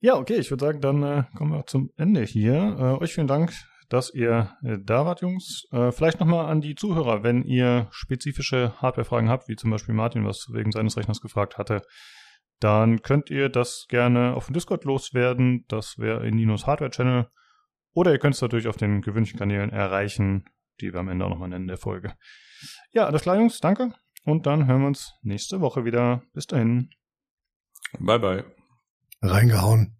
Ja, okay, ich würde sagen, dann äh, kommen wir zum Ende hier. Äh, euch vielen Dank, dass ihr äh, da wart, Jungs. Äh, vielleicht nochmal an die Zuhörer, wenn ihr spezifische Hardware-Fragen habt, wie zum Beispiel Martin, was wegen seines Rechners gefragt hatte, dann könnt ihr das gerne auf dem Discord loswerden. Das wäre in Ninos Hardware-Channel. Oder ihr könnt es natürlich auf den gewünschten Kanälen erreichen, die wir am Ende auch nochmal nennen der Folge. Ja, alles klar, Jungs, danke. Und dann hören wir uns nächste Woche wieder. Bis dahin. Bye, bye. Reingehauen.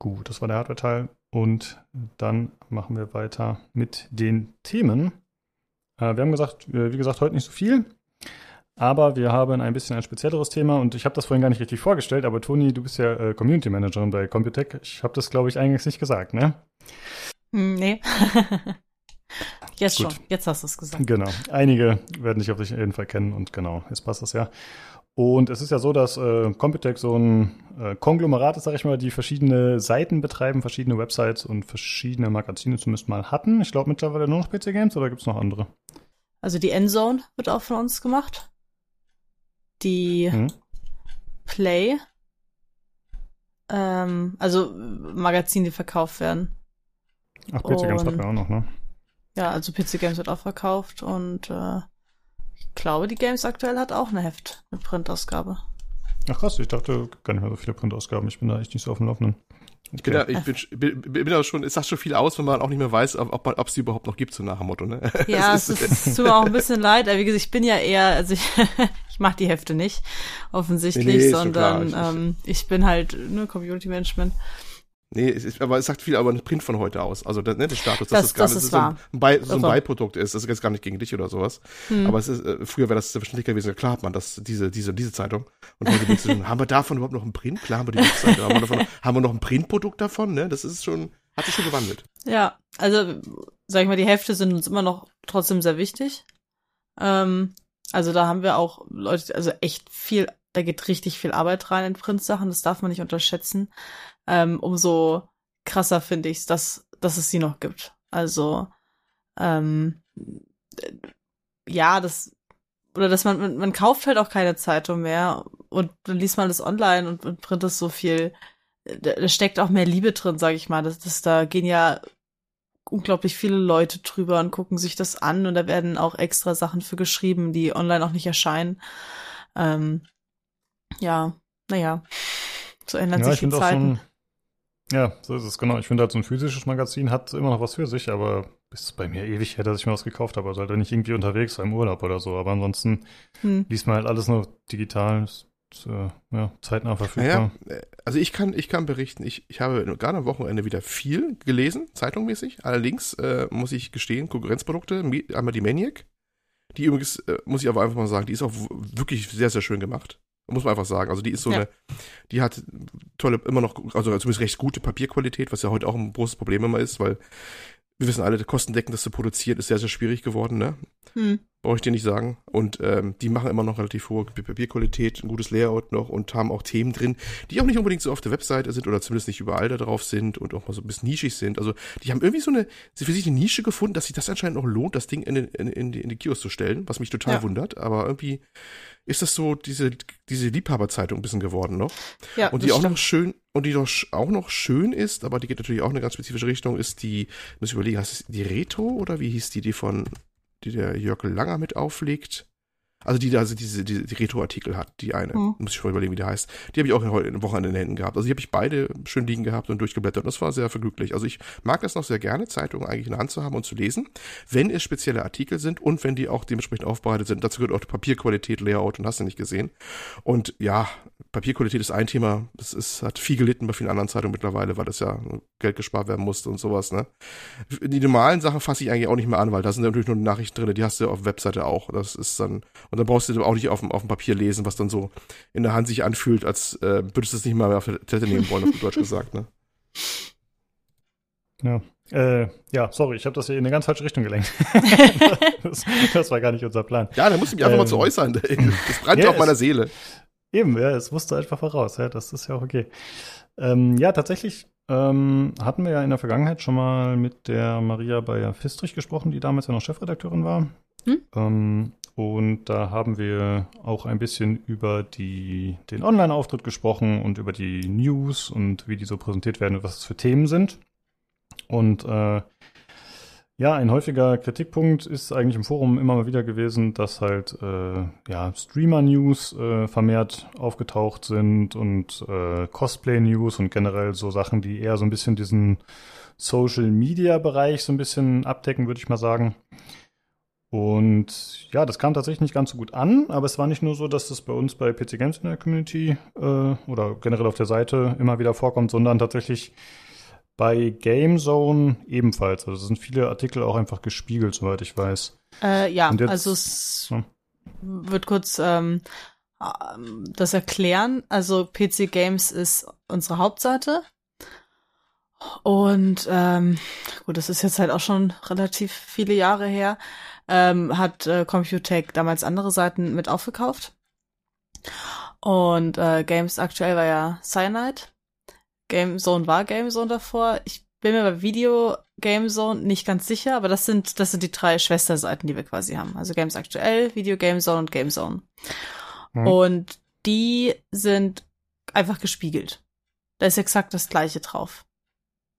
Gut, das war der Hardware-Teil. Und dann machen wir weiter mit den Themen. Äh, wir haben gesagt, wie gesagt, heute nicht so viel. Aber wir haben ein bisschen ein spezielleres Thema und ich habe das vorhin gar nicht richtig vorgestellt, aber Toni, du bist ja äh, Community Managerin bei Computec. Ich habe das, glaube ich, eigentlich nicht gesagt, ne? Hm, nee. jetzt Gut. schon, jetzt hast du es gesagt. Genau. Einige werden dich auf jeden Fall kennen und genau, jetzt passt das ja. Und es ist ja so, dass äh, Computec so ein äh, Konglomerat ist, sag ich mal, die verschiedene Seiten betreiben, verschiedene Websites und verschiedene Magazine zumindest mal hatten. Ich glaube mittlerweile nur noch PC Games oder gibt es noch andere? Also die Endzone wird auch von uns gemacht die hm? Play, ähm, also Magazine, die verkauft werden. Ach, PC Games hat wir auch noch, ne? Ja, also PC Games wird auch verkauft und äh, ich glaube, die Games aktuell hat auch eine Heft, eine Printausgabe. Ach krass, ich dachte gar nicht mehr so viele Printausgaben. Ich bin da echt nicht so auf dem Laufenden. Ich bin, da, ich bin, bin, bin da schon, es sagt schon viel aus, wenn man auch nicht mehr weiß, ob man, ob sie überhaupt noch gibt, so nach dem Motto, ne? Ja, es, ist, es tut mir auch ein bisschen leid, aber wie gesagt, ich bin ja eher, also ich, ich mache die Hefte nicht, offensichtlich, nee, nee, sondern ähm, ich bin halt nur Community Management. Nee, es ist, aber es sagt viel aber ein Print von heute aus. Also ne, der Status, dass das, das gar nicht so, ein, so ein Beiprodukt ist. Das ist jetzt gar nicht gegen dich oder sowas. Hm. Aber es ist, äh, früher wäre das selbstverständlich gewesen. Klar hat man das, diese, diese, diese Zeitung. Und heute denkst du, haben wir davon überhaupt noch ein Print? Klar haben wir die Webseite. haben, wir davon, haben wir noch ein Printprodukt davon? Ne? Das ist schon, hat sich schon gewandelt. Ja, also sag ich mal, die Hefte sind uns immer noch trotzdem sehr wichtig. Ähm, also da haben wir auch Leute, also echt viel, da geht richtig viel Arbeit rein in Printsachen. Das darf man nicht unterschätzen ähm, umso krasser finde ich es, dass, dass es sie noch gibt. Also, ähm, ja, das, oder dass man, man, man kauft halt auch keine Zeitung mehr und dann liest man das online und, und printet so viel, da, da steckt auch mehr Liebe drin, sag ich mal. Das, das, da gehen ja unglaublich viele Leute drüber und gucken sich das an und da werden auch extra Sachen für geschrieben, die online auch nicht erscheinen. Ähm, ja, naja, so ändern ja, sich die Zeiten. Ja, so ist es, genau. Ich finde halt so ein physisches Magazin hat immer noch was für sich, aber ist bei mir ewig her, dass ich mir was gekauft habe. Also halt nicht irgendwie unterwegs im Urlaub oder so. Aber ansonsten hm. liest man halt alles nur digital. Ist, äh, ja, zeitnah verfügbar. Ja, äh, also ich kann, ich kann berichten, ich, ich habe gerade am Wochenende wieder viel gelesen, zeitungmäßig. Allerdings äh, muss ich gestehen, Konkurrenzprodukte, einmal die Maniac. Die übrigens, äh, muss ich aber einfach mal sagen, die ist auch wirklich sehr, sehr schön gemacht. Muss man einfach sagen. Also die ist so ja. eine, die hat tolle, immer noch, also zumindest recht gute Papierqualität, was ja heute auch ein großes Problem immer ist, weil wir wissen alle, kostendeckend das zu produzieren ist sehr, sehr schwierig geworden, ne? Hm. Brauche ich dir nicht sagen. Und ähm, die machen immer noch relativ hohe Papierqualität, ein gutes Layout noch und haben auch Themen drin, die auch nicht unbedingt so auf der Webseite sind oder zumindest nicht überall da drauf sind und auch mal so ein bisschen nischig sind. Also die haben irgendwie so eine, sie für sich eine Nische gefunden, dass sich das anscheinend noch lohnt, das Ding in, in, in, die, in die Kiosk zu stellen, was mich total ja. wundert. Aber irgendwie ist das so diese, diese Liebhaberzeitung ein bisschen geworden noch. Ja, und die auch stimmt. noch schön, und die doch auch noch schön ist, aber die geht natürlich auch in eine ganz spezifische Richtung, ist die, muss ich überlegen, heißt es die Retro oder wie hieß die, die von, die der Jörg Langer mit auflegt? Also die da also diese, diese die Retro-Artikel hat, die eine. Mhm. Muss ich mal überlegen, wie die heißt. Die habe ich auch heute eine Woche an den Händen gehabt. Also die habe ich beide schön liegen gehabt und durchgeblättert. Und das war sehr verglücklich. Also ich mag das noch sehr gerne, Zeitungen eigentlich in der Hand zu haben und zu lesen, wenn es spezielle Artikel sind und wenn die auch dementsprechend aufbereitet sind. Dazu gehört auch die Papierqualität, Layout und hast du nicht gesehen. Und ja, Papierqualität ist ein Thema. Das ist, hat viel gelitten bei vielen anderen Zeitungen mittlerweile, weil das ja Geld gespart werden musste und sowas, ne? Die normalen Sachen fasse ich eigentlich auch nicht mehr an, weil da sind natürlich nur Nachrichten drin, die hast du auf der Webseite auch. Das ist dann, Und dann brauchst du auch nicht auf dem, auf dem Papier lesen, was dann so in der Hand sich anfühlt, als äh, würdest du es nicht mal auf der Tette nehmen wollen, auf Deutsch gesagt, ne? Ja. Äh, ja, sorry, ich habe das hier in eine ganz falsche Richtung gelenkt. das, das, war gar nicht unser Plan. Ja, da musst du mich einfach ähm, mal zu äußern. Das brennt ja, auf meiner Seele. Eben, ja, es musste einfach voraus, ja, das ist ja auch okay. Ähm, ja, tatsächlich ähm, hatten wir ja in der Vergangenheit schon mal mit der Maria Bayer-Fistrich gesprochen, die damals ja noch Chefredakteurin war. Hm? Ähm, und da haben wir auch ein bisschen über die, den Online-Auftritt gesprochen und über die News und wie die so präsentiert werden und was es für Themen sind. Und äh, ja, ein häufiger Kritikpunkt ist eigentlich im Forum immer mal wieder gewesen, dass halt äh, ja, Streamer-News äh, vermehrt aufgetaucht sind und äh, Cosplay-News und generell so Sachen, die eher so ein bisschen diesen Social-Media-Bereich so ein bisschen abdecken, würde ich mal sagen. Und ja, das kam tatsächlich nicht ganz so gut an, aber es war nicht nur so, dass das bei uns bei PC Games in der Community äh, oder generell auf der Seite immer wieder vorkommt, sondern tatsächlich bei GameZone ebenfalls. Also sind viele Artikel auch einfach gespiegelt, soweit ich weiß. Äh, ja, jetzt, also es ja. wird kurz ähm, ähm das erklären. Also PC Games ist unsere Hauptseite. Und ähm, gut, das ist jetzt halt auch schon relativ viele Jahre her. Ähm, hat äh, Computech damals andere Seiten mit aufgekauft. Und äh, Games aktuell war ja Cyanide. Gamezone war Gamezone davor. Ich bin mir bei Video Gamezone nicht ganz sicher, aber das sind, das sind die drei Schwesterseiten, die wir quasi haben. Also Games aktuell, Video Gamezone und Gamezone. Mhm. Und die sind einfach gespiegelt. Da ist exakt das gleiche drauf.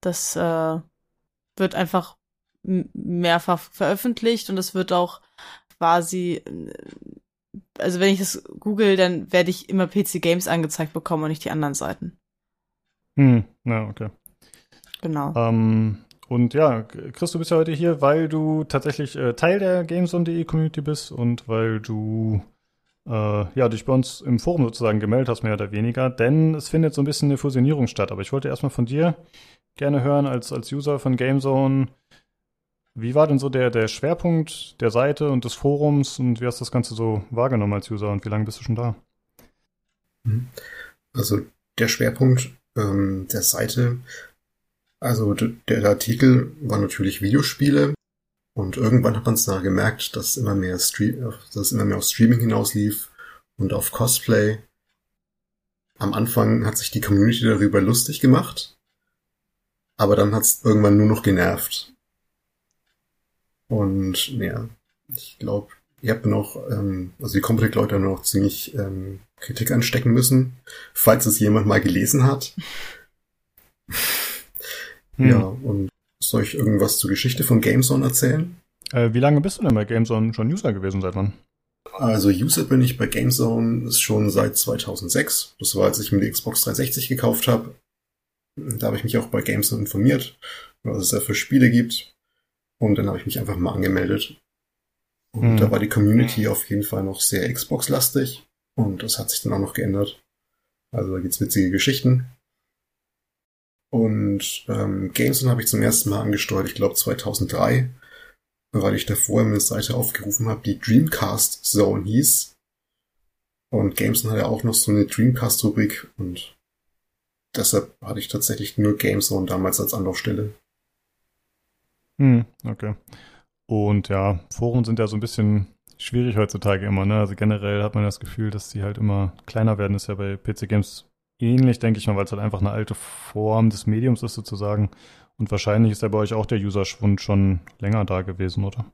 Das äh, wird einfach mehrfach veröffentlicht und es wird auch quasi, also wenn ich das google, dann werde ich immer PC Games angezeigt bekommen und nicht die anderen Seiten. Hm, ja, okay. Genau. Ähm, und ja, Chris, du bist ja heute hier, weil du tatsächlich äh, Teil der GameZone.de Community bist und weil du äh, ja, dich bei uns im Forum sozusagen gemeldet hast, mehr oder weniger, denn es findet so ein bisschen eine Fusionierung statt. Aber ich wollte erstmal von dir gerne hören, als, als User von GameZone, wie war denn so der, der Schwerpunkt der Seite und des Forums und wie hast du das Ganze so wahrgenommen als User und wie lange bist du schon da? Mhm. Also der Schwerpunkt ähm, der Seite. Also der Artikel war natürlich Videospiele und irgendwann hat man es da gemerkt, dass immer mehr Stream, dass immer mehr auf Streaming hinauslief und auf Cosplay. Am Anfang hat sich die Community darüber lustig gemacht, aber dann hat es irgendwann nur noch genervt. Und ja, ich glaube, ihr habt noch, ähm, also die Computec-Leute haben noch ziemlich ähm, Kritik anstecken müssen, falls es jemand mal gelesen hat. Hm. Ja, und soll ich irgendwas zur Geschichte von GameZone erzählen? Äh, wie lange bist du denn bei GameZone schon User gewesen, seit wann? Also User bin ich bei GameZone schon seit 2006. Das war, als ich mir die Xbox 360 gekauft habe. Da habe ich mich auch bei GameZone informiert, was es da für Spiele gibt. Und dann habe ich mich einfach mal angemeldet. Und hm. da war die Community auf jeden Fall noch sehr Xbox-lastig. Und das hat sich dann auch noch geändert. Also da gibt's witzige Geschichten. Und ähm, Gameson habe ich zum ersten Mal angesteuert, ich glaube 2003, weil ich davor eine Seite aufgerufen habe, die Dreamcast Zone hieß. Und Gameson hatte auch noch so eine Dreamcast-Rubrik und deshalb hatte ich tatsächlich nur Gamezone damals als Anlaufstelle. Hm, okay. Und ja, Foren sind ja so ein bisschen schwierig heutzutage immer, ne? Also generell hat man das Gefühl, dass die halt immer kleiner werden. Ist ja bei PC Games ähnlich, denke ich mal, weil es halt einfach eine alte Form des Mediums ist sozusagen. Und wahrscheinlich ist ja bei euch auch der Userschwund schon länger da gewesen, oder?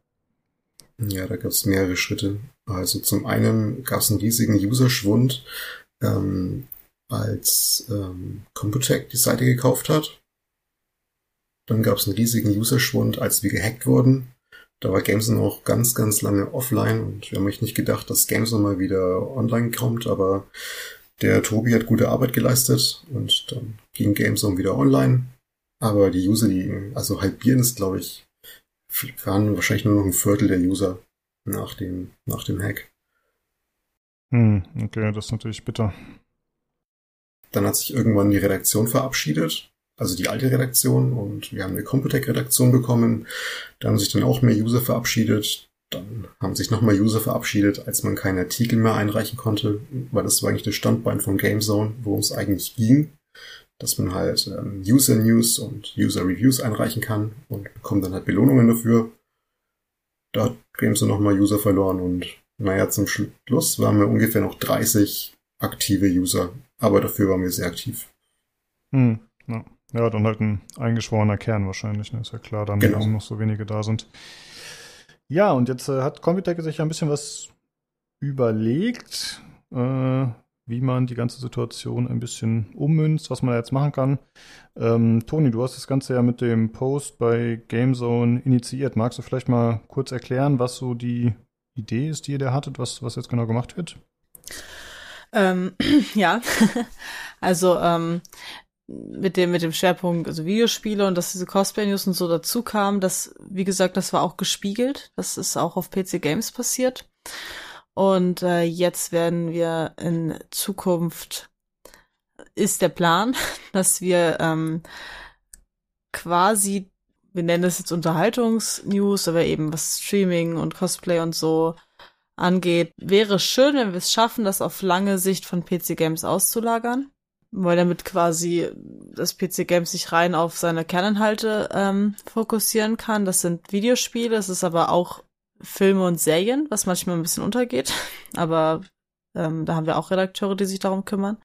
Ja, da gab es mehrere Schritte. Also zum einen gab es einen riesigen Userschwund, ähm, als ähm, Computec die Seite gekauft hat. Dann gab es einen riesigen Userschwund, als wir gehackt wurden. Da war Gameson auch ganz, ganz lange offline und wir haben euch nicht gedacht, dass Gameson mal wieder online kommt, aber der Tobi hat gute Arbeit geleistet und dann ging Gamezone wieder online. Aber die User, die also halbieren ist, glaube ich, waren wahrscheinlich nur noch ein Viertel der User nach dem, nach dem Hack. Hm, okay, das ist natürlich bitter. Dann hat sich irgendwann die Redaktion verabschiedet also die alte Redaktion und wir haben eine Computec-Redaktion bekommen. Da haben sich dann auch mehr User verabschiedet. Dann haben sich nochmal User verabschiedet, als man keine Artikel mehr einreichen konnte, weil das war eigentlich das Standbein von GameZone, worum es eigentlich ging, dass man halt ähm, User News und User Reviews einreichen kann und bekommt dann halt Belohnungen dafür. Da hat GameZone nochmal User verloren und naja, zum Schluss waren wir ungefähr noch 30 aktive User, aber dafür waren wir sehr aktiv. Hm, ja. Ja, dann halt ein eingeschworener Kern wahrscheinlich, ne? ist ja klar, dann genau. noch so wenige da sind. Ja, und jetzt äh, hat Computec sich ja ein bisschen was überlegt, äh, wie man die ganze Situation ein bisschen ummünzt, was man jetzt machen kann. Ähm, Toni, du hast das Ganze ja mit dem Post bei GameZone initiiert. Magst du vielleicht mal kurz erklären, was so die Idee ist, die ihr da hattet, was, was jetzt genau gemacht wird? Ähm, ja, also ähm, mit dem mit dem Schwerpunkt also Videospiele und dass diese Cosplay News und so dazu kam, das wie gesagt, das war auch gespiegelt, das ist auch auf PC Games passiert. Und äh, jetzt werden wir in Zukunft ist der Plan, dass wir ähm, quasi wir nennen es jetzt Unterhaltungsnews, aber eben was Streaming und Cosplay und so angeht, wäre schön, wenn wir es schaffen, das auf lange Sicht von PC Games auszulagern weil damit quasi das PC Games sich rein auf seine Kerninhalte ähm, fokussieren kann. Das sind Videospiele, es ist aber auch Filme und Serien, was manchmal ein bisschen untergeht. Aber ähm, da haben wir auch Redakteure, die sich darum kümmern.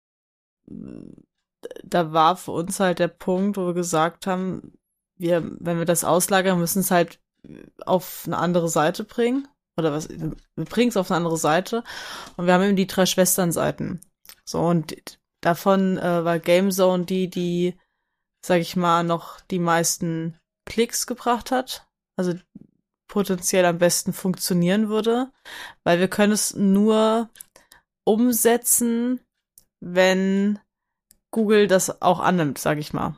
Da war für uns halt der Punkt, wo wir gesagt haben, wir, wenn wir das auslagern, müssen es halt auf eine andere Seite bringen. Oder was, wir bringen es auf eine andere Seite. Und wir haben eben die drei Schwestern-Seiten. So, und Davon äh, war Gamezone die, die, sag ich mal, noch die meisten Klicks gebracht hat. Also potenziell am besten funktionieren würde, weil wir können es nur umsetzen, wenn Google das auch annimmt, sag ich mal.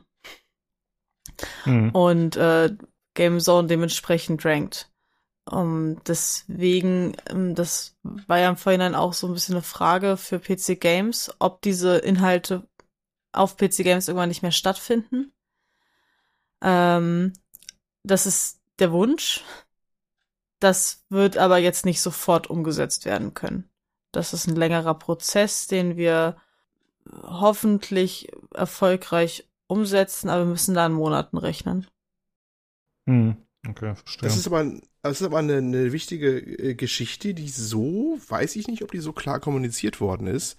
Mhm. Und äh, Gamezone dementsprechend rankt. Um, deswegen, um, das war ja im Vorhinein auch so ein bisschen eine Frage für PC Games, ob diese Inhalte auf PC Games irgendwann nicht mehr stattfinden. Ähm, das ist der Wunsch. Das wird aber jetzt nicht sofort umgesetzt werden können. Das ist ein längerer Prozess, den wir hoffentlich erfolgreich umsetzen, aber wir müssen da in Monaten rechnen. Hm, okay, verstehe. Das ist aber ein das ist aber eine, eine wichtige äh, Geschichte, die so, weiß ich nicht, ob die so klar kommuniziert worden ist.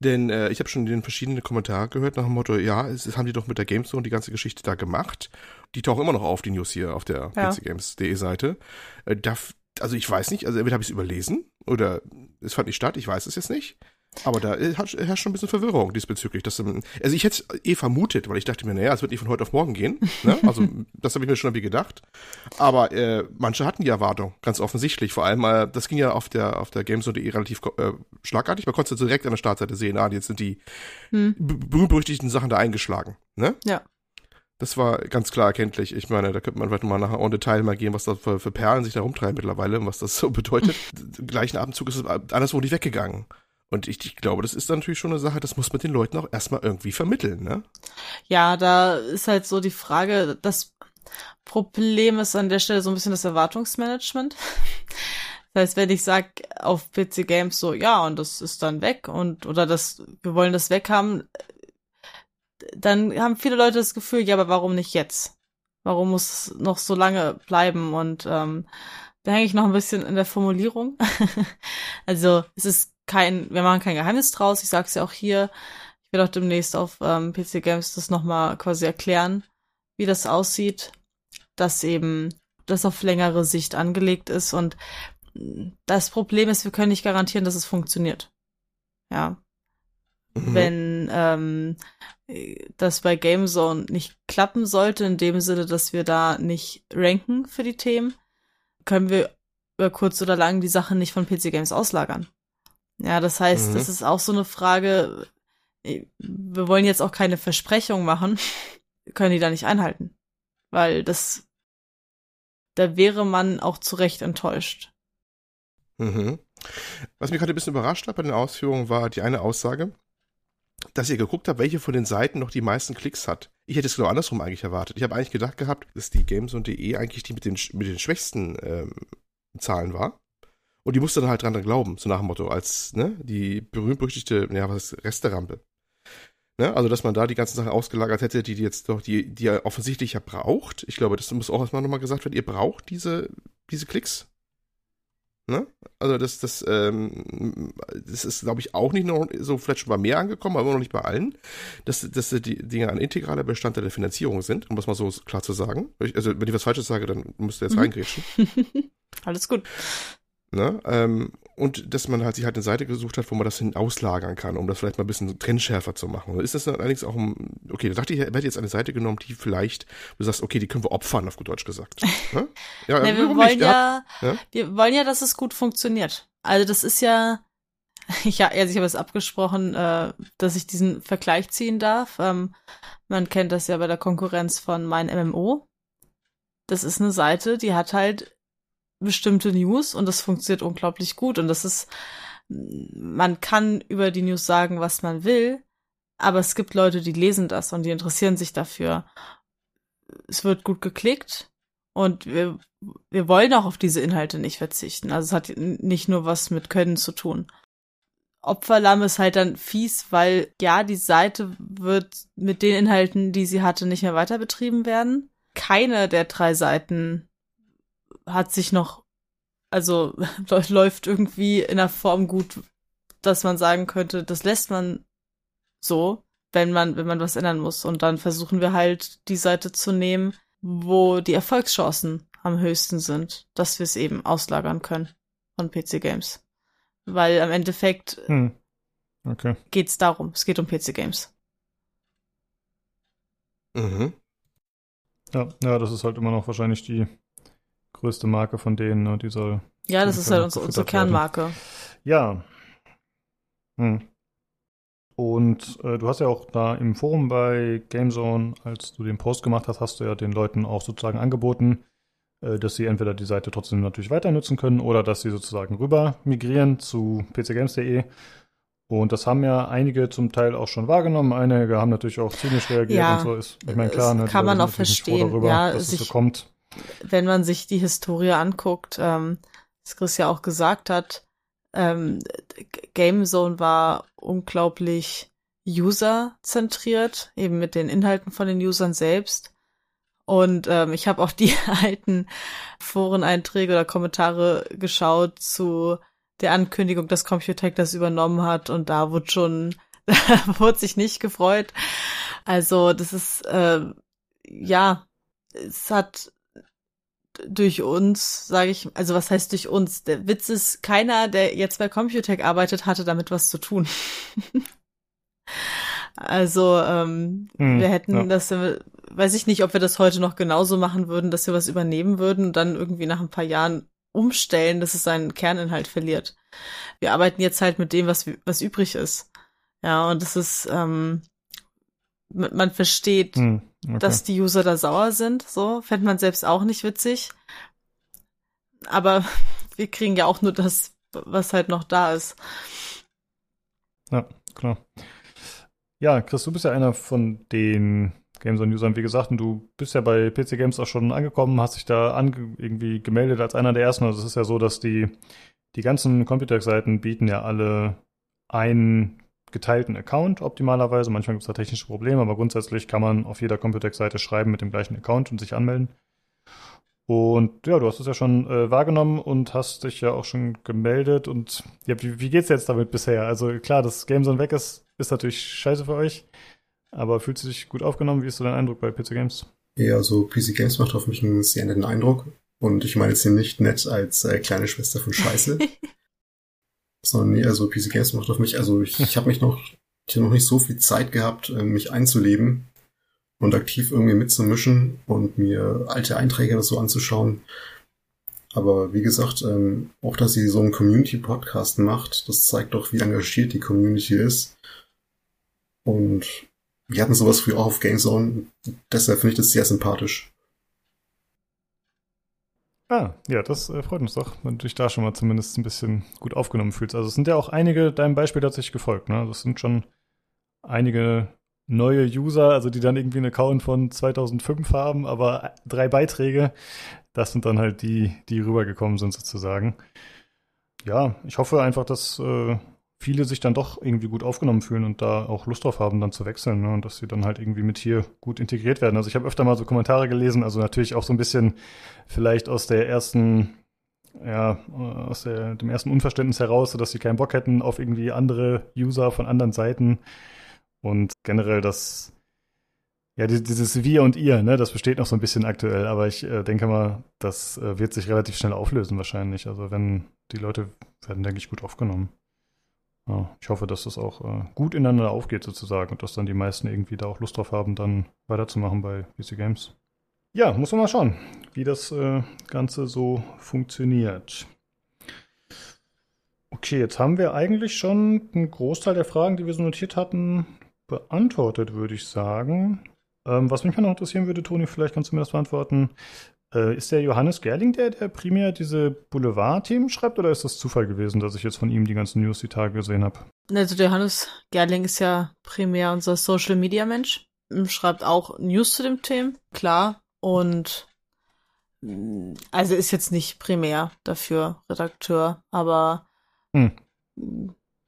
Denn äh, ich habe schon den verschiedenen Kommentaren gehört nach dem Motto, ja, es, es haben die doch mit der GameZone die ganze Geschichte da gemacht. Die tauchen immer noch auf, die News hier auf der ja. pcgames.de Seite. Äh, da, also ich weiß nicht, also entweder habe ich es überlesen oder es fand nicht statt, ich weiß es jetzt nicht. Aber da herrscht schon ein bisschen Verwirrung diesbezüglich. Dass, ähm, also ich hätte es eh vermutet, weil ich dachte mir, naja, es wird nicht von heute auf morgen gehen. Ne? Also das habe ich mir schon irgendwie gedacht. Aber äh, manche hatten die Erwartung, ganz offensichtlich. Vor allem, äh, das ging ja auf der auf der Games.de relativ äh, schlagartig. Man konnte direkt an der Startseite sehen, ah, jetzt sind die hm. berühmt-berüchtigten Sachen da eingeschlagen. Ne? Ja. Das war ganz klar erkenntlich. Ich meine, da könnte man vielleicht mal nachher en Detail mal gehen, was da für, für Perlen sich da rumtreiben mittlerweile und was das so bedeutet. gleichen Abendzug ist es anderswo nicht weggegangen. Und ich, ich glaube, das ist natürlich schon eine Sache, das muss man den Leuten auch erstmal irgendwie vermitteln, ne? Ja, da ist halt so die Frage, das Problem ist an der Stelle so ein bisschen das Erwartungsmanagement. Das heißt, wenn ich sag auf PC Games so, ja, und das ist dann weg und oder das, wir wollen das weghaben, dann haben viele Leute das Gefühl, ja, aber warum nicht jetzt? Warum muss es noch so lange bleiben? Und ähm, da hänge ich noch ein bisschen in der Formulierung. also es ist kein, wir machen kein Geheimnis draus. Ich sag's ja auch hier. Ich werde auch demnächst auf ähm, PC Games das nochmal quasi erklären, wie das aussieht, dass eben das auf längere Sicht angelegt ist und das Problem ist, wir können nicht garantieren, dass es funktioniert. Ja. Mhm. Wenn ähm, das bei Gamezone nicht klappen sollte, in dem Sinne, dass wir da nicht ranken für die Themen, können wir über kurz oder lang die Sachen nicht von PC Games auslagern. Ja, das heißt, mhm. das ist auch so eine Frage. Wir wollen jetzt auch keine Versprechung machen, können die da nicht einhalten. Weil das, da wäre man auch zu Recht enttäuscht. Mhm. Was mich gerade ein bisschen überrascht hat bei den Ausführungen war die eine Aussage, dass ihr geguckt habt, welche von den Seiten noch die meisten Klicks hat. Ich hätte es genau andersrum eigentlich erwartet. Ich habe eigentlich gedacht gehabt, dass die Games und DE eigentlich die mit den, mit den schwächsten ähm, Zahlen war. Und die musste dann halt dran glauben, so nach dem Motto, als ne, die berühmt-berüchtigte, ja, was ist, Resterampe. Ne? Also, dass man da die ganzen Sachen ausgelagert hätte, die, die jetzt doch, die, die ihr offensichtlich ja braucht. Ich glaube, das muss auch erstmal nochmal gesagt werden, ihr braucht diese, diese Klicks. Ne? Also das, das, ähm, das ist, glaube ich, auch nicht noch so vielleicht schon bei mehr angekommen, aber noch nicht bei allen, dass, dass die Dinge ein integraler Bestandteil der Finanzierung sind, um das mal so klar zu sagen. Also wenn ich was Falsches sage, dann müsst ihr jetzt mhm. reingrätschen. Alles gut. Ne? Ähm, und dass man halt sich halt eine Seite gesucht hat, wo man das hin auslagern kann, um das vielleicht mal ein bisschen trennschärfer zu machen. Ist das dann allerdings auch, um, okay, da dachte ich, hätte jetzt eine Seite genommen, die vielleicht, du sagst, okay, die können wir opfern, auf gut Deutsch gesagt. Ne? Ja, nee, wir wollen ja, ja, wir wollen ja, dass es gut funktioniert. Also das ist ja, ja, also ich habe es abgesprochen, äh, dass ich diesen Vergleich ziehen darf. Ähm, man kennt das ja bei der Konkurrenz von mein MMO. Das ist eine Seite, die hat halt bestimmte News und das funktioniert unglaublich gut und das ist, man kann über die News sagen, was man will, aber es gibt Leute, die lesen das und die interessieren sich dafür. Es wird gut geklickt und wir, wir wollen auch auf diese Inhalte nicht verzichten. Also es hat nicht nur was mit Können zu tun. Opferlamm ist halt dann fies, weil ja, die Seite wird mit den Inhalten, die sie hatte, nicht mehr weiter betrieben werden. Keine der drei Seiten hat sich noch, also läuft irgendwie in der Form gut, dass man sagen könnte, das lässt man so, wenn man, wenn man was ändern muss. Und dann versuchen wir halt die Seite zu nehmen, wo die Erfolgschancen am höchsten sind, dass wir es eben auslagern können von PC Games. Weil am Endeffekt hm. okay. geht's darum. Es geht um PC Games. Mhm. Ja, ja, das ist halt immer noch wahrscheinlich die größte Marke von denen, ne? Die soll. Ja, das ist halt unsere, unsere Kernmarke. Ja. Hm. Und äh, du hast ja auch da im Forum bei GameZone, als du den Post gemacht hast, hast du ja den Leuten auch sozusagen angeboten, äh, dass sie entweder die Seite trotzdem natürlich weiter nutzen können oder dass sie sozusagen rüber migrieren zu pcgames.de. Und das haben ja einige zum Teil auch schon wahrgenommen. Einige haben natürlich auch zynisch reagiert ja, und so ist, ich meine, klar, ne, kann man auch verstehen, ja, dass es so kommt wenn man sich die Historie anguckt, ähm, was Chris ja auch gesagt hat, ähm, Gamezone war unglaublich user-zentriert, eben mit den Inhalten von den Usern selbst. Und ähm, ich habe auch die alten Foreneinträge oder Kommentare geschaut zu der Ankündigung, dass Computec das übernommen hat und da wurde schon, wurde sich nicht gefreut. Also das ist, äh, ja, es hat durch uns, sage ich, also was heißt durch uns? Der Witz ist, keiner, der jetzt bei Computec arbeitet, hatte damit was zu tun. also ähm, hm, wir hätten ja. das, weiß ich nicht, ob wir das heute noch genauso machen würden, dass wir was übernehmen würden und dann irgendwie nach ein paar Jahren umstellen, dass es seinen Kerninhalt verliert. Wir arbeiten jetzt halt mit dem, was, was übrig ist. Ja, und das ist, ähm, man versteht, hm, okay. dass die User da sauer sind. So fände man selbst auch nicht witzig. Aber wir kriegen ja auch nur das, was halt noch da ist. Ja, klar. Ja, Chris, du bist ja einer von den Games-on-Usern, wie gesagt, und du bist ja bei PC Games auch schon angekommen, hast dich da ange irgendwie gemeldet als einer der ersten. Also es ist ja so, dass die, die ganzen Computer-Seiten bieten ja alle einen geteilten Account optimalerweise. Manchmal gibt es da technische Probleme, aber grundsätzlich kann man auf jeder Computex-Seite schreiben mit dem gleichen Account und sich anmelden. Und ja, du hast es ja schon äh, wahrgenommen und hast dich ja auch schon gemeldet. Und ja, wie, wie geht's jetzt damit bisher? Also klar, dass Gamezone weg ist, ist natürlich scheiße für euch. Aber fühlst du dich gut aufgenommen? Wie ist so dein Eindruck bei PC Games? Ja, also PC Games macht auf mich einen sehr netten Eindruck. Und ich meine jetzt hier nicht nett als äh, kleine Schwester von Scheiße. Sondern nee, also PC Games macht auf mich, also ich, ich habe mich noch, ich hab noch nicht so viel Zeit gehabt, äh, mich einzuleben und aktiv irgendwie mitzumischen und mir alte Einträge so anzuschauen. Aber wie gesagt, ähm, auch dass sie so einen Community-Podcast macht, das zeigt doch, wie engagiert die Community ist. Und wir hatten sowas früher auch auf Gamezone, deshalb finde ich das sehr sympathisch. Ah, ja, das äh, freut uns doch, wenn du dich da schon mal zumindest ein bisschen gut aufgenommen fühlst. Also es sind ja auch einige deinem Beispiel tatsächlich gefolgt, ne? Das sind schon einige neue User, also die dann irgendwie einen Account von 2005 haben, aber drei Beiträge. das sind dann halt die, die rübergekommen sind sozusagen. Ja, ich hoffe einfach, dass äh, viele sich dann doch irgendwie gut aufgenommen fühlen und da auch Lust drauf haben, dann zu wechseln ne? und dass sie dann halt irgendwie mit hier gut integriert werden. Also ich habe öfter mal so Kommentare gelesen, also natürlich auch so ein bisschen vielleicht aus der ersten ja, aus der, dem ersten Unverständnis heraus, dass sie keinen Bock hätten auf irgendwie andere User von anderen Seiten und generell das ja, dieses Wir und Ihr, ne, das besteht noch so ein bisschen aktuell, aber ich äh, denke mal, das äh, wird sich relativ schnell auflösen wahrscheinlich. Also wenn die Leute werden, denke ich, gut aufgenommen. Ja, ich hoffe, dass das auch äh, gut ineinander aufgeht sozusagen und dass dann die meisten irgendwie da auch Lust drauf haben, dann weiterzumachen bei PC Games. Ja, muss man mal schauen, wie das äh, Ganze so funktioniert. Okay, jetzt haben wir eigentlich schon einen Großteil der Fragen, die wir so notiert hatten, beantwortet, würde ich sagen. Ähm, was mich noch interessieren würde, Toni, vielleicht kannst du mir das beantworten. Äh, ist der Johannes Gerling der, der primär diese Boulevard-Themen schreibt, oder ist das Zufall gewesen, dass ich jetzt von ihm die ganzen News die Tage gesehen habe? Also der Johannes Gerling ist ja primär unser Social-Media-Mensch. Schreibt auch News zu dem Thema, klar. Und mm, also ist jetzt nicht primär dafür Redakteur, aber hm.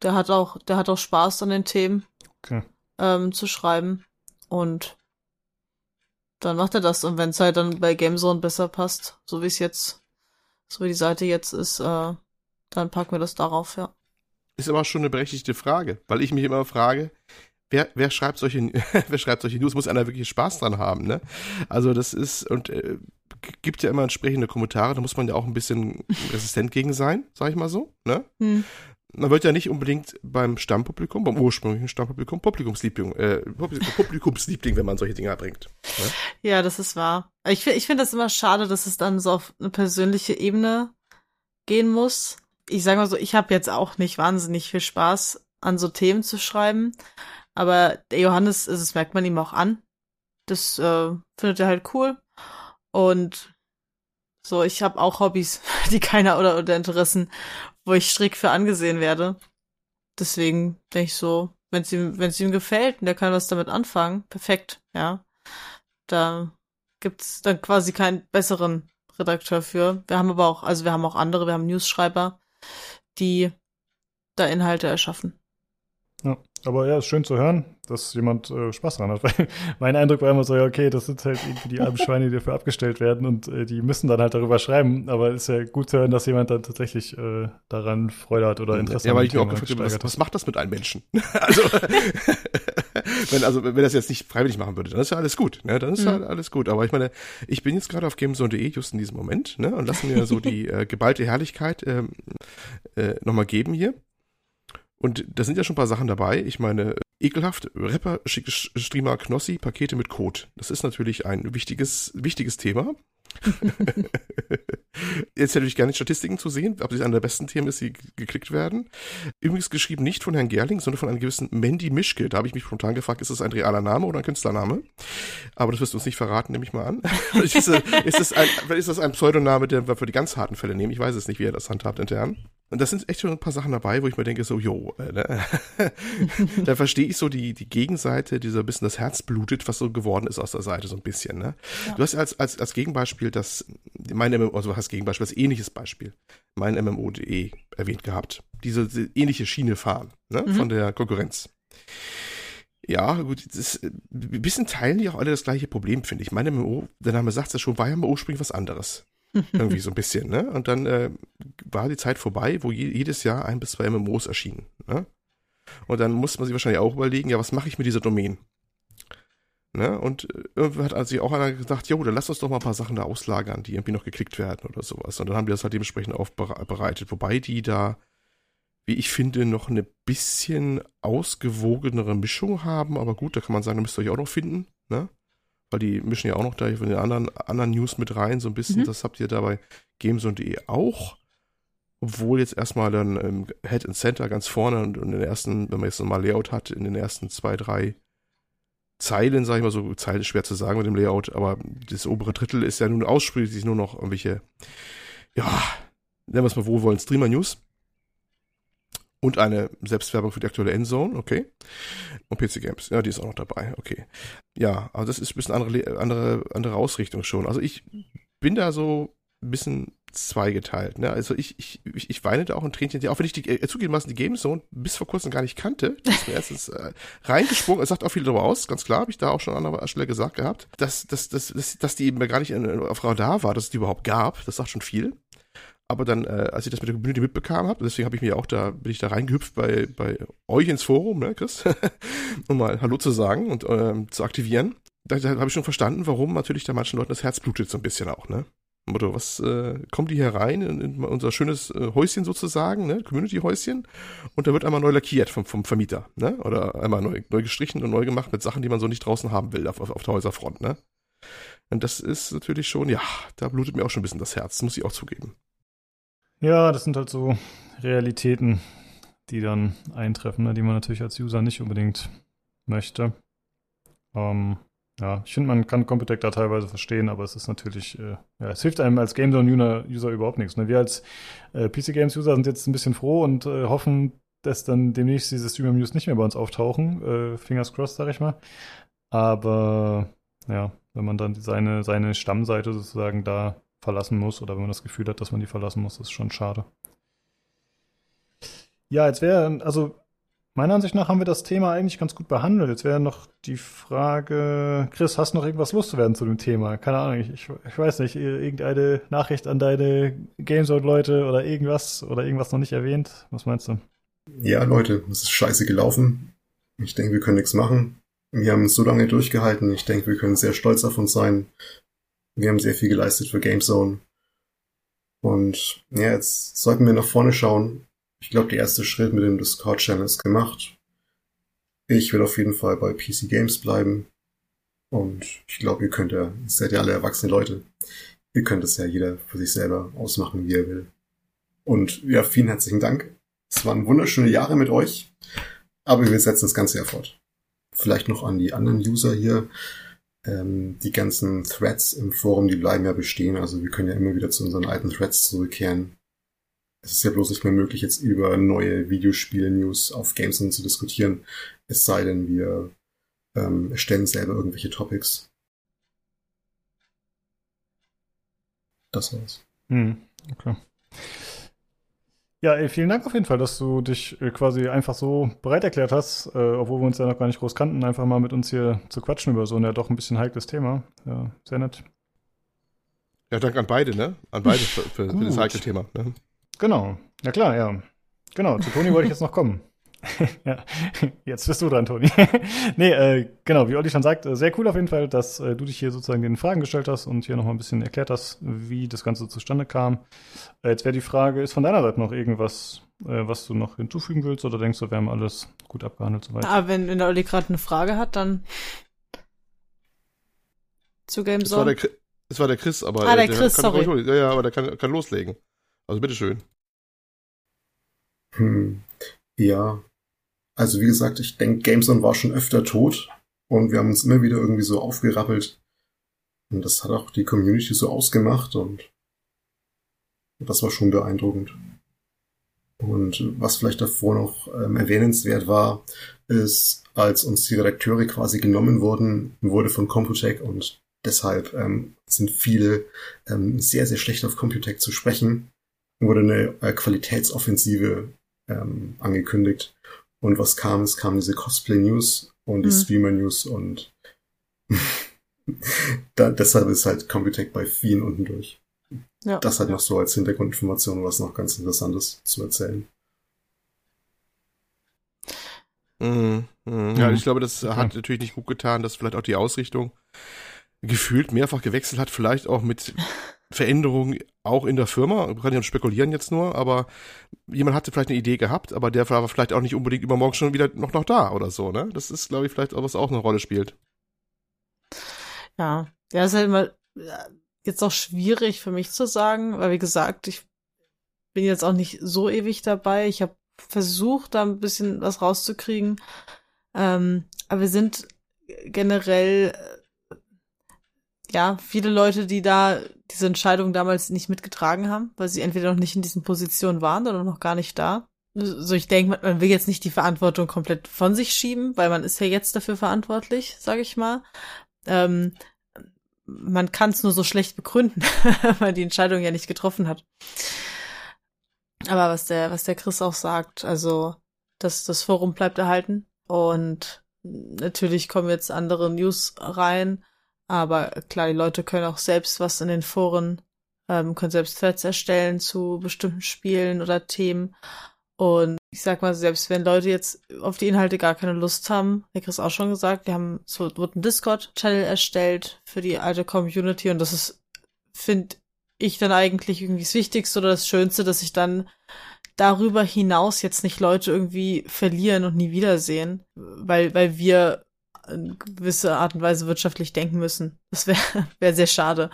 der hat auch, der hat auch Spaß an den Themen okay. ähm, zu schreiben. Und dann macht er das. Und wenn es halt dann bei Gamezone besser passt, so wie es jetzt, so wie die Seite jetzt ist, äh, dann packen wir das darauf, ja. Ist aber schon eine berechtigte Frage, weil ich mich immer frage, wer, wer schreibt solche, wer schreibt solche News? Muss einer wirklich Spaß dran haben, ne? Also das ist, und äh, gibt ja immer entsprechende Kommentare, da muss man ja auch ein bisschen resistent gegen sein, sag ich mal so, ne? Hm man wird ja nicht unbedingt beim Stammpublikum, beim ursprünglichen Stammpublikum, Publikumsliebling, äh, Publikumsliebling, wenn man solche Dinger bringt. Ne? Ja, das ist wahr. Ich, ich finde das immer schade, dass es dann so auf eine persönliche Ebene gehen muss. Ich sage mal so, ich habe jetzt auch nicht wahnsinnig viel Spaß an so Themen zu schreiben, aber der Johannes, also das merkt man ihm auch an. Das äh, findet er halt cool. Und so, ich habe auch Hobbys, die keiner oder, oder Interessen, wo ich strikt für angesehen werde. Deswegen denke ich so, wenn es ihm, wenn es ihm gefällt und der kann was damit anfangen, perfekt, ja. Da gibt's dann quasi keinen besseren Redakteur für. Wir haben aber auch, also wir haben auch andere, wir haben Newsschreiber, die da Inhalte erschaffen. Ja, aber ja, ist schön zu hören, dass jemand äh, Spaß dran hat. Weil mein Eindruck war immer so, ja, okay, das sind halt irgendwie die armen Schweine, die dafür abgestellt werden und äh, die müssen dann halt darüber schreiben. Aber ist ja gut zu hören, dass jemand dann tatsächlich äh, daran Freude hat oder Interesse hat. Ja, weil ich mir auch gefragt habe, was, was macht das mit einem Menschen? also, wenn, also, wenn das jetzt nicht freiwillig machen würde, dann ist ja alles gut, ne? Dann ist ja mhm. alles gut. Aber ich meine, ich bin jetzt gerade auf gamezone.de just in diesem Moment, ne? Und lassen mir so die äh, geballte Herrlichkeit ähm, äh, nochmal geben hier. Und da sind ja schon ein paar Sachen dabei. Ich meine, ekelhaft, Rapper, Streamer, Knossi, Pakete mit Code. Das ist natürlich ein wichtiges, wichtiges Thema. Jetzt hätte ich gerne Statistiken zu sehen, ob es einer der besten Themen ist, die geklickt werden. Übrigens geschrieben nicht von Herrn Gerling, sondern von einem gewissen Mandy Mischke. Da habe ich mich spontan gefragt, ist das ein realer Name oder ein Künstlername? Aber das wirst du uns nicht verraten, nehme ich mal an. ist, das, ist, das ein, ist das ein Pseudoname, den wir für die ganz harten Fälle nehmen? Ich weiß es nicht, wie er das handhabt intern. Und das sind echt schon ein paar Sachen dabei, wo ich mir denke, so, jo, äh, ne? da verstehe ich so die, die Gegenseite, die so ein bisschen das Herz blutet, was so geworden ist aus der Seite, so ein bisschen, ne? Ja. Du hast als, als, als Gegenbeispiel das, mein MMO, also hast Gegenbeispiel, das ähnliches Beispiel, mein MMO.de erwähnt gehabt. Diese, diese ähnliche Schiene fahren, ne? Mhm. Von der Konkurrenz. Ja, gut, das, ein bisschen teilen die auch alle das gleiche Problem, finde ich. Mein MMO, der Name sagt es ja schon, war ja mal ursprünglich was anderes. Irgendwie so ein bisschen, ne? Und dann äh, war die Zeit vorbei, wo je, jedes Jahr ein bis zwei MMOs erschienen, ne? Und dann muss man sich wahrscheinlich auch überlegen, ja, was mache ich mit dieser Domain? Ne? Und äh, irgendwie hat also auch einer gesagt, jo, dann lass uns doch mal ein paar Sachen da auslagern, die irgendwie noch geklickt werden oder sowas. Und dann haben die das halt dementsprechend aufbereitet. Wobei die da, wie ich finde, noch eine bisschen ausgewogenere Mischung haben. Aber gut, da kann man sagen, da müsst ihr euch auch noch finden. Ne? Weil die mischen ja auch noch da von den anderen, anderen News mit rein, so ein bisschen. Mhm. Das habt ihr dabei Gamezone.de auch. Obwohl jetzt erstmal dann im Head and Center ganz vorne und, in den ersten, wenn man jetzt nochmal Layout hat, in den ersten zwei, drei Zeilen, sag ich mal so, Zeilen ist schwer zu sagen mit dem Layout, aber das obere Drittel ist ja nun ausschließlich nur noch irgendwelche, ja, nennen wir es mal wohlwollend Streamer News und eine Selbstwerbung für die aktuelle Endzone, okay. Und PC Games, ja, die ist auch noch dabei, okay. Ja, aber das ist ein bisschen andere, andere, andere Ausrichtung schon. Also ich bin da so ein bisschen zweigeteilt. Ne? Also ich, ich, ich, ich weine da auch ein Tränchen, auch wenn ich die, äh, zugegebenermaßen die Gamezone bis vor kurzem gar nicht kannte. Das ist mir erstens äh, reingesprungen. Es sagt auch viel darüber aus, ganz klar, habe ich da auch schon an anderer Stelle gesagt gehabt, dass, dass, dass, dass, dass die eben gar nicht auf Radar war, dass es die überhaupt gab. Das sagt schon viel. Aber dann, äh, als ich das mit der Community mitbekam habe, deswegen habe ich mir auch da, bin ich da reingehüpft bei, bei euch ins Forum, ne, Chris, um mal Hallo zu sagen und ähm, zu aktivieren. Da, da habe ich schon verstanden, warum natürlich da manchen Leuten das Herz blutet so ein bisschen auch, ne? Motto, was äh, kommen die hier rein in, in unser schönes äh, Häuschen sozusagen, ne, Community-Häuschen, und da wird einmal neu lackiert vom, vom Vermieter, ne, oder einmal neu, neu gestrichen und neu gemacht mit Sachen, die man so nicht draußen haben will auf, auf, auf der Häuserfront, ne. Und das ist natürlich schon, ja, da blutet mir auch schon ein bisschen das Herz, muss ich auch zugeben. Ja, das sind halt so Realitäten, die dann eintreffen, ne, die man natürlich als User nicht unbedingt möchte. Ähm, ja, ich finde, man kann Computec da teilweise verstehen, aber es ist natürlich, äh, ja, es hilft einem als Game Zone-User überhaupt nichts. Ne? Wir als äh, PC Games User sind jetzt ein bisschen froh und äh, hoffen, dass dann demnächst diese Streamer News nicht mehr bei uns auftauchen. Äh, fingers crossed, sag ich mal. Aber ja, wenn man dann seine, seine Stammseite sozusagen da verlassen muss oder wenn man das Gefühl hat, dass man die verlassen muss, ist schon schade. Ja, jetzt wäre, also meiner Ansicht nach haben wir das Thema eigentlich ganz gut behandelt. Jetzt wäre noch die Frage, Chris, hast du noch irgendwas loszuwerden zu dem Thema? Keine Ahnung, ich, ich, weiß nicht, irgendeine Nachricht an deine Gamezone-Leute oder irgendwas oder irgendwas noch nicht erwähnt? Was meinst du? Ja, Leute, es ist scheiße gelaufen. Ich denke, wir können nichts machen. Wir haben so lange durchgehalten. Ich denke, wir können sehr stolz auf uns sein. Wir haben sehr viel geleistet für GameZone. Und ja, jetzt sollten wir nach vorne schauen. Ich glaube, der erste Schritt mit dem Discord-Channel ist gemacht. Ich will auf jeden Fall bei PC Games bleiben. Und ich glaube, ihr könnt ja, ihr seid ja alle erwachsene Leute. Ihr könnt es ja jeder für sich selber ausmachen, wie er will. Und ja, vielen herzlichen Dank. Es waren wunderschöne Jahre mit euch. Aber wir setzen das Ganze ja fort. Vielleicht noch an die anderen User hier ähm, die ganzen Threads im Forum, die bleiben ja bestehen. Also wir können ja immer wieder zu unseren alten Threads zurückkehren. Es ist ja bloß nicht mehr möglich, jetzt über neue Videospiel-News auf Gameson zu diskutieren. Es sei denn, wir ähm, erstellen selber irgendwelche Topics. Das war's. Hm, okay. Ja, ey, vielen Dank auf jeden Fall, dass du dich äh, quasi einfach so bereit erklärt hast, äh, obwohl wir uns ja noch gar nicht groß kannten, einfach mal mit uns hier zu quatschen über so ein ja doch ein bisschen heikles Thema. Ja, sehr nett. Ja, danke an beide, ne? An beide für, für, für das heikle Thema. Ne? Genau. Ja klar, ja. Genau, zu Toni wollte ich jetzt noch kommen. ja, jetzt bist du dran, Toni. nee, äh, genau, wie Olli schon sagt, äh, sehr cool auf jeden Fall, dass äh, du dich hier sozusagen den Fragen gestellt hast und hier nochmal ein bisschen erklärt hast, wie das Ganze zustande kam. Äh, jetzt wäre die Frage, ist von deiner Seite noch irgendwas, äh, was du noch hinzufügen willst oder denkst du, wir haben alles gut abgehandelt soweit? Ah, wenn, wenn der Olli gerade eine Frage hat, dann zu Game Zone. Das war der, das war der Chris, aber ah, der, der Chris, kann, sorry. ja, ja, aber der kann, kann loslegen. Also bitteschön. Hm. Ja, also wie gesagt, ich denke, Gameson war schon öfter tot und wir haben uns immer wieder irgendwie so aufgerappelt. Und das hat auch die Community so ausgemacht und das war schon beeindruckend. Und was vielleicht davor noch ähm, erwähnenswert war, ist, als uns die Redakteure quasi genommen wurden, wurde von Computec und deshalb ähm, sind viele ähm, sehr, sehr schlecht auf Computec zu sprechen, wurde eine äh, Qualitätsoffensive ähm, angekündigt. Und was kam? Es kam diese Cosplay-News und die mhm. Streamer-News und da, deshalb ist halt Computec bei vielen unten durch. Ja. Das halt noch so als Hintergrundinformation, was noch ganz interessantes zu erzählen. Mhm. Mhm. Ja, ich glaube, das hat natürlich nicht gut getan, dass vielleicht auch die Ausrichtung gefühlt mehrfach gewechselt hat, vielleicht auch mit Veränderungen auch in der Firma. Wir können ja spekulieren jetzt nur, aber jemand hatte vielleicht eine Idee gehabt, aber der war vielleicht auch nicht unbedingt übermorgen schon wieder noch, noch da oder so, ne? Das ist, glaube ich, vielleicht auch, was auch eine Rolle spielt. Ja, ja, ist halt immer jetzt auch schwierig für mich zu sagen, weil wie gesagt, ich bin jetzt auch nicht so ewig dabei. Ich habe versucht, da ein bisschen was rauszukriegen. Ähm, aber wir sind generell ja, viele Leute, die da diese Entscheidung damals nicht mitgetragen haben, weil sie entweder noch nicht in diesen Positionen waren oder noch gar nicht da. So, ich denke, man will jetzt nicht die Verantwortung komplett von sich schieben, weil man ist ja jetzt dafür verantwortlich, sage ich mal. Ähm, man kann es nur so schlecht begründen, weil die Entscheidung ja nicht getroffen hat. Aber was der, was der Chris auch sagt, also das, das Forum bleibt erhalten und natürlich kommen jetzt andere News rein, aber klar, die Leute können auch selbst was in den Foren, ähm, können selbst Threads erstellen zu bestimmten Spielen oder Themen. Und ich sag mal, selbst wenn Leute jetzt auf die Inhalte gar keine Lust haben, der Chris auch schon gesagt, wir haben so wird ein Discord-Channel erstellt für die alte Community und das ist, finde ich dann eigentlich irgendwie das Wichtigste oder das Schönste, dass sich dann darüber hinaus jetzt nicht Leute irgendwie verlieren und nie wiedersehen, weil, weil wir in gewisse Art und Weise wirtschaftlich denken müssen. Das wäre wär sehr schade.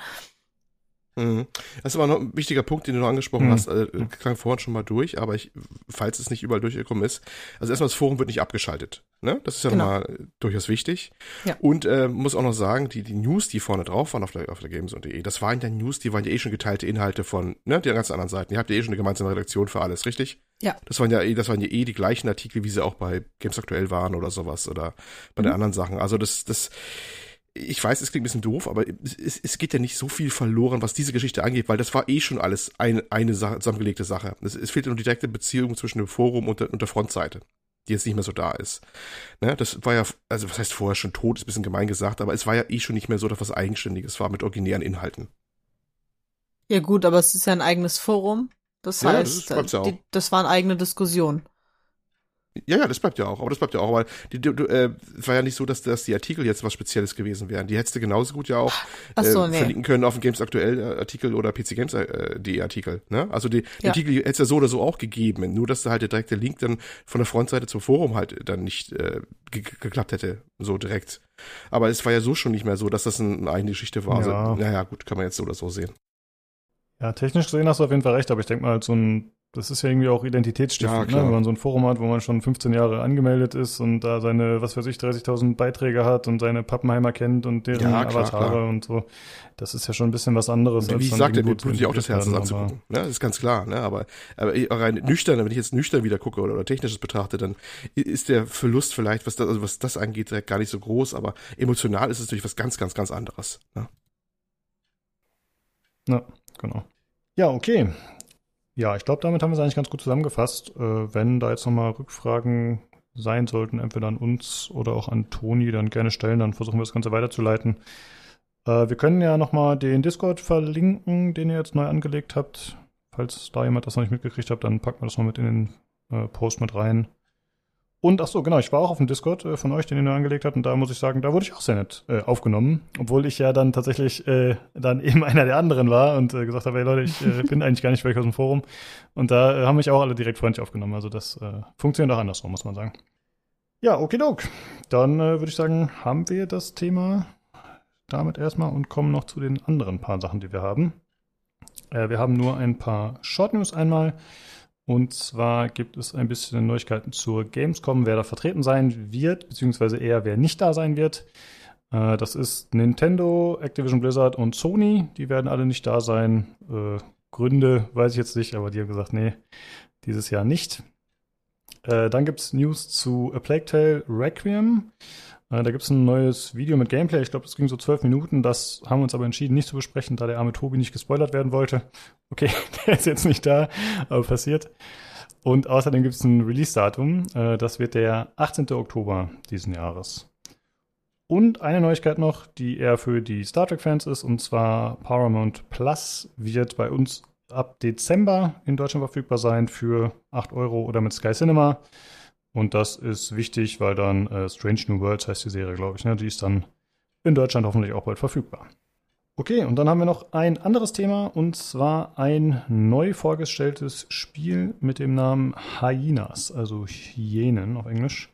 Mhm. Das ist aber noch ein wichtiger Punkt, den du noch angesprochen mhm. hast. Äh, klang vorhin schon mal durch, aber ich, falls es nicht überall durchgekommen ist. Also erstmal, das Forum wird nicht abgeschaltet. Ne? Das ist ja genau. nochmal durchaus wichtig. Ja. Und äh, muss auch noch sagen, die, die News, die vorne drauf waren auf der, auf der Games.de, das waren ja News, die waren ja eh schon geteilte Inhalte von ne, den ganzen anderen Seiten. Ihr habt ja eh schon eine gemeinsame Redaktion für alles, richtig? Ja. Das waren ja eh, das waren ja eh die gleichen Artikel, wie sie auch bei Games Aktuell waren oder sowas oder bei mhm. den anderen Sachen. Also das, das ich weiß, es klingt ein bisschen doof, aber es, es geht ja nicht so viel verloren, was diese Geschichte angeht, weil das war eh schon alles ein, eine Sache, zusammengelegte Sache. Es, es fehlt nur die direkte Beziehung zwischen dem Forum und der, und der Frontseite, die jetzt nicht mehr so da ist. Ne, das war ja, also was heißt vorher schon tot, ist ein bisschen gemein gesagt, aber es war ja eh schon nicht mehr so, dass was Eigenständiges war mit originären Inhalten. Ja gut, aber es ist ja ein eigenes Forum. Das ja, heißt, das, ja die, das war eine eigene Diskussion. Ja, ja, das bleibt ja auch. Aber das bleibt ja auch. Aber die, die, äh, war ja nicht so, dass, dass die Artikel jetzt was Spezielles gewesen wären. Die hättest du genauso gut ja auch äh, so, nee. verlinken können auf dem Games Aktuell äh, Artikel oder PC Games äh, die Artikel. Ne? Also die, die ja. Artikel hätte es ja so oder so auch gegeben. Nur, dass da halt der direkte Link dann von der Frontseite zum Forum halt dann nicht äh, ge geklappt hätte. So direkt. Aber es war ja so schon nicht mehr so, dass das eine eigene Geschichte war. Also, ja. Also, naja, gut, kann man jetzt so oder so sehen. Ja, technisch gesehen hast du auf jeden Fall recht, aber ich denke mal, so ein das ist ja irgendwie auch identitätsstiftend, ja, ne? wenn man so ein Forum hat, wo man schon 15 Jahre angemeldet ist und da seine, was weiß ich, 30.000 Beiträge hat und seine Pappenheimer kennt und deren ja, klar, Avatare klar. und so. Das ist ja schon ein bisschen was anderes. Und wie ich sagte, mir blutet ja auch das Herz, das anzugucken. Ne? Das ist ganz klar. Ne? Aber, aber rein nüchtern, wenn ich jetzt nüchtern wieder gucke oder, oder technisches betrachte, dann ist der Verlust vielleicht, was das, also was das angeht, direkt gar nicht so groß, aber emotional ist es natürlich was ganz, ganz, ganz anderes. Ne? Ja, genau. Ja, okay. Ja, ich glaube, damit haben wir es eigentlich ganz gut zusammengefasst. Äh, wenn da jetzt nochmal Rückfragen sein sollten, entweder an uns oder auch an Toni, dann gerne stellen, dann versuchen wir das Ganze weiterzuleiten. Äh, wir können ja nochmal den Discord verlinken, den ihr jetzt neu angelegt habt. Falls da jemand das noch nicht mitgekriegt hat, dann packen wir das mal mit in den äh, Post mit rein. Und ach so, genau, ich war auch auf dem Discord äh, von euch, den ihr angelegt habt, und da muss ich sagen, da wurde ich auch sehr nett äh, aufgenommen, obwohl ich ja dann tatsächlich äh, dann eben einer der anderen war und äh, gesagt habe, hey Leute, ich äh, bin eigentlich gar nicht weg aus dem Forum. Und da äh, haben mich auch alle direkt freundlich aufgenommen. Also das äh, funktioniert auch andersrum, muss man sagen. Ja, okidok. Dann äh, würde ich sagen, haben wir das Thema damit erstmal und kommen noch zu den anderen paar Sachen, die wir haben. Äh, wir haben nur ein paar Short News einmal. Und zwar gibt es ein bisschen Neuigkeiten zur Gamescom, wer da vertreten sein wird, beziehungsweise eher wer nicht da sein wird. Äh, das ist Nintendo, Activision Blizzard und Sony. Die werden alle nicht da sein. Äh, Gründe weiß ich jetzt nicht, aber die haben gesagt, nee, dieses Jahr nicht. Äh, dann gibt es News zu A Plague Tale Requiem. Äh, da gibt es ein neues Video mit Gameplay. Ich glaube, das ging so zwölf Minuten. Das haben wir uns aber entschieden, nicht zu besprechen, da der arme Tobi nicht gespoilert werden wollte. Okay, der ist jetzt nicht da, aber passiert. Und außerdem gibt es ein Release-Datum. Äh, das wird der 18. Oktober diesen Jahres. Und eine Neuigkeit noch, die eher für die Star Trek-Fans ist, und zwar Paramount Plus wird bei uns ab Dezember in Deutschland verfügbar sein für 8 Euro oder mit Sky Cinema. Und das ist wichtig, weil dann äh, Strange New Worlds heißt die Serie, glaube ich. Ne? Die ist dann in Deutschland hoffentlich auch bald verfügbar. Okay, und dann haben wir noch ein anderes Thema und zwar ein neu vorgestelltes Spiel mit dem Namen Hyenas, also Hyänen auf Englisch.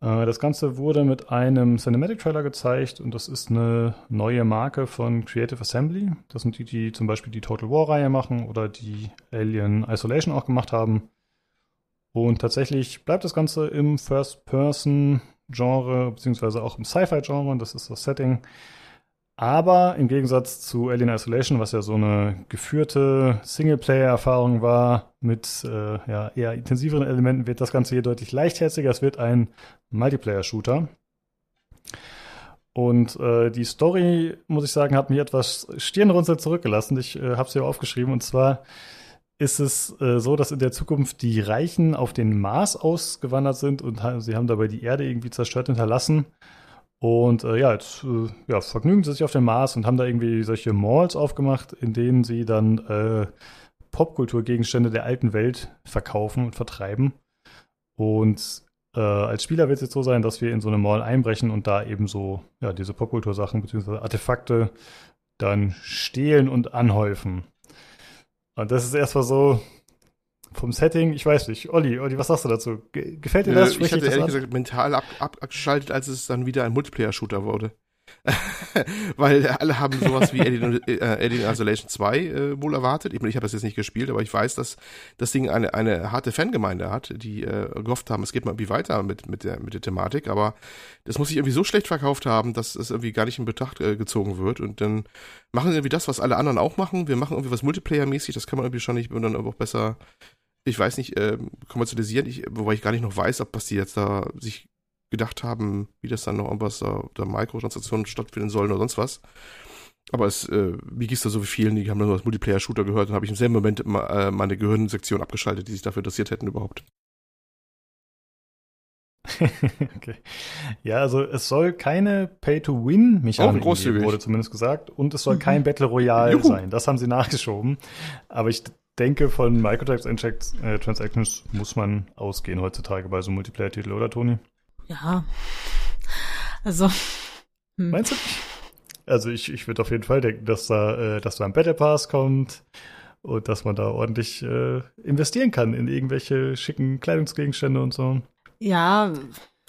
Äh, das Ganze wurde mit einem Cinematic Trailer gezeigt und das ist eine neue Marke von Creative Assembly. Das sind die, die zum Beispiel die Total War Reihe machen oder die Alien Isolation auch gemacht haben. Und tatsächlich bleibt das Ganze im First-Person-Genre, beziehungsweise auch im Sci-Fi-Genre, das ist das Setting. Aber im Gegensatz zu Alien Isolation, was ja so eine geführte Singleplayer-Erfahrung war, mit äh, ja, eher intensiveren Elementen, wird das Ganze hier deutlich leichtherziger. Es wird ein Multiplayer-Shooter. Und äh, die Story, muss ich sagen, hat mich etwas stirnrunzeln zurückgelassen. Ich äh, habe sie aufgeschrieben. Und zwar ist es äh, so, dass in der Zukunft die Reichen auf den Mars ausgewandert sind und sie haben dabei die Erde irgendwie zerstört hinterlassen. Und äh, ja, jetzt äh, ja, vergnügen sie sich auf dem Mars und haben da irgendwie solche Malls aufgemacht, in denen sie dann äh, Popkulturgegenstände der alten Welt verkaufen und vertreiben. Und äh, als Spieler wird es jetzt so sein, dass wir in so eine Mall einbrechen und da eben so ja, diese Popkultursachen bzw. Artefakte dann stehlen und anhäufen. Und das ist erstmal so vom Setting, ich weiß nicht. Olli, Olli, was sagst du dazu? Gefällt dir das? Sprich ich hatte ehrlich gesagt mental ab, abgeschaltet, als es dann wieder ein Multiplayer-Shooter wurde. Weil alle haben sowas wie Alien, äh, Isolation 2 äh, wohl erwartet. Ich, ich habe das jetzt nicht gespielt, aber ich weiß, dass das Ding eine, eine harte Fangemeinde hat, die äh, gehofft haben, es geht mal irgendwie weiter mit, mit, der, mit der Thematik. Aber das muss sich irgendwie so schlecht verkauft haben, dass es irgendwie gar nicht in Betracht äh, gezogen wird. Und dann machen sie irgendwie das, was alle anderen auch machen. Wir machen irgendwie was Multiplayer-mäßig, das kann man irgendwie schon nicht und dann auch besser ich weiß nicht, äh, kommerzialisieren, ich, wobei ich gar nicht noch weiß, ob was die jetzt da sich gedacht haben, wie das dann noch irgendwas da, da Mikrotransaktionen stattfinden sollen oder sonst was. Aber es, äh, wie gehst da so wie vielen, die haben dann nur als Multiplayer-Shooter gehört und habe ich im selben Moment ma, äh, meine Gehirnsektion abgeschaltet, die sich dafür interessiert hätten überhaupt. okay. Ja, also es soll keine Pay-to-Win-Mechanik oh, geben, wurde zumindest gesagt. Und es soll mhm. kein Battle Royale Juhu. sein. Das haben sie nachgeschoben. Aber ich denke, von Microtransactions äh, muss man ausgehen heutzutage bei so Multiplayer-Titel, oder Toni? Ja. Also. Hm. Meinst du? Also ich, ich würde auf jeden Fall denken, dass da, äh, dass da ein Battle Pass kommt und dass man da ordentlich äh, investieren kann in irgendwelche schicken Kleidungsgegenstände und so. Ja,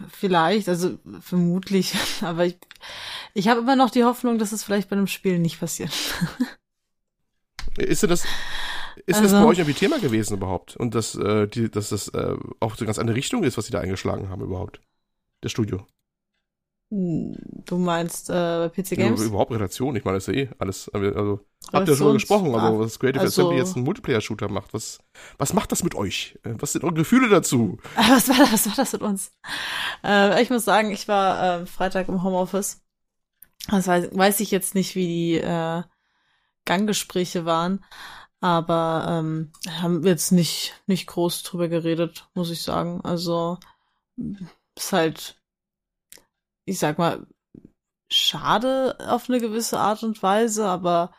vielleicht, also vermutlich, aber ich, ich habe immer noch die Hoffnung, dass es vielleicht bei einem Spiel nicht passiert. Ist das, ist also, das bei euch irgendwie Thema gewesen überhaupt? Und dass, äh, die, dass das äh, auch so ganz andere Richtung ist, was sie da eingeschlagen haben überhaupt? Das Studio. Du meinst äh, PC Games? Ja, überhaupt Relation, ich meine, das ist ja eh alles. Also, habt ihr darüber gesprochen, also was Creative also, Assembly jetzt einen Multiplayer-Shooter macht. Was, was macht das mit euch? Äh, was sind eure Gefühle dazu? Was war das, was war das mit uns? Äh, ich muss sagen, ich war äh, Freitag im Homeoffice. Das weiß, weiß ich jetzt nicht, wie die äh, Ganggespräche waren. Aber ähm, haben wir jetzt nicht, nicht groß drüber geredet, muss ich sagen. Also ist halt, ich sag mal, schade auf eine gewisse Art und Weise, aber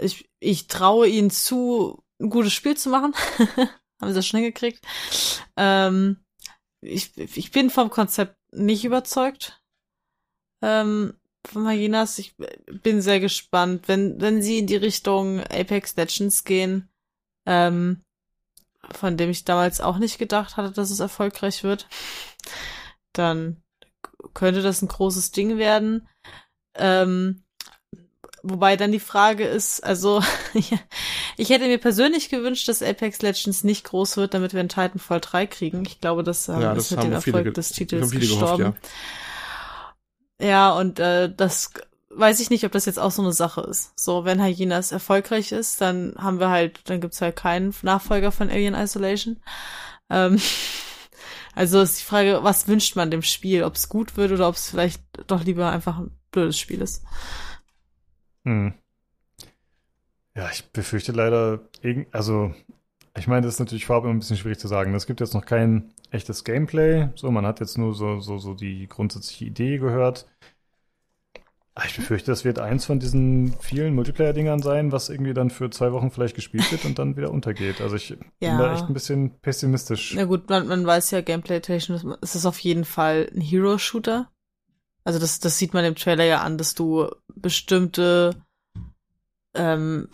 ich, ich traue ihnen zu, ein gutes Spiel zu machen. Haben sie das schnell gekriegt. Ähm, ich, ich bin vom Konzept nicht überzeugt. Ähm, von Maginas. Ich bin sehr gespannt, wenn, wenn sie in die Richtung Apex Legends gehen, ähm, von dem ich damals auch nicht gedacht hatte, dass es erfolgreich wird, dann könnte das ein großes Ding werden. Ähm, wobei dann die Frage ist, also ich hätte mir persönlich gewünscht, dass Apex Legends nicht groß wird, damit wir einen Titanfall 3 kriegen. Ich glaube, das, ähm, ja, das ist mit dem Erfolg des Titels gestorben. Gehofft, ja. Ja, und äh, das weiß ich nicht, ob das jetzt auch so eine Sache ist. So, wenn Hyenas erfolgreich ist, dann haben wir halt, dann gibt's halt keinen Nachfolger von Alien Isolation. Ähm, also ist die Frage, was wünscht man dem Spiel? Ob es gut wird oder ob es vielleicht doch lieber einfach ein blödes Spiel ist. Hm. Ja, ich befürchte leider, also ich meine, das ist natürlich vorab immer ein bisschen schwierig zu sagen. Es gibt jetzt noch kein echtes Gameplay. So, man hat jetzt nur so, so, so die grundsätzliche Idee gehört. Ah, ich befürchte, das wird eins von diesen vielen Multiplayer-Dingern sein, was irgendwie dann für zwei Wochen vielleicht gespielt wird und dann wieder untergeht. Also ich ja. bin da echt ein bisschen pessimistisch. Na gut, man, man weiß ja, Gameplay-technisch ist es auf jeden Fall ein Hero-Shooter. Also das, das sieht man im Trailer ja an, dass du bestimmte ähm,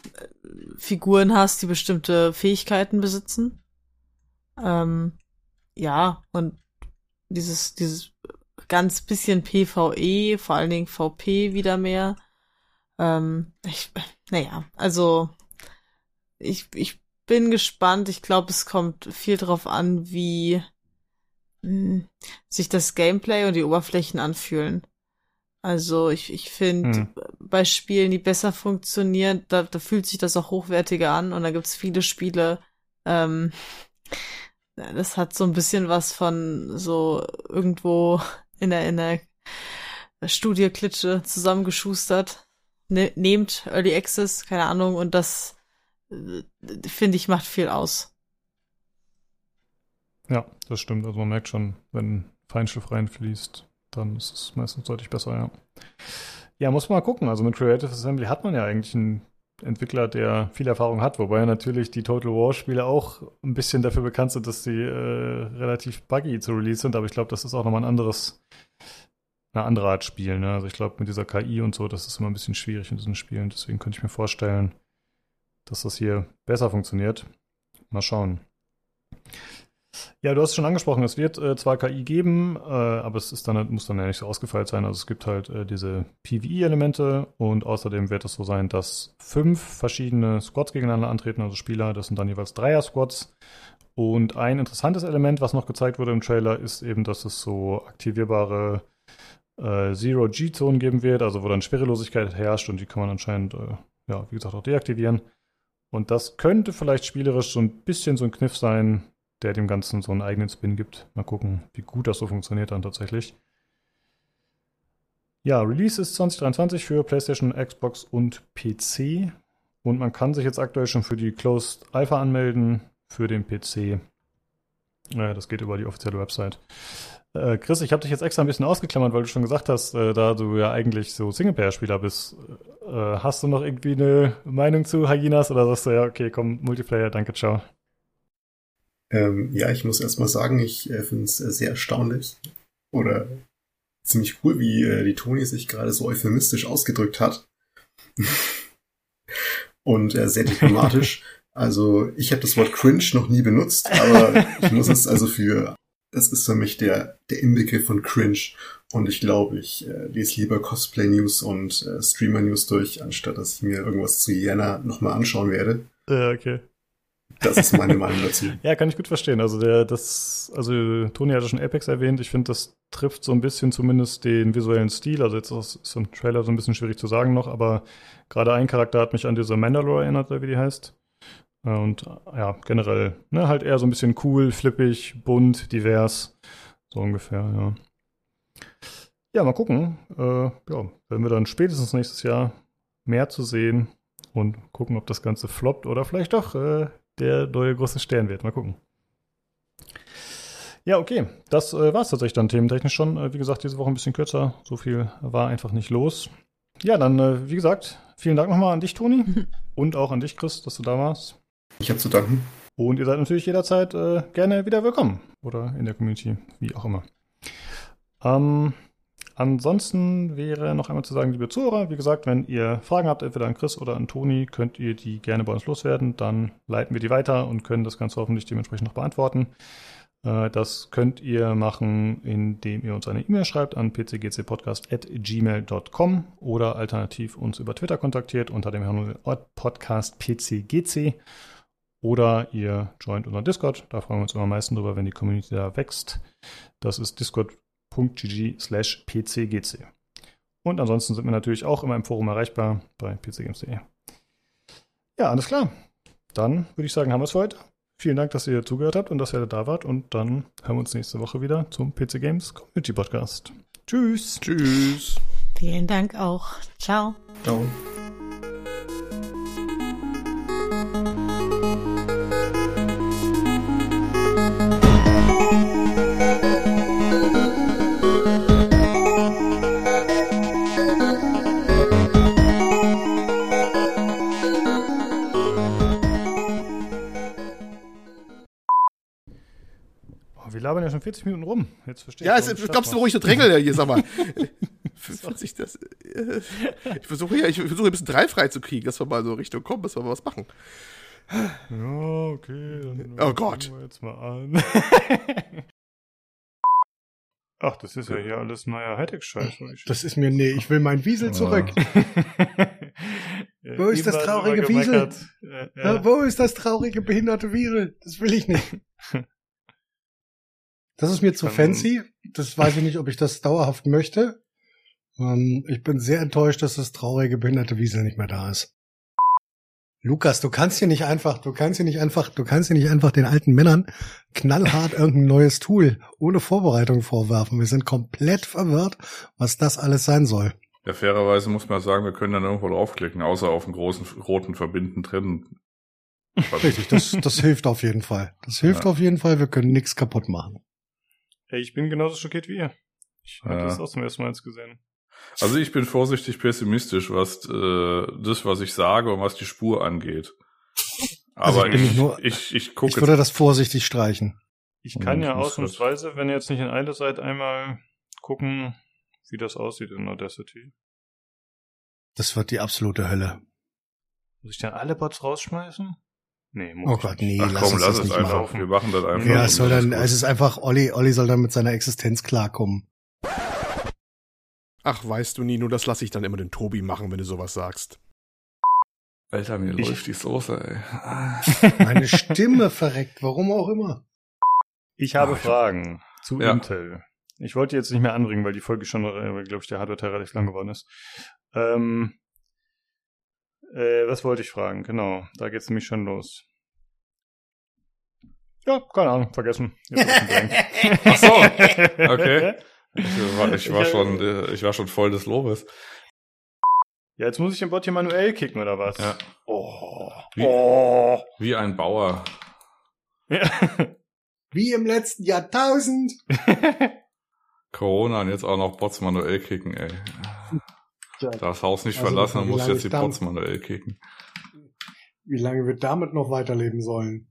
Figuren hast, die bestimmte Fähigkeiten besitzen. Ähm, ja, und dieses, dieses ganz bisschen PvE, vor allen Dingen VP wieder mehr. Ähm, ich, naja, also ich, ich bin gespannt. Ich glaube, es kommt viel drauf an, wie mh, hm, sich das Gameplay und die Oberflächen anfühlen. Also ich, ich finde, hm. bei Spielen, die besser funktionieren, da, da fühlt sich das auch hochwertiger an und da gibt's viele Spiele, ähm, das hat so ein bisschen was von so irgendwo in der, in der Studie-Klitsche zusammengeschustert. Ne nehmt Early Access, keine Ahnung, und das äh, finde ich macht viel aus. Ja, das stimmt. Also man merkt schon, wenn Feinschliff reinfließt, dann ist es meistens deutlich besser, ja. Ja, muss man mal gucken. Also mit Creative Assembly hat man ja eigentlich einen Entwickler, der viel Erfahrung hat, wobei natürlich die Total War Spiele auch ein bisschen dafür bekannt sind, dass sie äh, relativ buggy zu release sind, aber ich glaube, das ist auch nochmal ein anderes, eine andere Art Spiel. Ne? Also ich glaube, mit dieser KI und so, das ist immer ein bisschen schwierig in diesen Spielen. Deswegen könnte ich mir vorstellen, dass das hier besser funktioniert. Mal schauen. Ja, du hast es schon angesprochen, es wird äh, zwar KI geben, äh, aber es ist dann, muss dann ja nicht so ausgefeilt sein. Also es gibt halt äh, diese PvE-Elemente und außerdem wird es so sein, dass fünf verschiedene Squads gegeneinander antreten, also Spieler, das sind dann jeweils Dreier-Squads. Und ein interessantes Element, was noch gezeigt wurde im Trailer, ist eben, dass es so aktivierbare äh, Zero-G-Zonen geben wird, also wo dann Schwerelosigkeit herrscht und die kann man anscheinend, äh, ja, wie gesagt, auch deaktivieren. Und das könnte vielleicht spielerisch so ein bisschen so ein Kniff sein, der dem Ganzen so einen eigenen Spin gibt. Mal gucken, wie gut das so funktioniert dann tatsächlich. Ja, Release ist 2023 für PlayStation, Xbox und PC. Und man kann sich jetzt aktuell schon für die Closed Alpha anmelden für den PC. Äh, das geht über die offizielle Website. Äh, Chris, ich habe dich jetzt extra ein bisschen ausgeklammert, weil du schon gesagt hast, äh, da du ja eigentlich so Singleplayer-Spieler bist. Äh, hast du noch irgendwie eine Meinung zu Hyenas oder sagst du ja, okay, komm, Multiplayer, danke, ciao. Ähm, ja, ich muss erstmal sagen, ich äh, finde es äh, sehr erstaunlich oder ziemlich cool, wie äh, die Toni sich gerade so euphemistisch ausgedrückt hat. Und äh, sehr diplomatisch. Also ich habe das Wort cringe noch nie benutzt, aber ich muss es also für, das ist für mich der, der Inbegriff von cringe. Und ich glaube, ich äh, lese lieber Cosplay-News und äh, Streamer-News durch, anstatt dass ich mir irgendwas zu Jena nochmal anschauen werde. Ja, okay. Das ist meine Meinung dazu. ja, kann ich gut verstehen. Also der, das, also Toni hatte schon Apex erwähnt. Ich finde, das trifft so ein bisschen zumindest den visuellen Stil. Also jetzt ist es im Trailer so ein bisschen schwierig zu sagen noch, aber gerade ein Charakter hat mich an diese Mandalore erinnert, wie die heißt. Äh, und ja, generell, ne, halt eher so ein bisschen cool, flippig, bunt, divers. So ungefähr, ja. Ja, mal gucken. Äh, ja, werden wir dann spätestens nächstes Jahr mehr zu sehen und gucken, ob das Ganze floppt oder vielleicht doch äh, der neue große Stern wird. Mal gucken. Ja, okay. Das äh, war es tatsächlich dann thementechnisch schon. Äh, wie gesagt, diese Woche ein bisschen kürzer. So viel war einfach nicht los. Ja, dann, äh, wie gesagt, vielen Dank nochmal an dich, Toni. und auch an dich, Chris, dass du da warst. Ich habe zu danken. Und ihr seid natürlich jederzeit äh, gerne wieder willkommen. Oder in der Community, wie auch immer. Ähm, Ansonsten wäre noch einmal zu sagen, liebe Zuhörer, wie gesagt, wenn ihr Fragen habt, entweder an Chris oder an Toni, könnt ihr die gerne bei uns loswerden. Dann leiten wir die weiter und können das Ganze hoffentlich dementsprechend noch beantworten. Äh, das könnt ihr machen, indem ihr uns eine E-Mail schreibt an pcgcpodcast.gmail.com oder alternativ uns über Twitter kontaktiert unter dem Podcast pcgc. Oder ihr joint unseren Discord. Da freuen wir uns immer am meisten drüber, wenn die Community da wächst. Das ist Discord pcg slash pcgc. Und ansonsten sind wir natürlich auch immer im Forum erreichbar bei pcgames.de. Ja, alles klar. Dann würde ich sagen, haben wir es für heute. Vielen Dank, dass ihr zugehört habt und dass ihr da wart. Und dann hören wir uns nächste Woche wieder zum PC Games Community Podcast. Tschüss. Tschüss. Vielen Dank auch. Ciao. Ciao. Schon 40 Minuten rum. Jetzt verstehe ja, ich. Ja, glaubst du, wo ich so drängle hier, sag mal. 40, das, äh, ich versuche ja, ich versuche ein bisschen dreifrei zu kriegen, dass wir mal so Richtung kommen, dass wir mal was machen. Ja, okay. Dann oh Gott. Wir jetzt mal an. Ach, das ist ja hier alles neuer Hightech-Scheiß. Das ist mir, nee, ich will mein Wiesel zurück. wo ist das traurige Wiesel? Ja, ja. Wo ist das traurige behinderte Wiesel? Das will ich nicht. Das ist mir zu fancy. Das weiß ich nicht, ob ich das dauerhaft möchte. Ähm, ich bin sehr enttäuscht, dass das traurige behinderte Wiesel nicht mehr da ist. Lukas, du kannst hier nicht einfach, du kannst hier nicht einfach, du kannst hier nicht einfach den alten Männern knallhart irgendein neues Tool ohne Vorbereitung vorwerfen. Wir sind komplett verwirrt, was das alles sein soll. Ja, fairerweise muss man sagen, wir können dann irgendwo draufklicken, außer auf einen großen roten Verbinden trennen. Richtig, das, das hilft auf jeden Fall. Das hilft ja. auf jeden Fall, wir können nichts kaputt machen. Hey, ich bin genauso schockiert wie ihr. Ich habe ja. das auch zum ersten Mal jetzt gesehen. Also ich bin vorsichtig pessimistisch, was äh, das, was ich sage und was die Spur angeht. Aber also ich, ich, nur, ich, ich gucke. Ich würde das vorsichtig streichen. Ich kann ja ausnahmsweise, wenn ihr jetzt nicht in Eile seid, einmal gucken, wie das aussieht in Audacity. Das wird die absolute Hölle. Muss ich dann alle Bots rausschmeißen? Nee, muss Oh Gott, nee, Ach, lass komm, lass es einfach. Machen. Wir machen das einfach. Ja, es soll dann, es ist einfach, Olli, Olli soll dann mit seiner Existenz klarkommen. Ach, weißt du nie, nur das lasse ich dann immer den Tobi machen, wenn du sowas sagst. Alter, mir ich, läuft die Soße, ey. Meine Stimme verreckt, warum auch immer. Ich habe Ach, Fragen zu ja. Intel. Ich wollte jetzt nicht mehr anbringen, weil die Folge schon, äh, glaube ich, der Hardware-Teil relativ lang geworden ist. Ähm, äh, was wollte ich fragen? Genau, da geht's nämlich schon los. Ja, keine Ahnung, vergessen. Ach so, okay. Ich war, ich war schon, äh, ich war schon voll des Lobes. Ja, jetzt muss ich den Bot hier manuell kicken, oder was? Ja. Oh. Wie, oh. wie ein Bauer. Ja. Wie im letzten Jahrtausend. Corona und jetzt auch noch Bots manuell kicken, ey. Das Haus nicht also, verlassen, dann muss jetzt die Bots manuell kicken. Wie lange wir damit noch weiterleben sollen?